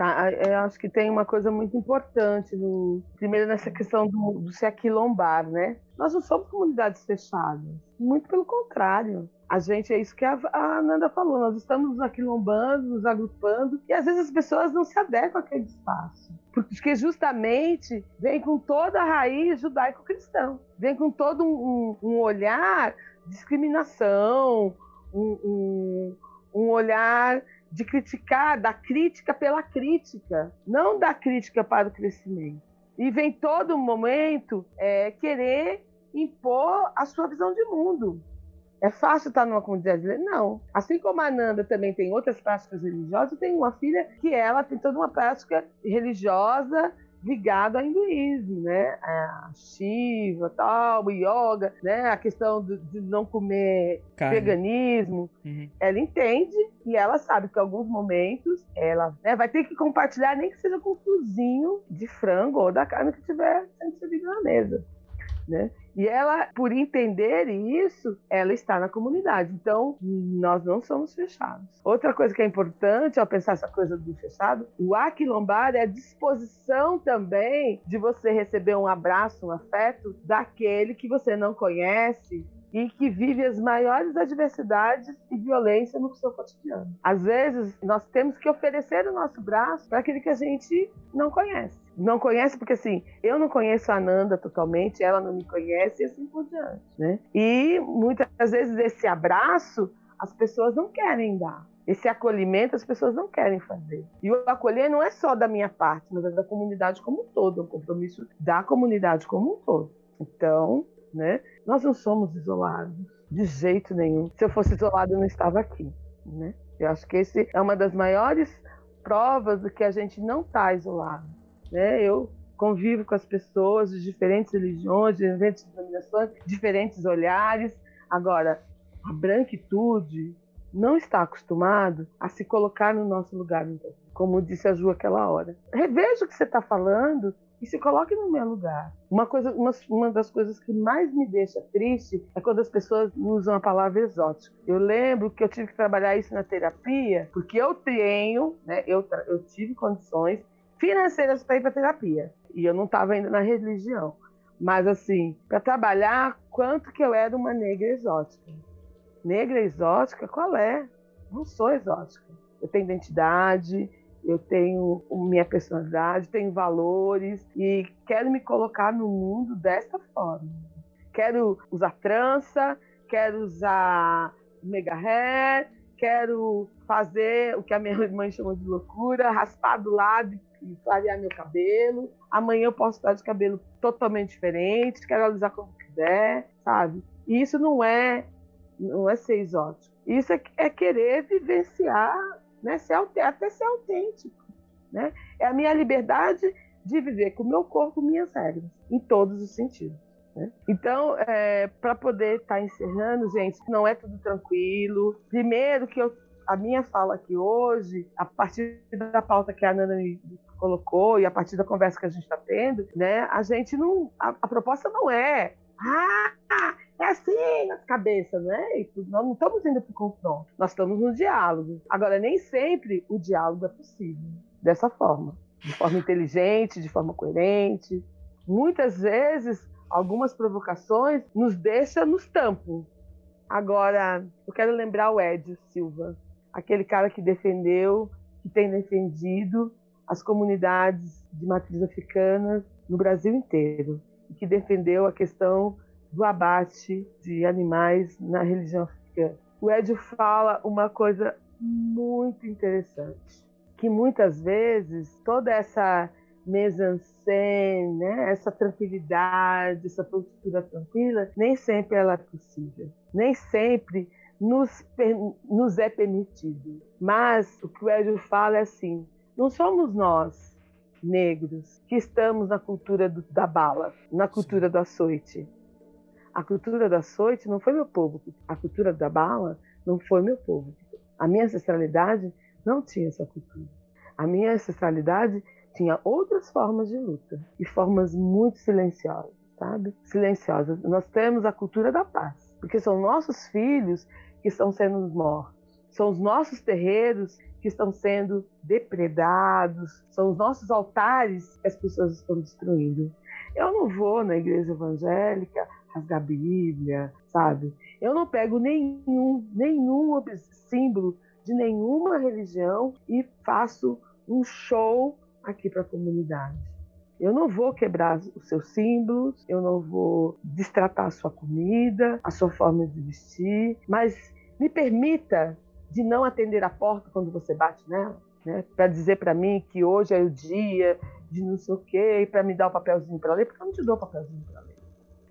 Tá, eu acho que tem uma coisa muito importante no primeiro nessa questão do, do se aquilombar, né? Nós não somos comunidades fechadas, muito pelo contrário. A gente, é isso que a, a falou, nós estamos nos aquilombando, nos agrupando, e às vezes as pessoas não se adequam àquele espaço. Porque justamente vem com toda a raiz judaico-cristão, vem com todo um, um, um olhar de discriminação, um, um, um olhar de criticar, da crítica pela crítica, não da crítica para o crescimento. E vem todo momento é, querer impor a sua visão de mundo. É fácil estar numa comunidade? Não. Assim como a Nanda também tem outras práticas religiosas, eu tenho uma filha que ela tem toda uma prática religiosa ligado ao hinduísmo, né? A Shiva, tal, o yoga, né? A questão de, de não comer Carne. veganismo. Uhum. Ela entende e ela sabe que em alguns momentos ela né, vai ter que compartilhar, nem que seja com um fiozinho de frango ou da carne que tiver sendo servida na mesa, né? E ela, por entender isso, ela está na comunidade. Então, nós não somos fechados. Outra coisa que é importante ao pensar essa coisa do fechado, o aquilombar é a disposição também de você receber um abraço, um afeto daquele que você não conhece, e que vive as maiores adversidades e violência no seu cotidiano. Às vezes, nós temos que oferecer o nosso braço para aquele que a gente não conhece. Não conhece porque, assim, eu não conheço a Ananda totalmente, ela não me conhece e assim por diante, né? E muitas vezes esse abraço as pessoas não querem dar. Esse acolhimento as pessoas não querem fazer. E o acolher não é só da minha parte, mas é da comunidade como um todo, é um compromisso da comunidade como um todo. Então, né? Nós não somos isolados de jeito nenhum. Se eu fosse isolado, eu não estava aqui, né? Eu acho que esse é uma das maiores provas de que a gente não está isolado, né? Eu convivo com as pessoas de diferentes religiões, de diferentes denominações, diferentes olhares. Agora, a branquitude não está acostumado a se colocar no nosso lugar, como disse a Ju aquela hora. Reveja o que você está falando e se coloque no meu lugar. Uma, coisa, uma, uma das coisas que mais me deixa triste é quando as pessoas usam a palavra exótico. Eu lembro que eu tive que trabalhar isso na terapia, porque eu tenho, né, eu, eu tive condições financeiras para ir para terapia. E eu não estava ainda na religião. Mas, assim, para trabalhar, quanto que eu era uma negra exótica. Negra exótica, qual é? Não sou exótica. Eu tenho identidade, eu tenho minha personalidade, tenho valores e quero me colocar no mundo dessa forma. Quero usar trança, quero usar mega hair, quero fazer o que a minha mãe chamou de loucura, raspar do lado e clarear meu cabelo. Amanhã eu posso estar de cabelo totalmente diferente, quero alisar como quiser, sabe? E isso não é não é ser exótico. Isso é, é querer vivenciar né? Ser, até ser autêntico. Né? É a minha liberdade de viver com o meu corpo, minhas regras, em todos os sentidos. Né? Então, é, para poder estar tá encerrando, gente, não é tudo tranquilo. Primeiro que eu, a minha fala aqui hoje, a partir da pauta que a Nana me colocou e a partir da conversa que a gente está tendo, né, a gente não, a, a proposta não é ah, é assim nas cabeças, né? nós não estamos indo para o confronto, nós estamos no diálogo. Agora, nem sempre o diálogo é possível dessa forma, de forma inteligente, de forma coerente. Muitas vezes, algumas provocações nos deixam nos tampos. Agora, eu quero lembrar o Edio Silva, aquele cara que defendeu, que tem defendido as comunidades de matriz africanas no Brasil inteiro, e que defendeu a questão do abate de animais na religião africana. O Edio fala uma coisa muito interessante, que muitas vezes toda essa mise-en-scène, né, essa tranquilidade, essa postura tranquila, nem sempre ela é possível. Nem sempre nos, nos é permitido. Mas o que o Edio fala é assim: não somos nós, negros, que estamos na cultura do, da bala, na cultura Sim. do açoite. A cultura do açoite não foi meu povo. A cultura da bala não foi meu povo. A minha ancestralidade não tinha essa cultura. A minha ancestralidade tinha outras formas de luta e formas muito silenciosas, sabe? Silenciosas. Nós temos a cultura da paz, porque são nossos filhos que estão sendo mortos. São os nossos terreiros que estão sendo depredados, são os nossos altares que as pessoas estão destruindo. Eu não vou na igreja evangélica rasgar a Bíblia, sabe? Eu não pego nenhum, nenhum símbolo de nenhuma religião e faço um show aqui para a comunidade. Eu não vou quebrar os seus símbolos, eu não vou destratar a sua comida, a sua forma de vestir, mas me permita de não atender a porta quando você bate nela, né? Para dizer para mim que hoje é o dia de não sei o quê, para me dar o papelzinho para ler, porque eu não te dou o papelzinho para ler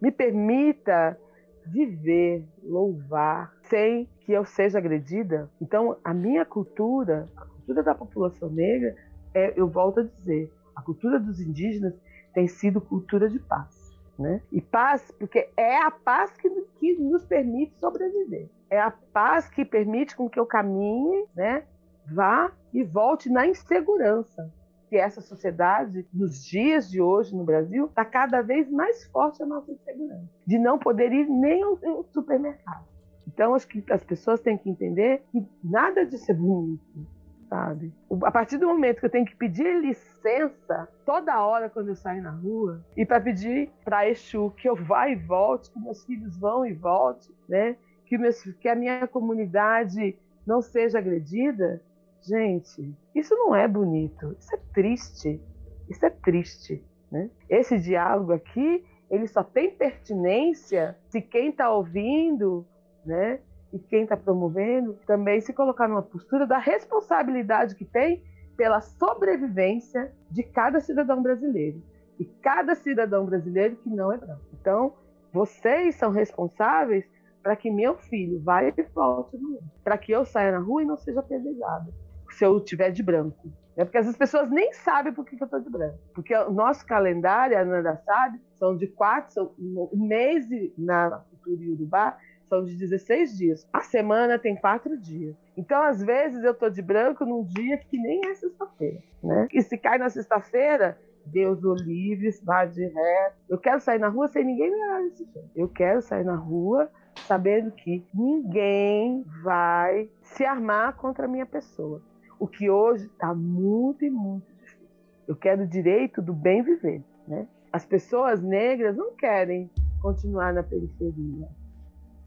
me permita viver, louvar, sem que eu seja agredida. Então, a minha cultura, a cultura da população negra, é, eu volto a dizer, a cultura dos indígenas tem sido cultura de paz. Né? E paz, porque é a paz que, que nos permite sobreviver. É a paz que permite com que eu caminhe, né, vá e volte na insegurança que essa sociedade, nos dias de hoje no Brasil, está cada vez mais forte a nossa insegurança, de não poder ir nem ao, supermercado. Então, acho que as pessoas têm que entender que nada de ser bonito, sabe? A partir do momento que eu tenho que pedir licença toda hora quando eu saio na rua e para pedir para Exu que eu vá e volte, que meus filhos vão e volte, né? Que, meus, que a minha comunidade não seja agredida, gente, isso não é bonito, isso é triste, isso é triste, né? Esse diálogo aqui, ele só tem pertinência se quem está ouvindo, né? e quem está promovendo também se colocar numa postura da responsabilidade que tem pela sobrevivência de cada cidadão brasileiro e cada cidadão brasileiro que não é branco. Então, vocês são responsáveis para que meu filho vá e volte no mundo, para que eu saia na rua e não seja apedrejado se eu tiver de branco. É porque as pessoas nem sabem por que, eu estou de branco. Porque o nosso calendário, a Nanda sabe, são de quatro, são, um mês na cultura Urubá são de 16 dias. A semana tem quatro dias. Então, às vezes, eu tô de branco num dia que nem é sexta-feira, né? E se cai na sexta-feira, Deus o livre, vá de ré. Eu quero sair na rua sem ninguém me olhar desse jeito. Eu quero sair na rua sabendo que ninguém vai se armar contra a minha pessoa. O que hoje está muito e muito difícil. Eu quero o direito do bem viver, né? As pessoas negras não querem continuar na periferia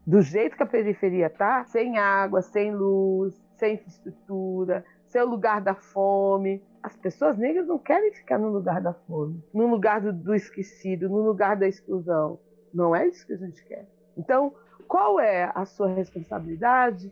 do jeito que a periferia tá, sem água, sem luz, sem infraestrutura, sem o lugar da fome. As pessoas negras não querem ficar no lugar da fome, no lugar do, do esquecido, no lugar da exclusão. Não é isso que a gente quer. Então, qual é a sua responsabilidade,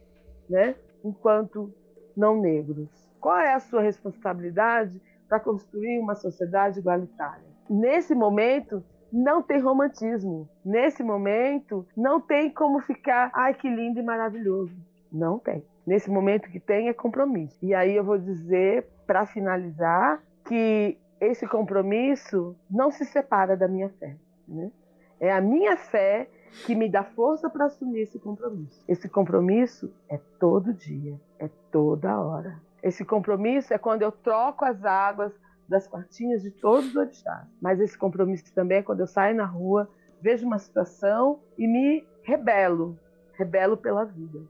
né, enquanto não negros? Qual é a sua responsabilidade para construir uma sociedade igualitária? Nesse momento, não tem romantismo. Nesse momento, não tem como ficar, ai que lindo e maravilhoso. Não tem. Nesse momento que tem é compromisso. E aí eu vou dizer, para finalizar, que esse compromisso não se separa da minha fé. Né? É a minha fé que me dá força para assumir esse compromisso. Esse compromisso é todo dia, é toda hora. Esse compromisso é quando eu troco as águas das quartinhas de todos os orixás. Mas esse compromisso também é quando eu saio na rua, vejo uma situação e me rebelo, rebelo pela vida.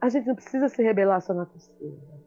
A gente não precisa se rebelar só na tristeza.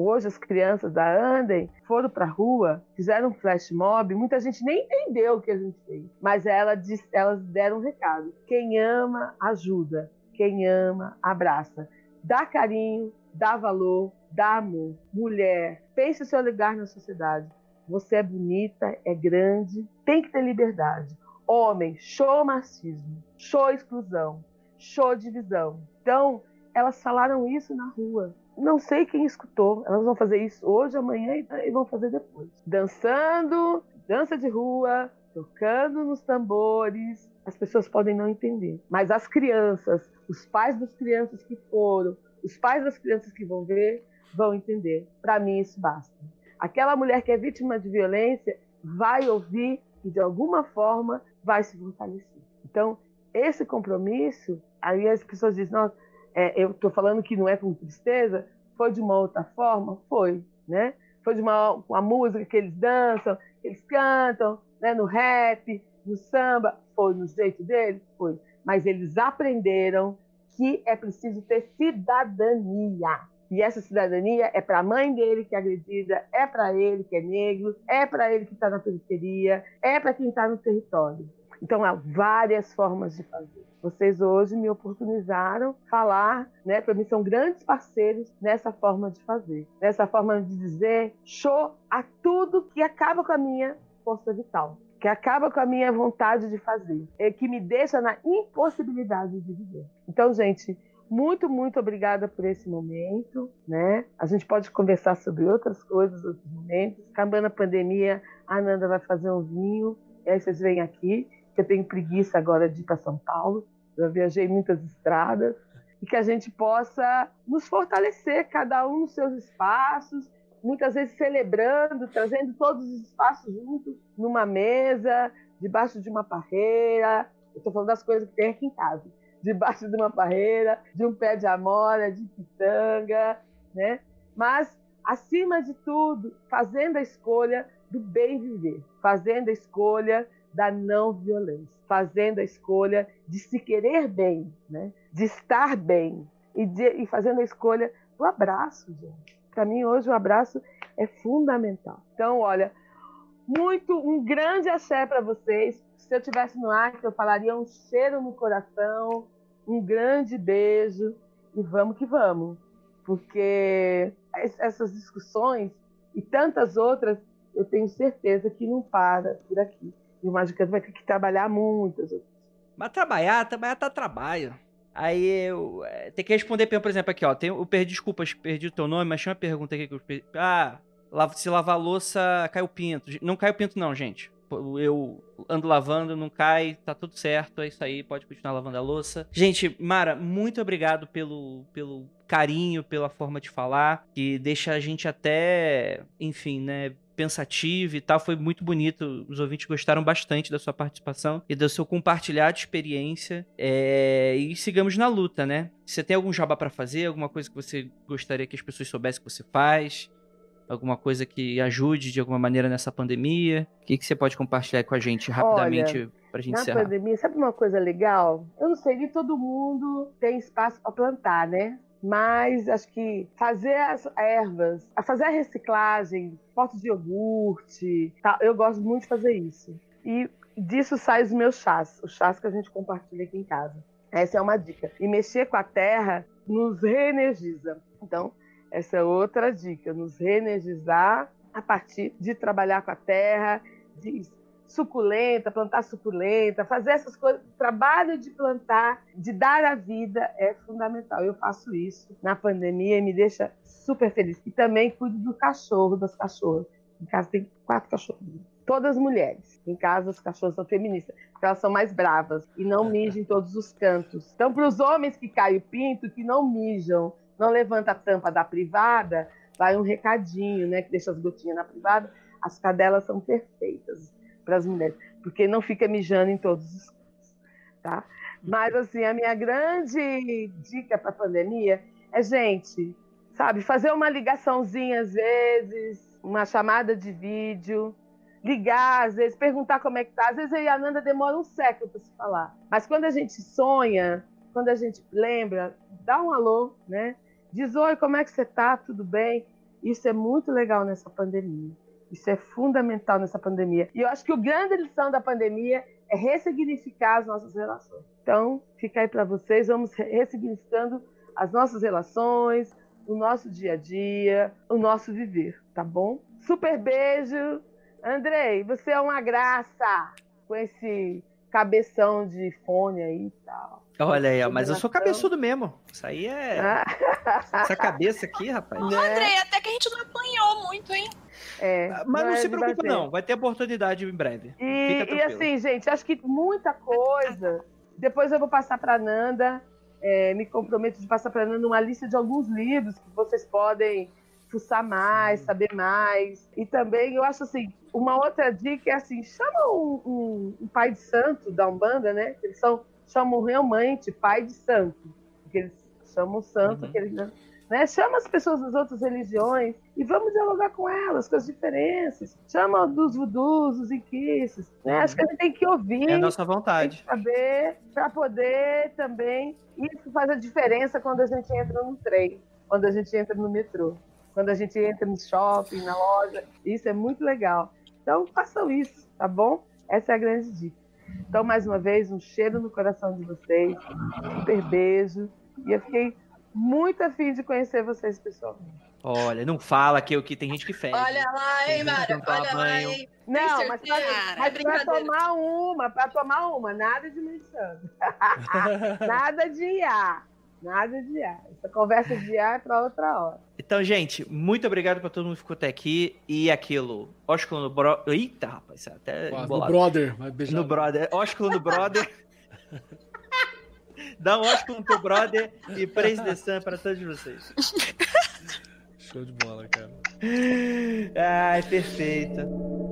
Hoje as crianças da Andem foram para a rua, fizeram um flash mob, muita gente nem entendeu o que a gente fez, mas ela disse, elas deram um recado: quem ama ajuda, quem ama abraça, dá carinho, dá valor, dá amor. Mulher, pense o seu lugar na sociedade. Você é bonita, é grande, tem que ter liberdade. Homem, show marxismo, show exclusão, show divisão. Então, elas falaram isso na rua. Não sei quem escutou. Elas vão fazer isso hoje, amanhã e vão fazer depois. Dançando, dança de rua, tocando nos tambores. As pessoas podem não entender. Mas as crianças, os pais das crianças que foram, os pais das crianças que vão ver, vão entender. Para mim, isso basta aquela mulher que é vítima de violência vai ouvir e, de alguma forma, vai se fortalecer. Então, esse compromisso, aí as pessoas dizem, não, é, eu estou falando que não é com tristeza, foi de uma outra forma? Foi, né? Foi de uma, uma música que eles dançam, que eles cantam, né? no rap, no samba, foi no jeito deles? Foi. Mas eles aprenderam que é preciso ter cidadania. E essa cidadania é para a mãe dele que é agredida, é para ele que é negro, é para ele que está na periferia, é para quem está no território. Então há várias formas de fazer. Vocês hoje me oportunizaram falar, né? Para mim são grandes parceiros nessa forma de fazer, nessa forma de dizer show a tudo que acaba com a minha força vital, que acaba com a minha vontade de fazer, que me deixa na impossibilidade de viver. Então, gente, muito, muito obrigada por esse momento, né? A gente pode conversar sobre outras coisas, outros momentos. Acabando a pandemia, a Ananda vai fazer um vinho, e aí vocês vêm aqui, que eu tenho preguiça agora de ir para São Paulo. Eu viajei muitas estradas e que a gente possa nos fortalecer, cada um nos seus espaços, muitas vezes celebrando, trazendo todos os espaços juntos numa mesa, debaixo de uma parreira. Estou falando das coisas que tem aqui em casa debaixo de uma parreira, de um pé de amora, de pitanga, né? Mas, acima de tudo, fazendo a escolha do bem viver, fazendo a escolha da não violência, fazendo a escolha de se querer bem, né? de estar bem, e, de, e fazendo a escolha do abraço, gente. Para mim, hoje, o abraço é fundamental. Então, olha, muito, um grande axé para vocês. Se eu tivesse no ar, eu falaria um cheiro no coração, um grande beijo e vamos que vamos. Porque essas discussões e tantas outras, eu tenho certeza que não para por aqui. E o Magicando vai ter que trabalhar outras. Mas trabalhar, trabalhar tá trabalho. Aí eu é, tem que responder, por exemplo, aqui, ó. Tem, eu perdi, desculpas, perdi o teu nome, mas tinha uma pergunta aqui que eu perdi. Ah, se lavar louça, cai o pinto. Não cai o pinto, não, gente. Eu ando lavando, não cai, tá tudo certo, é isso aí, pode continuar lavando a louça. Gente, Mara, muito obrigado pelo, pelo carinho, pela forma de falar, que deixa a gente até, enfim, né, pensativo e tal. Foi muito bonito. Os ouvintes gostaram bastante da sua participação e do seu compartilhar de experiência. É... E sigamos na luta, né? Você tem algum jabá para fazer? Alguma coisa que você gostaria que as pessoas soubessem que você faz? alguma coisa que ajude de alguma maneira nessa pandemia? O que, que você pode compartilhar com a gente rapidamente para a gente na encerrar? Na pandemia, sabe uma coisa legal? Eu não sei, nem todo mundo tem espaço para plantar, né? Mas acho que fazer as ervas, fazer a reciclagem, potes de iogurte, eu gosto muito de fazer isso. E disso sai os meus chás, os chás que a gente compartilha aqui em casa. Essa é uma dica. E mexer com a terra nos reenergiza. Então, essa é outra dica, nos reenergizar a partir de trabalhar com a terra, de suculenta, plantar suculenta, fazer essas coisas. O trabalho de plantar, de dar a vida é fundamental. Eu faço isso na pandemia e me deixa super feliz. E também cuido do cachorro, das cachorras. Em casa tem quatro cachorros. Todas mulheres. Em casa os cachorros são feministas, porque elas são mais bravas e não mijam em todos os cantos. Então, para os homens que caem o pinto, que não mijam não levanta a tampa da privada, vai um recadinho, né? Que deixa as gotinhas na privada. As cadelas são perfeitas para as mulheres, porque não fica mijando em todos os cantos, tá? Mas, assim, a minha grande dica para a pandemia é, gente, sabe, fazer uma ligaçãozinha às vezes, uma chamada de vídeo, ligar, às vezes, perguntar como é que tá. Às vezes eu e a Nanda demora um século para se falar. Mas quando a gente sonha, quando a gente lembra, dá um alô, né? Diz: Oi, como é que você está? Tudo bem? Isso é muito legal nessa pandemia. Isso é fundamental nessa pandemia. E eu acho que o grande lição da pandemia é ressignificar as nossas relações. Então, fica aí para vocês, vamos ressignificando as nossas relações, o nosso dia a dia, o nosso viver, tá bom? Super beijo. Andrei, você é uma graça com esse cabeção de fone aí e tal. Olha aí, mas eu sou cabeçudo mesmo. Isso aí é. Ah. Essa cabeça aqui, rapaz. Né? Andrei, até que a gente não apanhou muito, hein? É, ah, mas não, não se preocupe, não. Vai ter oportunidade em breve. E, e, assim, gente, acho que muita coisa. Depois eu vou passar para Nanda. É, me comprometo de passar para Nanda uma lista de alguns livros que vocês podem fuçar mais, saber mais. E também eu acho assim, uma outra dica é assim, chama um, um, um pai de santo da Umbanda, né? Eles são chamam realmente pai de santo, porque eles chamam santo, uhum. eles, né? Chama as pessoas das outras religiões e vamos dialogar com elas, com as diferenças. Chama dos vudus, dos inquices, né? Acho que a gente tem que ouvir. É a nossa vontade. saber para poder também. Isso faz a diferença quando a gente entra no trem, quando a gente entra no metrô, quando a gente entra no shopping, na loja. Isso é muito legal. Então façam isso, tá bom? Essa é a grande dica. Então, mais uma vez, um cheiro no coração de vocês, um super beijo. E eu fiquei muito afim de conhecer vocês pessoalmente. Olha, não fala que, que tem gente que fede. Olha lá, hein, Mara? Olha lá, hein? Não, mas, pra, mas é pra tomar uma, pra tomar uma, nada de menção. nada de IA. Nada de IA. Essa conversa de IA é pra outra hora. Então, gente, muito obrigado pra todo mundo que ficou até aqui. E aquilo, ósculo no bro... Eita, rapaz, é até ah, No brother, vai beijar. No brother, ósculo no brother. Dá um no teu brother e praise the sun pra todos vocês. Show de bola, cara. Ai, perfeito.